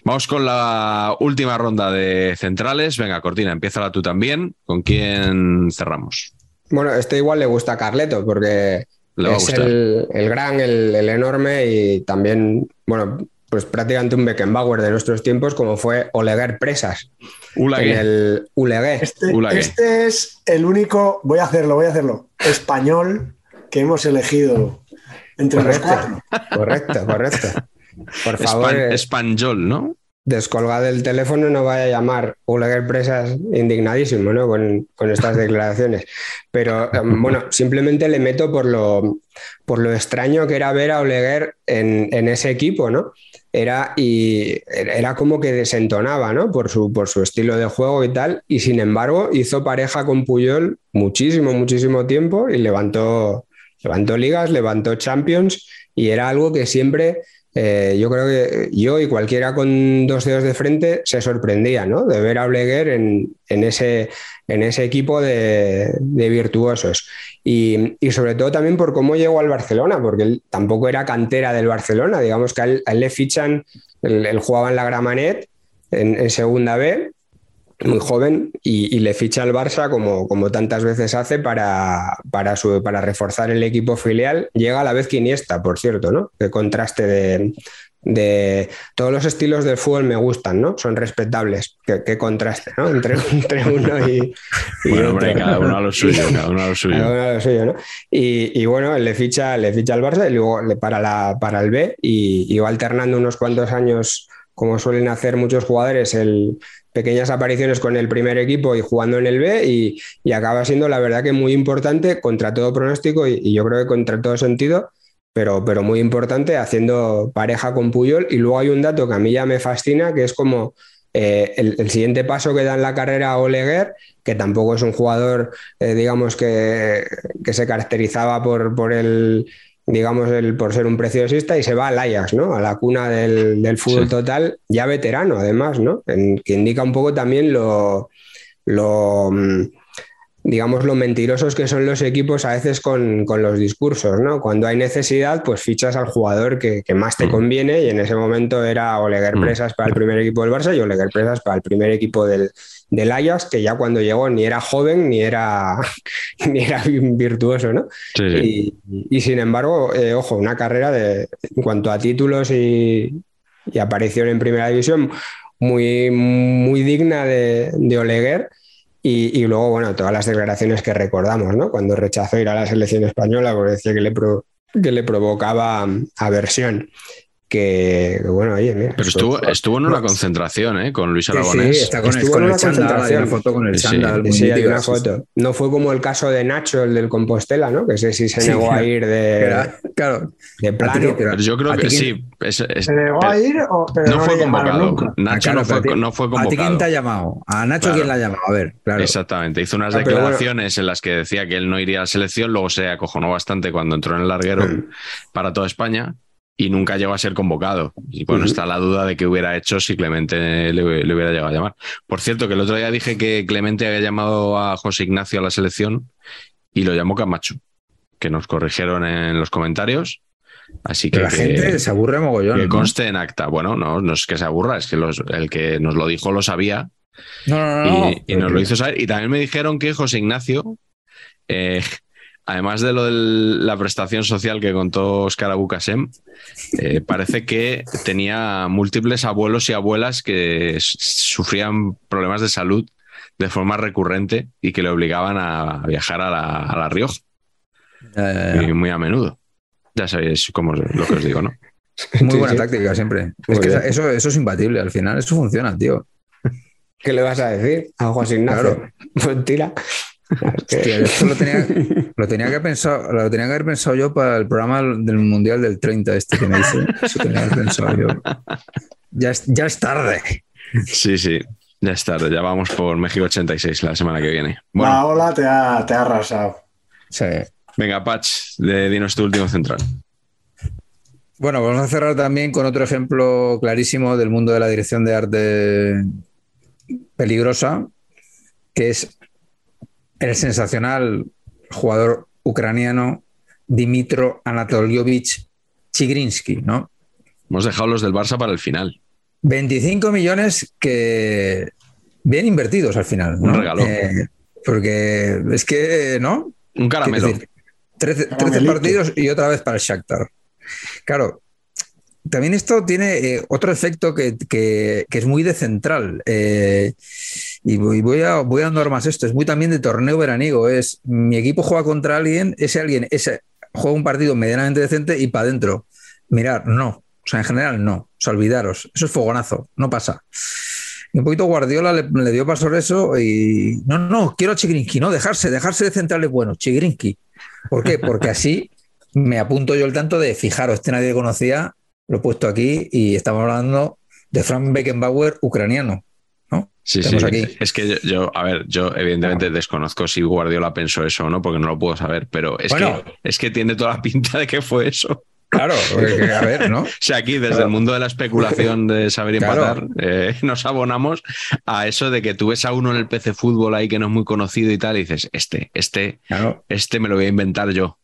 C: Vamos con la última ronda de centrales. Venga, Cortina, empieza tú también. ¿Con quién cerramos?
F: Bueno, este igual le gusta a Carleto porque
C: Le
F: es el, el gran, el, el enorme y también, bueno, pues prácticamente un Beckenbauer de nuestros tiempos como fue Oleguer Presas
C: Ulague.
F: en el.
D: Este,
C: Ulague.
D: este es el único. Voy a hacerlo, voy a hacerlo. Español que hemos elegido entre los
F: Correcto,
D: cuatro.
F: correcto, correcto. Por favor, eh,
C: Espanjol, ¿no?
F: descolgad el teléfono, no vaya a llamar Oleguer Presas indignadísimo ¿no? con, con estas declaraciones. Pero em, bueno, simplemente le meto por lo, por lo extraño que era ver a Oleguer en, en ese equipo, ¿no? Era, y, era como que desentonaba, ¿no? Por su, por su estilo de juego y tal. Y sin embargo, hizo pareja con Puyol muchísimo, muchísimo tiempo y levantó, levantó ligas, levantó champions y era algo que siempre eh, yo creo que yo y cualquiera con dos dedos de frente se sorprendía ¿no? de ver a Oleguer en, en, ese, en ese equipo de virtuosos. Y, y, sobre todo también por cómo llegó al Barcelona, porque él tampoco era cantera del Barcelona. Digamos que a él, a él le fichan, él, él, jugaba en la Gramanet en, en segunda B muy joven y, y, le ficha al Barça como, como tantas veces hace para, para, su, para reforzar el equipo filial. Llega a la vez que Iniesta, por cierto, ¿no? Qué contraste de, de todos los estilos del fútbol me gustan, ¿no? Son respetables. Qué, contraste, ¿no? Entre, *laughs* uno y,
C: bueno, Hombre, cada uno a lo suyo, cada uno a lo suyo. *laughs*
F: Cada uno a lo suyo, ¿no? Y, bueno, le ficha, le ficha al Barça y luego le para, la, para el B y, va alternando unos cuantos años, como suelen hacer muchos jugadores, el, pequeñas apariciones con el primer equipo y jugando en el B y, y acaba siendo la verdad que muy importante contra todo pronóstico y, yo creo que contra todo sentido pero, pero muy importante, haciendo pareja con Puyol. Y luego hay un dato que a mí ya me fascina, que es como eh, el, siguiente paso que da en la carrera Oleguer, que tampoco es un jugador, eh, digamos, que, que, se caracterizaba por, por el digamos, el, por ser un preciosista y se va al Ajax, ¿no? A la cuna del, del fútbol total, ya veterano, además, ¿no? que indica un poco también lo, lo mm, digamos, lo mentirosos que son los equipos a veces con, los discursos, ¿no? Cuando hay necesidad, pues fichas al jugador que, más te mm. conviene y en ese momento era Oleguer mm. Presas para el primer equipo del Barça y Oleguer Presas para el primer equipo del, del Ajax, que ya cuando llegó ni era joven ni era, *laughs* ni era virtuoso, ¿no? Y, sin embargo, eh, ojo, una carrera de, en cuanto a títulos y, aparición en primera división muy, muy digna de, de Oleguer y, luego, bueno, todas las declaraciones que recordamos, ¿no? Cuando rechazó ir a la selección española porque decía que le, que le provocaba aversión que, bueno, oye, mira,
C: Pero estuvo, estuvo en una concentración, ¿eh? Con Luis Aragonés.
E: Sí, está con, estuvo con en una el foto con el
F: sí, sí, hay una foto. No fue como el caso de Nacho, el del Compostela, ¿no? Que sé si se negó a ir de,
E: claro,
F: de plano.
C: Pero yo creo que sí.
D: ¿Se negó a ir o
C: no, fue convocado? Nacho no, fue, no fue convocado.
E: ¿A ti quién te ha llamado? A Nacho quién la ha llamado. A ver, claro.
C: Exactamente. Hizo unas declaraciones en las que decía que él no iría a la selección, luego se acojonó bastante cuando entró en el larguero mm. para toda España y nunca llegó a ser convocado. Y bueno, está la duda de qué hubiera hecho si Clemente le, hubiera llegado a llamar. Por cierto, que el otro día dije que Clemente había llamado a José Ignacio a la selección y lo llamó Camacho, que nos corrigieron en los comentarios. Así que
E: la gente se aburre mogollón.
C: Que conste en acta. Bueno, no, no es que se aburra, es que el que nos lo dijo lo sabía.
E: No, no, no.
C: Y, nos lo hizo saber. Y también me dijeron que José Ignacio eh, además de lo de la prestación social que contó Oscar Abucasem, eh, parece que tenía múltiples abuelos y abuelas que sufrían problemas de salud de forma recurrente y que le obligaban a viajar a la, Rioja. muy a menudo. Ya sabéis cómo lo que os digo, ¿no? *laughs*
E: Muy buena táctica siempre. es que eso, eso es imbatible al final, eso funciona, tío.
F: ¿Qué le vas a decir a Juan Ignacio? *laughs* *laughs*
E: Lo tenía, que pensar, lo tenía que haber pensado yo para el programa del Mundial del 30, este que me dice. Ya es, ya es tarde.
C: Sí, sí, ya es tarde. Ya vamos por México 86 la semana que viene.
D: La ola te ha, te ha arrasado.
E: Sí.
C: Venga, Patch, de, dinos tu último central.
E: Bueno, vamos a cerrar también con otro ejemplo clarísimo del mundo de la dirección de arte peligrosa, que es el sensacional jugador ucraniano Dimitro Anatolievich Chigrinsky, ¿no?
C: Hemos dejado los del Barça para el final.
E: 25 millones que bien invertidos al final. Un
C: regalo.
E: Eh, porque es que, ¿no?
C: Un caramelo.
E: 13, partidos y otra vez para el Shakhtar. Claro, también esto tiene eh, otro efecto que, es muy de central. Eh, y voy, a, voy a más esto. Es muy también de torneo veraniego. Es mi equipo juega contra alguien, ese alguien ese, juega un partido medianamente decente y para adentro. Mirar, no. O sea, en general, no. O sea, olvidaros. Eso es fogonazo. No pasa. Y un poquito Guardiola le, dio paso a eso y no, no, quiero a no, dejarse, dejarse de centrales bueno, Chigrinski. ¿Por qué? Porque así me apunto yo el tanto de, fijaros, este nadie conocía, lo he puesto aquí y estamos hablando de Frank Beckenbauer ucraniano. ¿no?
C: Sí, sí. Aquí. Es que yo, a ver, yo evidentemente desconozco si Guardiola pensó eso o no, porque no lo puedo saber, pero es, que, es que tiene toda la pinta de que fue eso.
E: Claro, a ver, ¿no? *laughs* o
C: sea, aquí desde el mundo de la especulación de saber empatar, eh, *laughs* nos abonamos a eso de que tú ves a uno en el PC Fútbol ahí que no es muy conocido y tal, y dices, este, este, este me lo voy a inventar yo.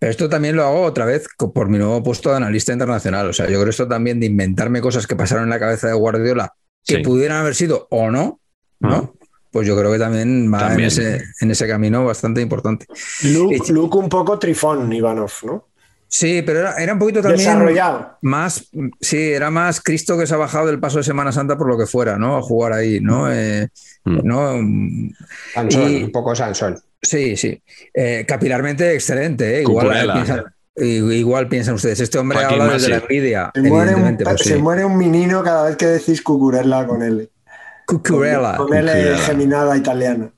E: Pero esto también lo hago otra vez por mi nuevo puesto de analista internacional. O sea, yo creo esto también de inventarme cosas que pasaron en la cabeza de Guardiola que pudieran haber sido o no, ¿no? Ah. Pues yo creo que también va En, ese, camino bastante importante.
D: Luke, un poco trifón, Ivanov, ¿no?
E: Sí, pero era, era un poquito también
D: desarrollado.
E: más, sí, era más Cristo que se ha bajado del paso de Semana Santa por lo que fuera, ¿no? A jugar ahí, ¿no? Eh,
C: Mm.
E: ¿no?
F: Sansón,
E: Y-
F: un poco Sansón.
E: Sí, sí. Eh, capilarmente excelente, ¿eh? Igual,
C: Cucurella.
E: piensan, i- igual piensan ustedes, este hombre
C: Joaquín
E: habla desde la envidia,
D: Se muere, un,
E: pues
D: se
E: sí.
D: muere un menino cada vez que decís cucurella con él.
E: Cucurella.
D: Con él
C: Cucurella.
D: geminada italiana.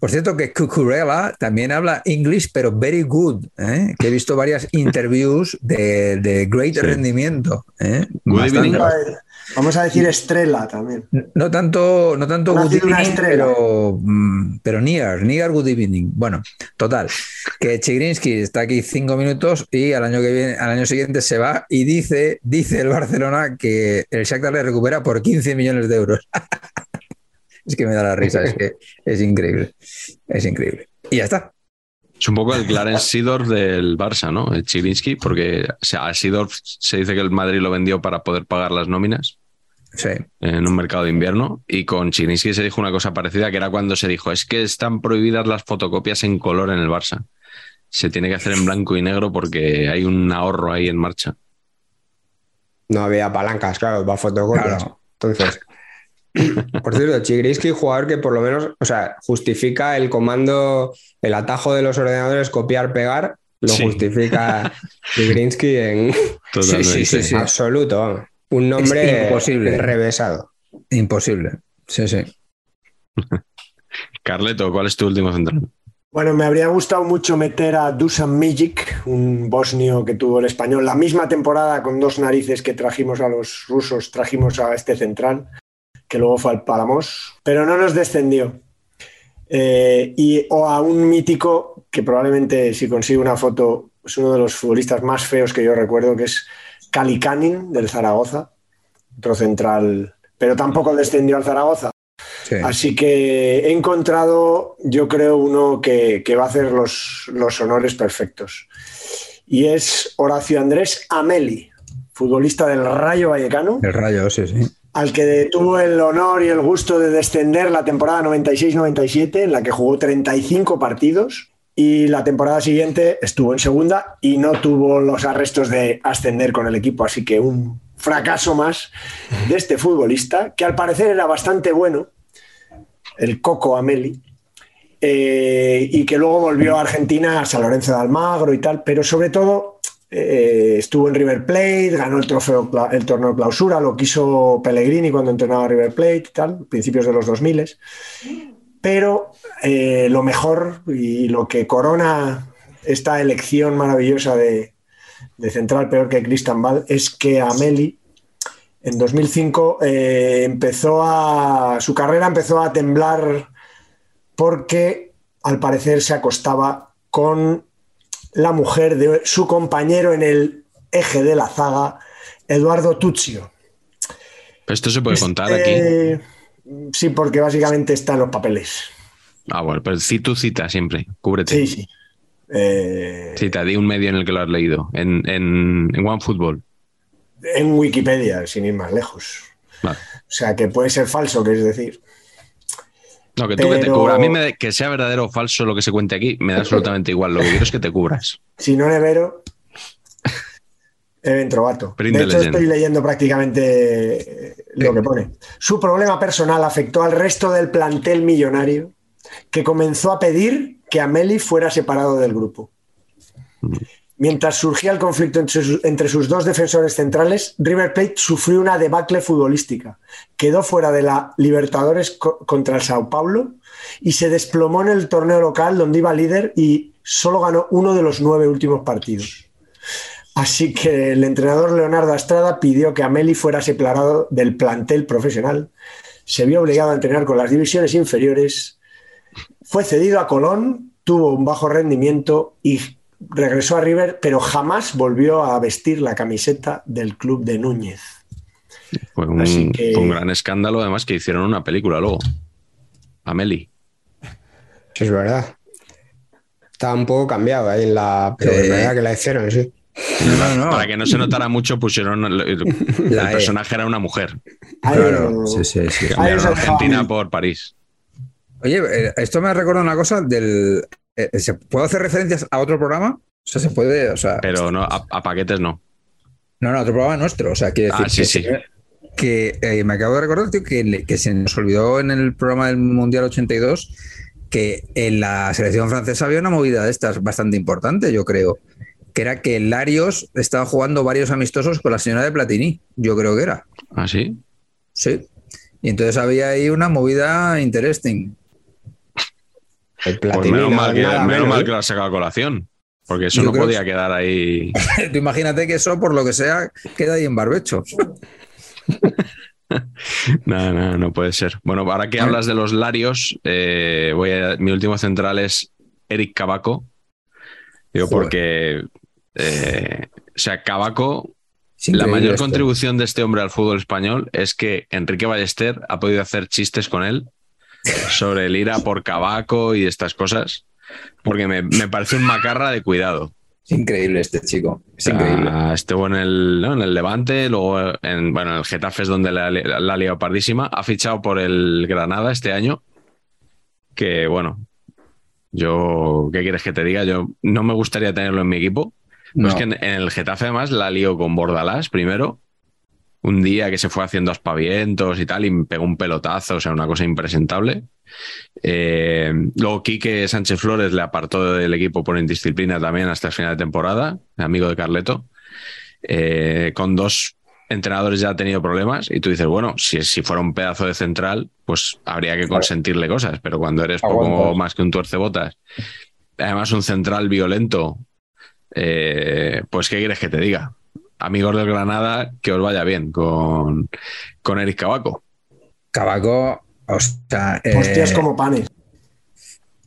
E: Por cierto, que Cucurella también habla English, pero very good, ¿eh? que he visto varias *laughs* interviews de, de great
C: Sí.
E: rendimiento. ¿eh?
C: Good
E: Bastante.
C: evening.
D: Vamos a decir estrella también.
E: No tanto, no tanto good evening, pero, mm, pero near, near good evening. Bueno, total, que Chigrinsky está aquí cinco minutos y al año que viene, al año siguiente se va y dice, dice el Barcelona que el Shakhtar le recupera por 15 millones de euros. *laughs* es que me da la risa, es que *laughs* es increíble, es increíble. Y ya está.
C: Es un poco el Clarence *laughs* Seedorf del Barça, ¿no? El Chirinsky, porque o sea, a Seedorf se dice que el Madrid lo vendió para poder pagar las nóminas
E: Sí.
C: en un mercado de invierno y con Chirinsky se dijo una cosa parecida, que era cuando se dijo, es que están prohibidas las fotocopias en color en el Barça. Se tiene que hacer en blanco y negro porque hay un ahorro ahí en marcha.
F: No había palancas, claro, para fotocopias.
E: Claro.
F: Entonces, por cierto, Chigrinsky, jugador que por lo menos, o sea, justifica el comando, el atajo de los ordenadores copiar-pegar, lo
C: Sí.
F: justifica *laughs* Chigrinsky en
E: sí, sí, sí.
F: absoluto. Un nombre
E: imposible.
F: revesado.
E: Imposible. Sí, sí. *laughs*
C: Carleto, ¿cuál es tu último central?
D: Bueno, me habría gustado mucho meter a Dusan Mijic, un bosnio que tuvo el español la misma temporada con dos narices que trajimos a los rusos, trajimos a este central, que luego fue al Palamos, pero no nos descendió. Eh, y, o a un mítico que probablemente si consigue una foto es uno de los futbolistas más feos que yo recuerdo, que es Kalikanin del Zaragoza, otro central, pero tampoco descendió al Zaragoza.
E: sí.
D: Así que he encontrado, yo creo, uno que, que va a hacer los, los honores perfectos. Y es Horacio Andrés Ameli, futbolista del Rayo Vallecano,
E: El rayo, sí, sí.
D: Al que tuvo el honor y el gusto de descender la temporada 96-97, en la que jugó 35 partidos. Y la temporada siguiente estuvo en segunda y no tuvo los arrestos de ascender con el equipo. Así que un fracaso más de este futbolista, que al parecer era bastante bueno, el Coco Ameli, eh, y que luego volvió a Argentina, a San Lorenzo de Almagro y tal, pero sobre todo eh, estuvo en River Plate, ganó el trofeo, el torneo clausura, lo quiso Pellegrini cuando entrenaba a River Plate y tal, principios de los 2000 pero eh, lo mejor y lo que corona esta elección maravillosa de, de central peor que Christian Ball es que Ameli en 2005 eh, empezó a su carrera empezó a temblar porque al parecer se acostaba con la mujer de su compañero en el eje de la zaga, Eduardo Tuccio.
C: Esto se puede contar aquí.
D: Eh, sí, porque básicamente está en los papeles.
C: Ah, bueno, pero ci- tú cita siempre, cúbrete.
D: Sí, sí. Eh,
C: Cita, di un medio en el que lo has leído. En, en, en OneFootball.
D: En Wikipedia, sin ir más lejos.
C: Vale.
D: O sea, que puede ser falso, que es decir.
C: No, que tú que te cubras. A mí me que sea verdadero o falso lo que se cuente aquí, me da absolutamente igual. Lo que quiero es que te cubras. *laughs*
D: Si no nevero, Even Trovato. De hecho, estoy leyendo prácticamente eh, lo que pone. Su problema personal afectó al resto del plantel millonario que comenzó a pedir que Ameli fuera separado del grupo. Mientras surgía el conflicto entre sus, dos defensores centrales, River Plate sufrió una debacle futbolística. Quedó fuera de la Libertadores co- contra el Sao Paulo y se desplomó en el torneo local donde iba líder y solo ganó uno de los nueve últimos partidos. Así que el entrenador Leonardo Astrada pidió que Ameli fuera separado del plantel profesional. Se vio obligado a entrenar con las divisiones inferiores. Fue cedido a Colón, tuvo un bajo rendimiento y regresó a River, pero jamás volvió a vestir la camiseta del club de Núñez.
C: Fue un,
D: Así que-
C: fue un gran escándalo, además, que hicieron una película luego. Ameli.
F: Es verdad. Estaba un poco cambiado ahí en la. Pero es
E: Eh.
F: verdad que la hicieron, sí.
E: No, no, no.
C: Para que no se notara mucho, pusieron. El, el *laughs*
E: La E.
C: personaje era una mujer.
E: Claro, sí, sí, sí.
C: Cambiaron Argentina por París.
E: Oye, eh, esto me recuerda una cosa del. Eh, ¿se- ¿Puedo hacer referencias a otro programa? O sea, se puede, o sea.
C: Pero no, a, a paquetes no.
E: No, no, otro programa nuestro. O sea, quiere decir
C: Ah, sí,
E: que,
C: sí.
E: que, eh, me acabo de recordar, tío, que, que se nos olvidó en el programa del Mundial 82 que en la selección francesa había una movida de estas bastante importante, yo creo. Que era que Larios estaba jugando varios amistosos con la señora de Platini, yo creo que era.
C: ¿Ah, sí?
E: Sí. Y entonces había ahí una movida interesting.
F: El
C: Pues menos mal que, menos
F: menos,
C: mal que lo has sacado a colación. Porque eso
E: Yo
C: no podía
E: que-
C: quedar ahí. *laughs*
E: Tú imagínate que eso, por lo que sea, queda ahí en barbecho. *laughs*
C: No, no, no puede ser. Bueno, ahora que hablas de los Larios, eh, voy a, mi último central es Eric Cavaco. Digo,
E: Joder.
C: porque. eh, o sea, Cavaco,
E: Es
C: la mayor
E: esto.
C: contribución de este hombre al fútbol español es que Enrique Ballester ha podido hacer chistes con él sobre el ir a por Cavaco y estas cosas, porque me, me parece un macarra de cuidado.
E: Es increíble este chico. Es
C: O sea,
E: increíble.
C: Estuvo en el, ¿no? en el Levante, luego en, bueno, en el Getafe es donde la, la ha liado pardísima. Ha fichado por el Granada este año. Que bueno, yo, ¿qué quieres que te diga? Yo no me gustaría tenerlo en mi equipo.
E: No.
C: es que en, en el Getafe además la lió con Bordalás primero. Un día que se fue haciendo aspavientos y tal, y pegó un pelotazo, o sea, una cosa impresentable. Eh, luego Quique Sánchez Flores le apartó del equipo por indisciplina también hasta el final de temporada, amigo de Carleto. Eh, con dos entrenadores ya ha tenido problemas y tú dices, bueno, si, si fuera un pedazo de central, pues habría que consentirle cosas, pero cuando eres poco más que un tuercebotas, además un central violento, eh, pues ¿qué quieres que te diga? Amigos del Granada, que os vaya bien con, con Eric Cavaco.
E: Cabaco, o sea. eh,
D: Hostias como panes.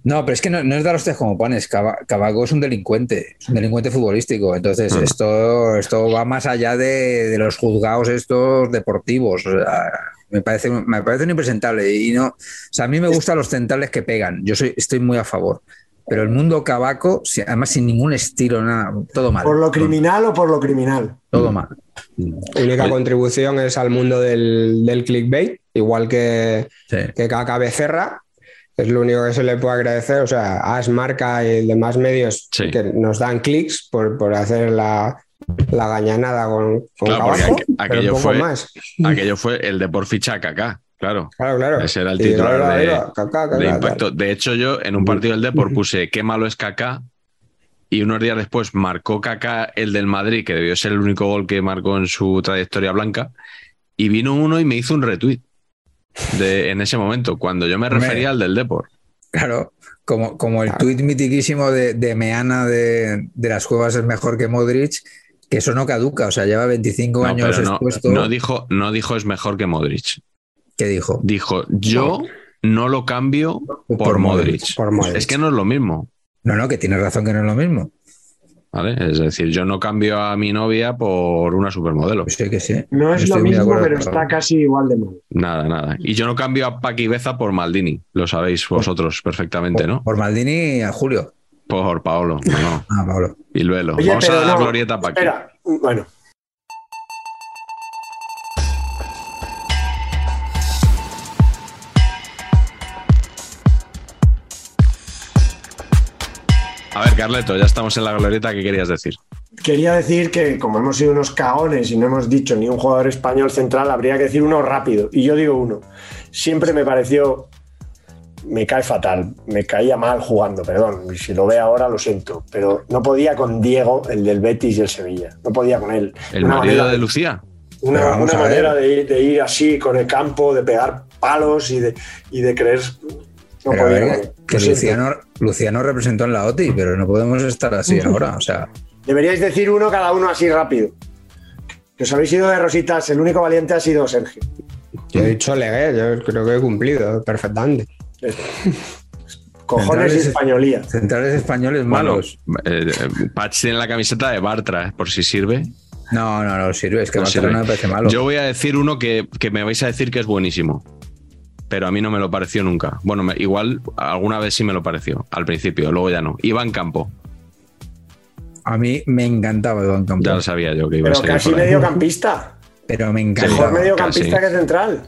E: No, pero es que no, no es dar hostias como panes. Cabaco es un delincuente, es un delincuente futbolístico. Entonces,
C: Mm.
E: esto, esto va más allá de, de los juzgados estos deportivos. O sea, me parece, me parece un impresentable. Y no, o sea, a mí me gustan los centrales que pegan. Yo soy, estoy muy a favor. Pero el mundo cabaco, además sin ningún estilo, nada, todo mal.
D: ¿Por lo criminal o por lo criminal?
E: Todo mal.
F: Única contribución es al mundo del, del clickbait, igual que,
E: Sí.
F: que Caca Becerra. Es lo único que se le puede agradecer. O sea, As Marca y demás medios
C: Sí.
F: que nos dan clics por, por hacer la, la gañanada con, con
C: Claro,
F: Cavaco,
C: aqu-
F: pero
C: aquello
F: poco
C: fue-
F: más.
C: Aquello fue el de por ficha Kaká, claro.
F: Claro, claro.
C: Ese era el titular de- impacto. De hecho, yo en un partido del Depor puse qué malo es Kaká y unos días después marcó Kaká el del Madrid, que debió ser el único gol que marcó en su trayectoria blanca, y vino uno y me hizo un retweet de, en ese momento, cuando yo me refería al del Depor.
E: Claro, como, como el tuit mitiquísimo de, de Meana de, de las cuevas es mejor que Modric, que eso no caduca, o sea, lleva 25
C: No,
E: años
C: no,
E: expuesto.
C: no dijo, no dijo es mejor que Modric.
E: ¿Qué dijo?
C: Dijo, yo no lo cambio por,
E: Por
C: Modric.
E: Modric.
F: Por Modric.
C: Es que no es lo mismo.
E: No, no, que tienes razón que no es lo mismo.
C: ¿vale? Es decir, yo no cambio a mi novia por una supermodelo.
E: Pues sí que sí.
D: No es
E: Estoy
D: lo mismo,
E: acuerdo
D: pero está casi igual de mal.
C: Nada, nada. Y yo no cambio a Paqui Beza por Maldini, lo sabéis vosotros perfectamente, ¿no?
E: Por Maldini a Julio.
C: Por Paolo, no, no.
E: Ah, Pablo.
C: Y Luelo.
D: Oye,
C: Vamos a dar
D: no,
C: glorieta a Paqui.
D: Espera, bueno.
C: Carleto, ya estamos en la glorieta. ¿Qué querías decir?
D: Quería decir que como hemos sido unos cagones y no hemos dicho ni un jugador español central, habría que decir uno rápido. Y yo digo uno. Siempre me pareció, me cae fatal, me caía mal jugando, perdón. Si lo ve ahora lo siento, pero no podía con Diego, el del Betis y el Sevilla. No podía con él.
C: ¿El
D: Una
C: marido
D: manera-
C: de Lucía?
D: Una, manera de ir, de ir así con el campo, de pegar palos y de, y de creer. No
E: Pero a
D: podía
E: ver,
D: con él.
E: que. Luciano, Luciano representó en la OTI, pero no podemos estar así ahora. O sea,
D: Deberíais decir uno cada uno así rápido. Que os habéis ido de rositas, el único valiente ha sido Sergio.
F: Yo he dicho legué, yo creo que he cumplido perfectamente.
D: Cojones y
E: Centrales-
D: españolía.
E: centrales españoles
C: Bueno,
E: malos.
C: eh, eh, Patch tiene la camiseta de Bartra, eh, por si sirve.
E: No, no, no sirve. Es que
C: No
E: Barcelona
C: sirve.
E: no me parece malo.
C: Yo voy a decir uno que, que me vais a decir que es buenísimo. Pero a mí no me lo pareció nunca. Bueno, me- igual alguna vez sí me lo pareció. Al principio, luego ya no. Iván Campo.
E: A mí me encantaba Iván Campos.
C: Ya lo sabía yo que iba a
D: Pero
C: ser.
D: casi mediocampista. *laughs*
E: Pero me
D: Mejor
E: encantaba.
D: mediocampista
C: casi.
D: que central.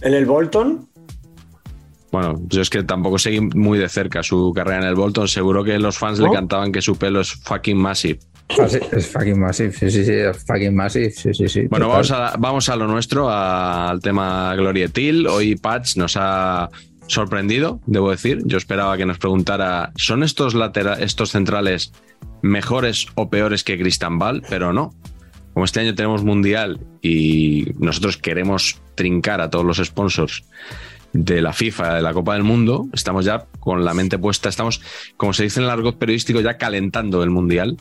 D: En el Bolton,
C: Bueno, yo es que tampoco seguí muy de cerca su carrera en el Bolton. Seguro que los fans le cantaban que su pelo es fucking massive.
E: Ah, sí, es fucking massive, sí, sí, sí, es fucking massive, sí, sí, sí.
C: Bueno, vamos a, vamos a lo nuestro, a- al tema Glorietil. Hoy Patch nos ha sorprendido, debo decir. Yo esperaba que nos preguntara, ¿son estos, latera- estos centrales mejores o peores que Cristambal? Pero no. Como este año tenemos Mundial y nosotros queremos trincar a todos los sponsors de la FIFA, de la Copa del Mundo, estamos ya con la mente puesta, estamos, como se dice en el argot periodístico, ya calentando el Mundial.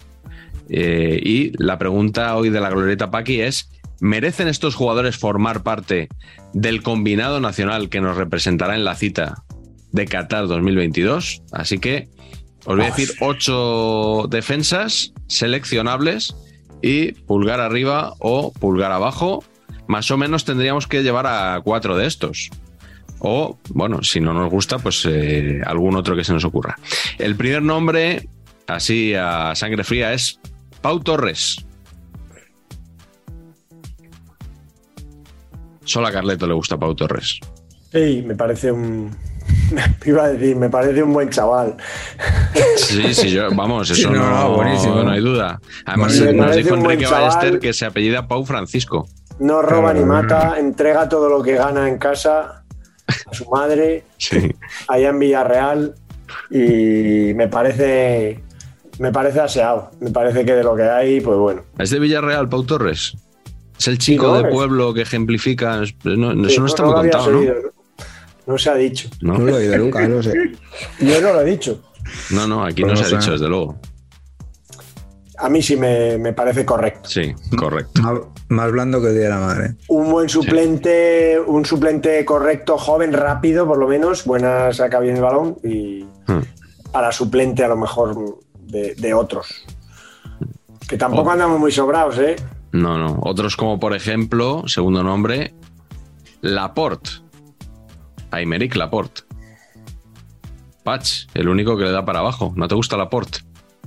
C: Eh, y la pregunta hoy de la Glorieta Paqui es: ¿merecen estos jugadores formar parte del combinado nacional que nos representará en la cita de Qatar 2022? Así que os voy a decir ocho defensas seleccionables y pulgar arriba o pulgar abajo. Más o menos tendríamos que llevar a cuatro de estos. O, bueno, si no nos gusta, pues eh, algún otro que se nos ocurra. El primer nombre, así a sangre fría, es Pau Torres. Solo a Carleto le gusta Pau Torres.
D: Sí, me parece un. *laughs* Iba a decir, me parece un buen chaval.
C: Sí, sí, yo, vamos, *laughs* eso
E: no,
C: no,
E: no, buenísimo.
C: no hay duda. Además,
D: Me
C: nos dijo Enrique. Ballester que se apellida Pau Francisco.
D: No roba ni mata, entrega todo lo que gana en casa a su madre, *laughs*
C: Sí.
D: allá en Villarreal, y me parece. Me parece aseado. Me parece que de lo que hay, pues bueno.
C: ¿Es de Villarreal, Pau Torres? Es el chico
D: no,
C: de
D: es-
C: pueblo que ejemplifica. no-
D: Sí,
C: eso no está
D: lo
C: muy contado, ¿no?
D: oído, ¿no? No se ha dicho.
C: ¿no?
F: No lo he oído nunca, no sé. *laughs*
D: Yo no lo he dicho.
C: No, no, aquí
E: Pues
C: no
E: no
C: se ha dicho, desde luego.
D: A mí sí me, me parece correcto.
C: Sí, correcto.
E: Más, más blando que el día de la madre.
D: Un buen suplente, un suplente correcto, joven, rápido, por lo menos. Buena, saca bien el balón y
C: Hmm.
D: para suplente a lo mejor de, de otros. Que tampoco
C: Oh.
D: andamos muy sobrados, ¿eh?
C: No, no. Otros como, por ejemplo, segundo nombre, Laporte. Aymeric Laporte. Patch, el único que le da para abajo. ¿No te gusta Laporte?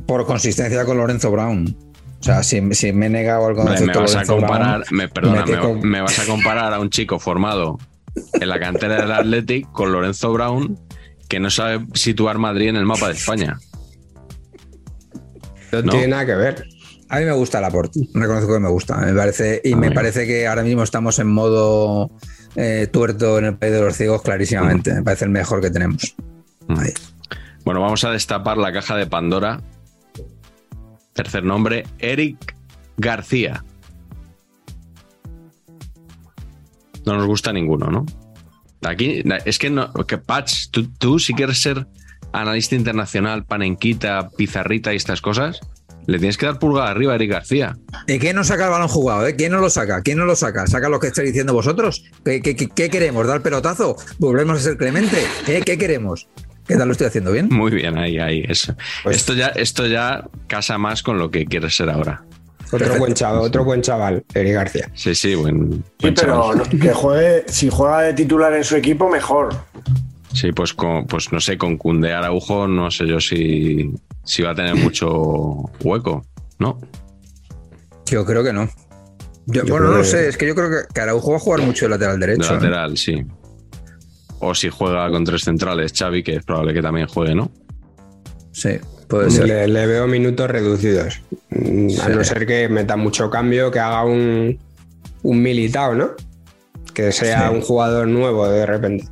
E: Por consistencia con Lorenzo Brown. O sea, si, si me he negado al concepto
C: me vas a comparar,
E: Brown,
C: me, perdona,
E: mete
C: me,
E: con-
C: me vas a comparar a un chico formado en la cantera del Athletic con Lorenzo Brown que no sabe situar Madrid en el mapa de España.
F: No,
C: No.
F: tiene nada que ver.
E: A mí me gusta el aporte, reconozco que me gusta. Me parece, y me parece que ahora mismo estamos en modo eh, tuerto en el país de los ciegos, clarísimamente. Me parece el mejor que tenemos.
C: Mm. Bueno, vamos a destapar la caja de Pandora. Tercer nombre, Eric García. No nos gusta ninguno, ¿no? Aquí, es que, no, que Patch, tú, tú si quieres ser analista internacional, panenquita, pizarrita y estas cosas, le tienes que dar pulgar arriba a Eric García.
E: ¿Y quién no saca el balón jugado? eh? ¿Quién no lo saca? ¿Quién no lo saca? ¿Saca lo que estáis diciendo vosotros? ¿Qué, qué- qué- qué queremos? ¿Dar pelotazo? ¿Volvemos a ser Clemente? ¿Eh? ¿Qué queremos? ¿Qué tal lo estoy haciendo bien?
C: Muy bien, ahí, ahí. Eso.
F: Pues-
C: esto, ya, esto ya casa más con lo que quieres ser ahora.
F: Otro buen chaval, otro buen chaval, Eric García.
C: Sí, sí, buen,
D: Sí, pero
C: chaval.
D: no- que juegue, si juega de titular en su equipo, mejor.
C: Sí, pues, con, pues no sé, con Cunde Araujo no sé yo si, si va a tener *laughs* mucho hueco, ¿no?
E: Yo creo que no. Yo-
F: Yo
E: bueno, no lo
F: que-
E: sé. Es que yo creo que que Araujo va a jugar mucho de lateral
C: De
E: derecho. ¿eh?
C: lateral, sí. O si juega con tres centrales, Xavi, que es probable que también juegue, ¿no?
E: Sí, puede ser.
F: Le, le veo minutos reducidos. Mm, A no ser que meta mucho cambio, que haga un, un militao, ¿no? Que sea
E: Sí.
F: un jugador nuevo de repente.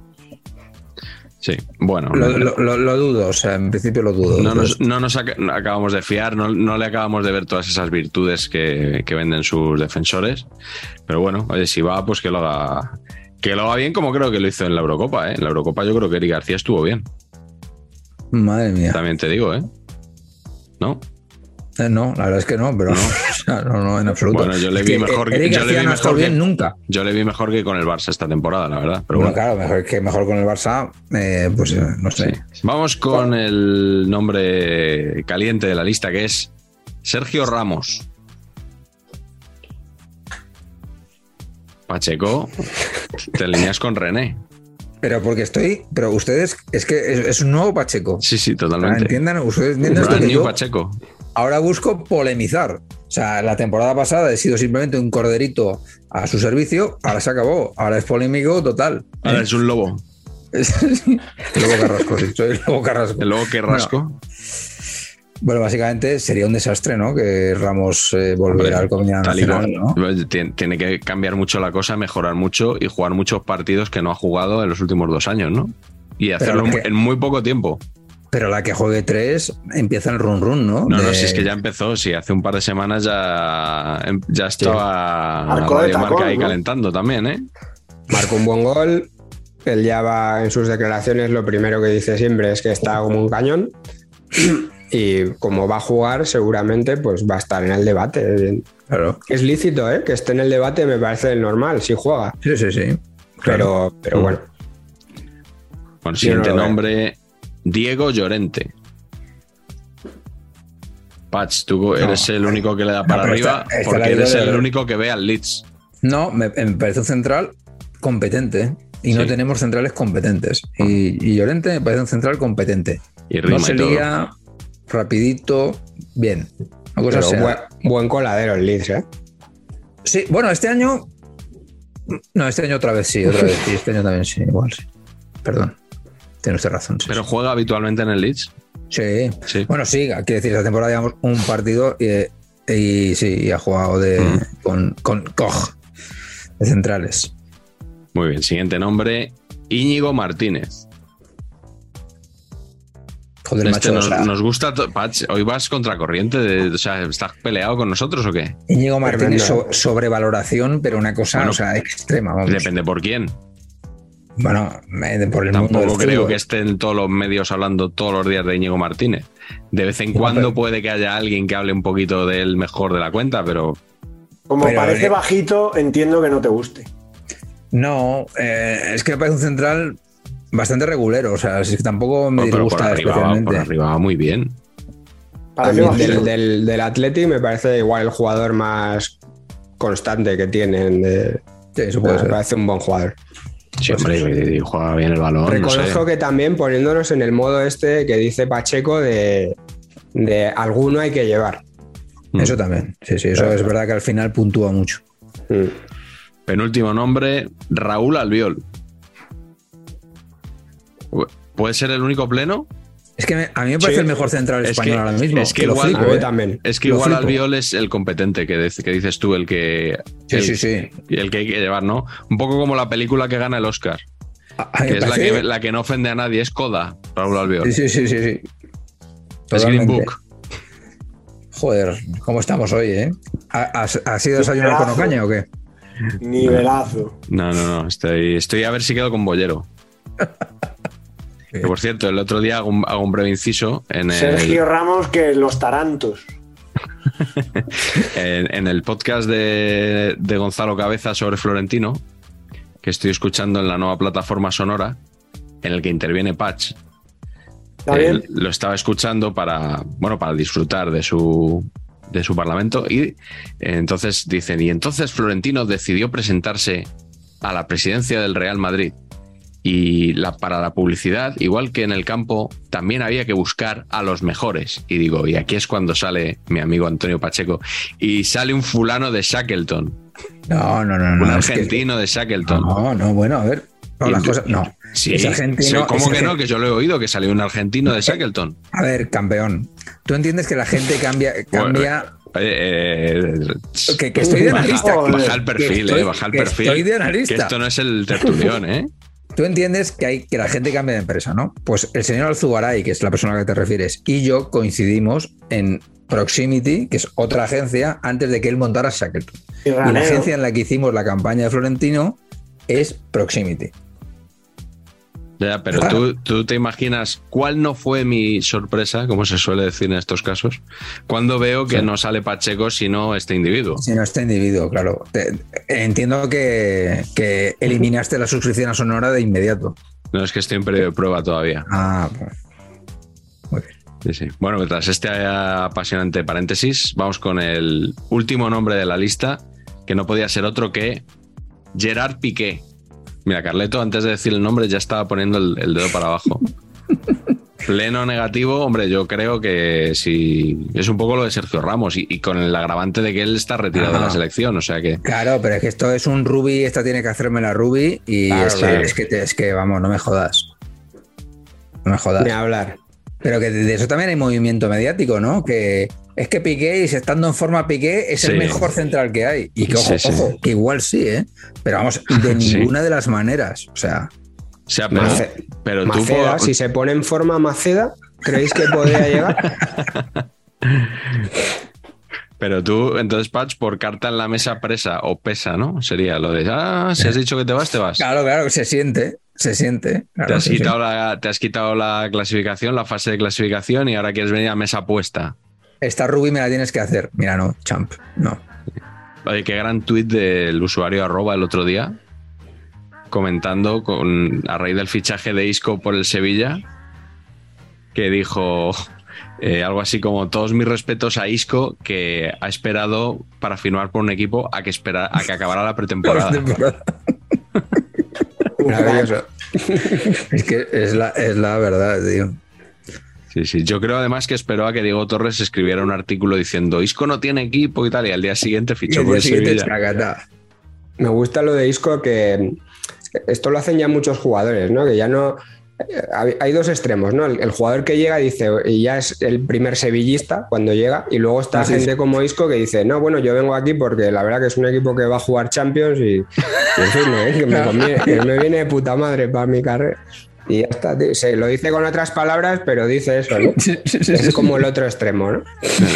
C: Sí, bueno.
E: Lo, lo- lo- lo dudo, o sea, en principio lo dudo.
C: no nos, no nos aca- no acabamos de fiar, no, no le acabamos de ver todas esas virtudes que, que venden sus defensores. Pero bueno, oye, si va, pues que lo haga. Que lo haga bien como creo que lo hizo en la Eurocopa, ¿eh? En la Eurocopa yo creo que Eric García estuvo bien.
E: Madre mía.
C: También te digo, ¿eh? ¿No?
E: Eh, No, la verdad es que no, pero no, *laughs* o sea, no, no, en absoluto.
C: Bueno, yo le vi
E: que
C: mejor que- yo le vi mejor
E: bien nunca.
C: Yo le vi mejor que con el Barça esta temporada, la verdad. Pero
E: Bueno,
C: bueno.
E: claro, mejor que mejor con el Barça, eh, pues eh, no sé.
C: Sí. Vamos con el nombre caliente de la lista, que es Sergio Ramos. Pacheco, te alineas con René.
E: Pero porque estoy, pero ustedes, es que es, es un nuevo Pacheco.
C: Sí, sí, totalmente.
E: entiendan, ustedes entienden esto
C: Brand
E: que
C: new
E: yo
C: Pacheco.
E: Ahora busco polemizar. O sea, la temporada pasada he sido simplemente un corderito a su servicio, ahora se acabó, ahora es polémico total.
C: Ahora es un lobo. *laughs*
E: el Lobo Carrasco, sí, soy el Lobo Carrasco.
C: El Lobo Carrasco.
E: Bueno, básicamente sería un desastre, ¿no? Que Ramos eh, volviera al combinado nacional, ¿no?
C: Tiene, tiene, que cambiar mucho la cosa, mejorar mucho y jugar muchos partidos que no ha jugado en los últimos dos años, ¿no? Y hacerlo que, en muy poco tiempo.
E: Pero la que juegue tres empieza el run run, ¿no?
C: No, de... no, si es que ya empezó, si hace un par de semanas ya, em, ya estaba sí. Radio Marca ahí ¿no? calentando también, ¿eh?
F: Marcó un buen gol. Él ya va en sus declaraciones, lo primero que dice siempre es que está como un cañón. *clears throat* y como va a jugar, seguramente pues va a estar en el debate.
E: Claro.
F: Es lícito, ¿eh? Que esté en el debate me parece normal, si juega.
E: Sí, sí, sí.
F: Claro. Pero, pero bueno.
C: Bueno, siguiente nombre, Diego Llorente. Patch, tú eres no, el único que le da para no, arriba porque eres el de... único que ve al Leeds.
E: No, me, me parece un central competente y sí. no tenemos centrales competentes. Y, y, Llorente me parece un central competente.
C: Y rima
E: no se lía, rapidito, bien.
F: Buen, buen, coladero el Leeds, ¿eh?
E: Sí, bueno, este año... No, este año otra vez sí, otra vez sí, este año también sí, igual sí. Perdón. Tiene usted razón. Sí,
C: ¿Pero juega habitualmente en el Leeds?
E: Sí. sí. Bueno, sí, quiere decir, esta temporada llevamos un partido y, y sí, y ha jugado de, mm. con, con Koch de centrales.
C: Muy bien, siguiente nombre, Íñigo Martínez.
E: Joder,
C: este
E: macho,
C: nos,
E: o sea,
C: nos, gusta, Patch, hoy vas contracorriente, de, o sea, ¿estás peleado con nosotros o qué?
E: Íñigo Martínez so, sobrevaloración, pero una cosa bueno, o sea, extrema. Vamos.
C: Depende por quién.
E: Bueno, por el
C: Tampoco
E: mundo
C: creo que estén todos los medios hablando todos los días de Íñigo Martínez. De vez en cuando pero... puede que haya alguien que hable un poquito de él mejor de la cuenta, pero.
D: Como pero, parece eh... bajito, entiendo que no te guste.
E: No, eh, es que me parece un central bastante regulero. O sea, es que tampoco me
C: arriba,
E: especialmente.
C: Por arriba muy bien.
F: A mí del, del, del Athletic me parece igual el jugador más constante que tienen. De...
E: Sí, eso puede
F: me
E: ser.
F: parece un buen jugador.
C: Sí, hombre, y, y juega bien el balón.
F: Reconozco
C: no sé.
F: que también poniéndonos en el modo este que dice Pacheco de, de alguno hay que llevar.
E: Mm. Eso también. Sí, sí, eso claro. es verdad que al final puntúa mucho.
C: Mm. Penúltimo nombre, Raúl Albiol. ¿Puede ser el único pleno?
E: Es que me, a mí me parece sí. el mejor central
C: es
E: español
C: que,
E: ahora mismo.
C: Es que, igual,
F: flipo, ¿eh? también.
C: Es que igual Albiol es el competente que, que, dices tú, el que.
E: Sí,
C: el,
E: sí, sí.
C: El que hay que llevar, ¿no? Un poco como la película que gana el Oscar.
E: A,
C: que es la que, la que, no ofende a nadie, es Coda, Raúl Albiol.
E: Sí, sí, sí, sí.
C: Es Green Book.
E: Joder, ¿cómo estamos hoy, eh? ¿Has, has ido a desayunar con Ocaña o qué?
D: Nivelazo.
C: No, no, no. Estoy, estoy a ver si quedo con Bollero. *laughs* Que por cierto, el otro día hago un, hago un breve inciso en
D: Sergio
C: el,
D: Ramos que los tarantos. *laughs*
C: en, en, el podcast de, de, Gonzalo Cabeza sobre Florentino, que estoy escuchando en la nueva plataforma sonora, en el que interviene Patch. Eh, lo estaba escuchando para, bueno, para disfrutar de su, de su parlamento y eh, entonces dicen, y entonces Florentino decidió presentarse a la presidencia del Real Madrid y la, para la publicidad, igual que en el campo, también había que buscar a los mejores. Y digo, y aquí es cuando sale mi amigo Antonio Pacheco y sale un fulano de Shackleton.
E: No, no, no.
C: Un
E: no,
C: argentino
E: es que...
C: de Shackleton.
E: No, no, bueno, a ver. No, las cosas, no.
C: Sí, es argentino. ¿Cómo es que no? Que yo lo he oído, que salió un argentino de Shackleton.
E: A ver, campeón. Tú entiendes que la gente cambia. cambia...
C: Bueno, eh,
E: que, que, estoy de analista.
C: Baja, baja el perfil,
E: estoy,
C: eh, baja el perfil.
E: Estoy de analista.
C: Que esto no es el tertulión, ¿eh? *laughs*
E: Tú entiendes que hay que la gente cambie de empresa, ¿no? Pues el señor Alzugaray, que es la persona a la que te refieres, y yo coincidimos en Proximity, que es otra agencia, antes de que él montara Shackleton. Y, y la agencia en la que hicimos la campaña de Florentino es Proximity.
C: Ya, pero tú, tú, te imaginas cuál no fue mi sorpresa, como se suele decir en estos casos, cuando veo que sí. no sale Pacheco sino este individuo.
E: Si no este individuo, claro. Te, entiendo que, que, eliminaste la suscripción a Sonora de inmediato.
C: No, es que estoy en periodo de prueba todavía.
E: Ah, pues. Muy bien.
C: Sí, sí. Bueno, tras este apasionante paréntesis, vamos con el último nombre de la lista, que no podía ser otro que Gerard Piqué. Mira, Carleto, antes de decir el nombre, ya estaba poniendo el, el dedo para abajo. *laughs* pleno negativo, hombre, yo creo que sí. Es un poco lo de Sergio Ramos y, y con el agravante de que él está retirado de la
E: Ajá.
C: selección. O sea que.
E: Claro, pero es que esto es un Ruby, esta tiene que hacerme la Ruby y
F: Claro,
E: es, que,
F: claro.
E: es, que te- es que, vamos, no me jodas. No me jodas.
F: Ni hablar.
E: Pero que de eso también hay movimiento mediático, ¿no? Que es que Piqué, y si estando en forma Piqué, es
C: Sí.
E: el mejor central que hay. Y que, ojo,
C: Sí, sí.
E: ojo, que igual sí, ¿eh? Pero vamos, *laughs* de
C: Sí.
E: ninguna de las maneras. O sea,
C: O sea, pero,
F: Mace-
C: pero tú.
F: Maceda,
C: por-
F: si se pone en forma Maceda, ¿creéis que podría llegar? *laughs*
C: Pero tú, entonces, Patch, por carta en la mesa presa o pesa, ¿no? Sería lo de, ah, si has dicho que te vas, te vas.
E: claro, claro, se siente, se siente. Claro,
C: Te has,
E: sí, sí.
C: quitado la, te has quitado la clasificación, la fase de clasificación y ahora quieres venir a mesa puesta.
E: Esta Ruby me la tienes que hacer. Mira, no, champ, no.
C: Oye, qué gran tuit del usuario arroba el otro día, comentando con, a raíz del fichaje de Isco por el Sevilla, que dijo *laughs* eh, algo así como todos mis respetos a Isco, que ha esperado para firmar por un equipo a que, espera, a que acabara la *laughs* pretemporada. *laughs*
E: Maravilloso. *laughs* es que es la, es la verdad, tío.
C: Sí, sí. Yo creo además que esperó a que Diego Torres escribiera un artículo diciendo Isco no tiene equipo y tal, y al día siguiente fichó por el
E: siguiente,
C: Sevilla.
E: chacata.
F: Me gusta lo de Isco que esto lo hacen ya muchos jugadores, ¿no? Que ya no. Hay- dos extremos, ¿no? El, el jugador que llega dice, y ya es el primer sevillista cuando llega, y luego está
E: sí,
F: gente
E: sí.
F: como Isco que dice, no, bueno, yo vengo aquí porque la verdad que es un equipo que va a jugar Champions y, y en fin, ¿eh? que, me conviene- que me viene de puta madre para mi carrera. Y ya está. Se lo dice con otras palabras, pero dice eso, ¿no? *laughs* Es como el otro extremo, ¿no?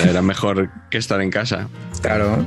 C: Era mejor que estar en casa.
E: Claro.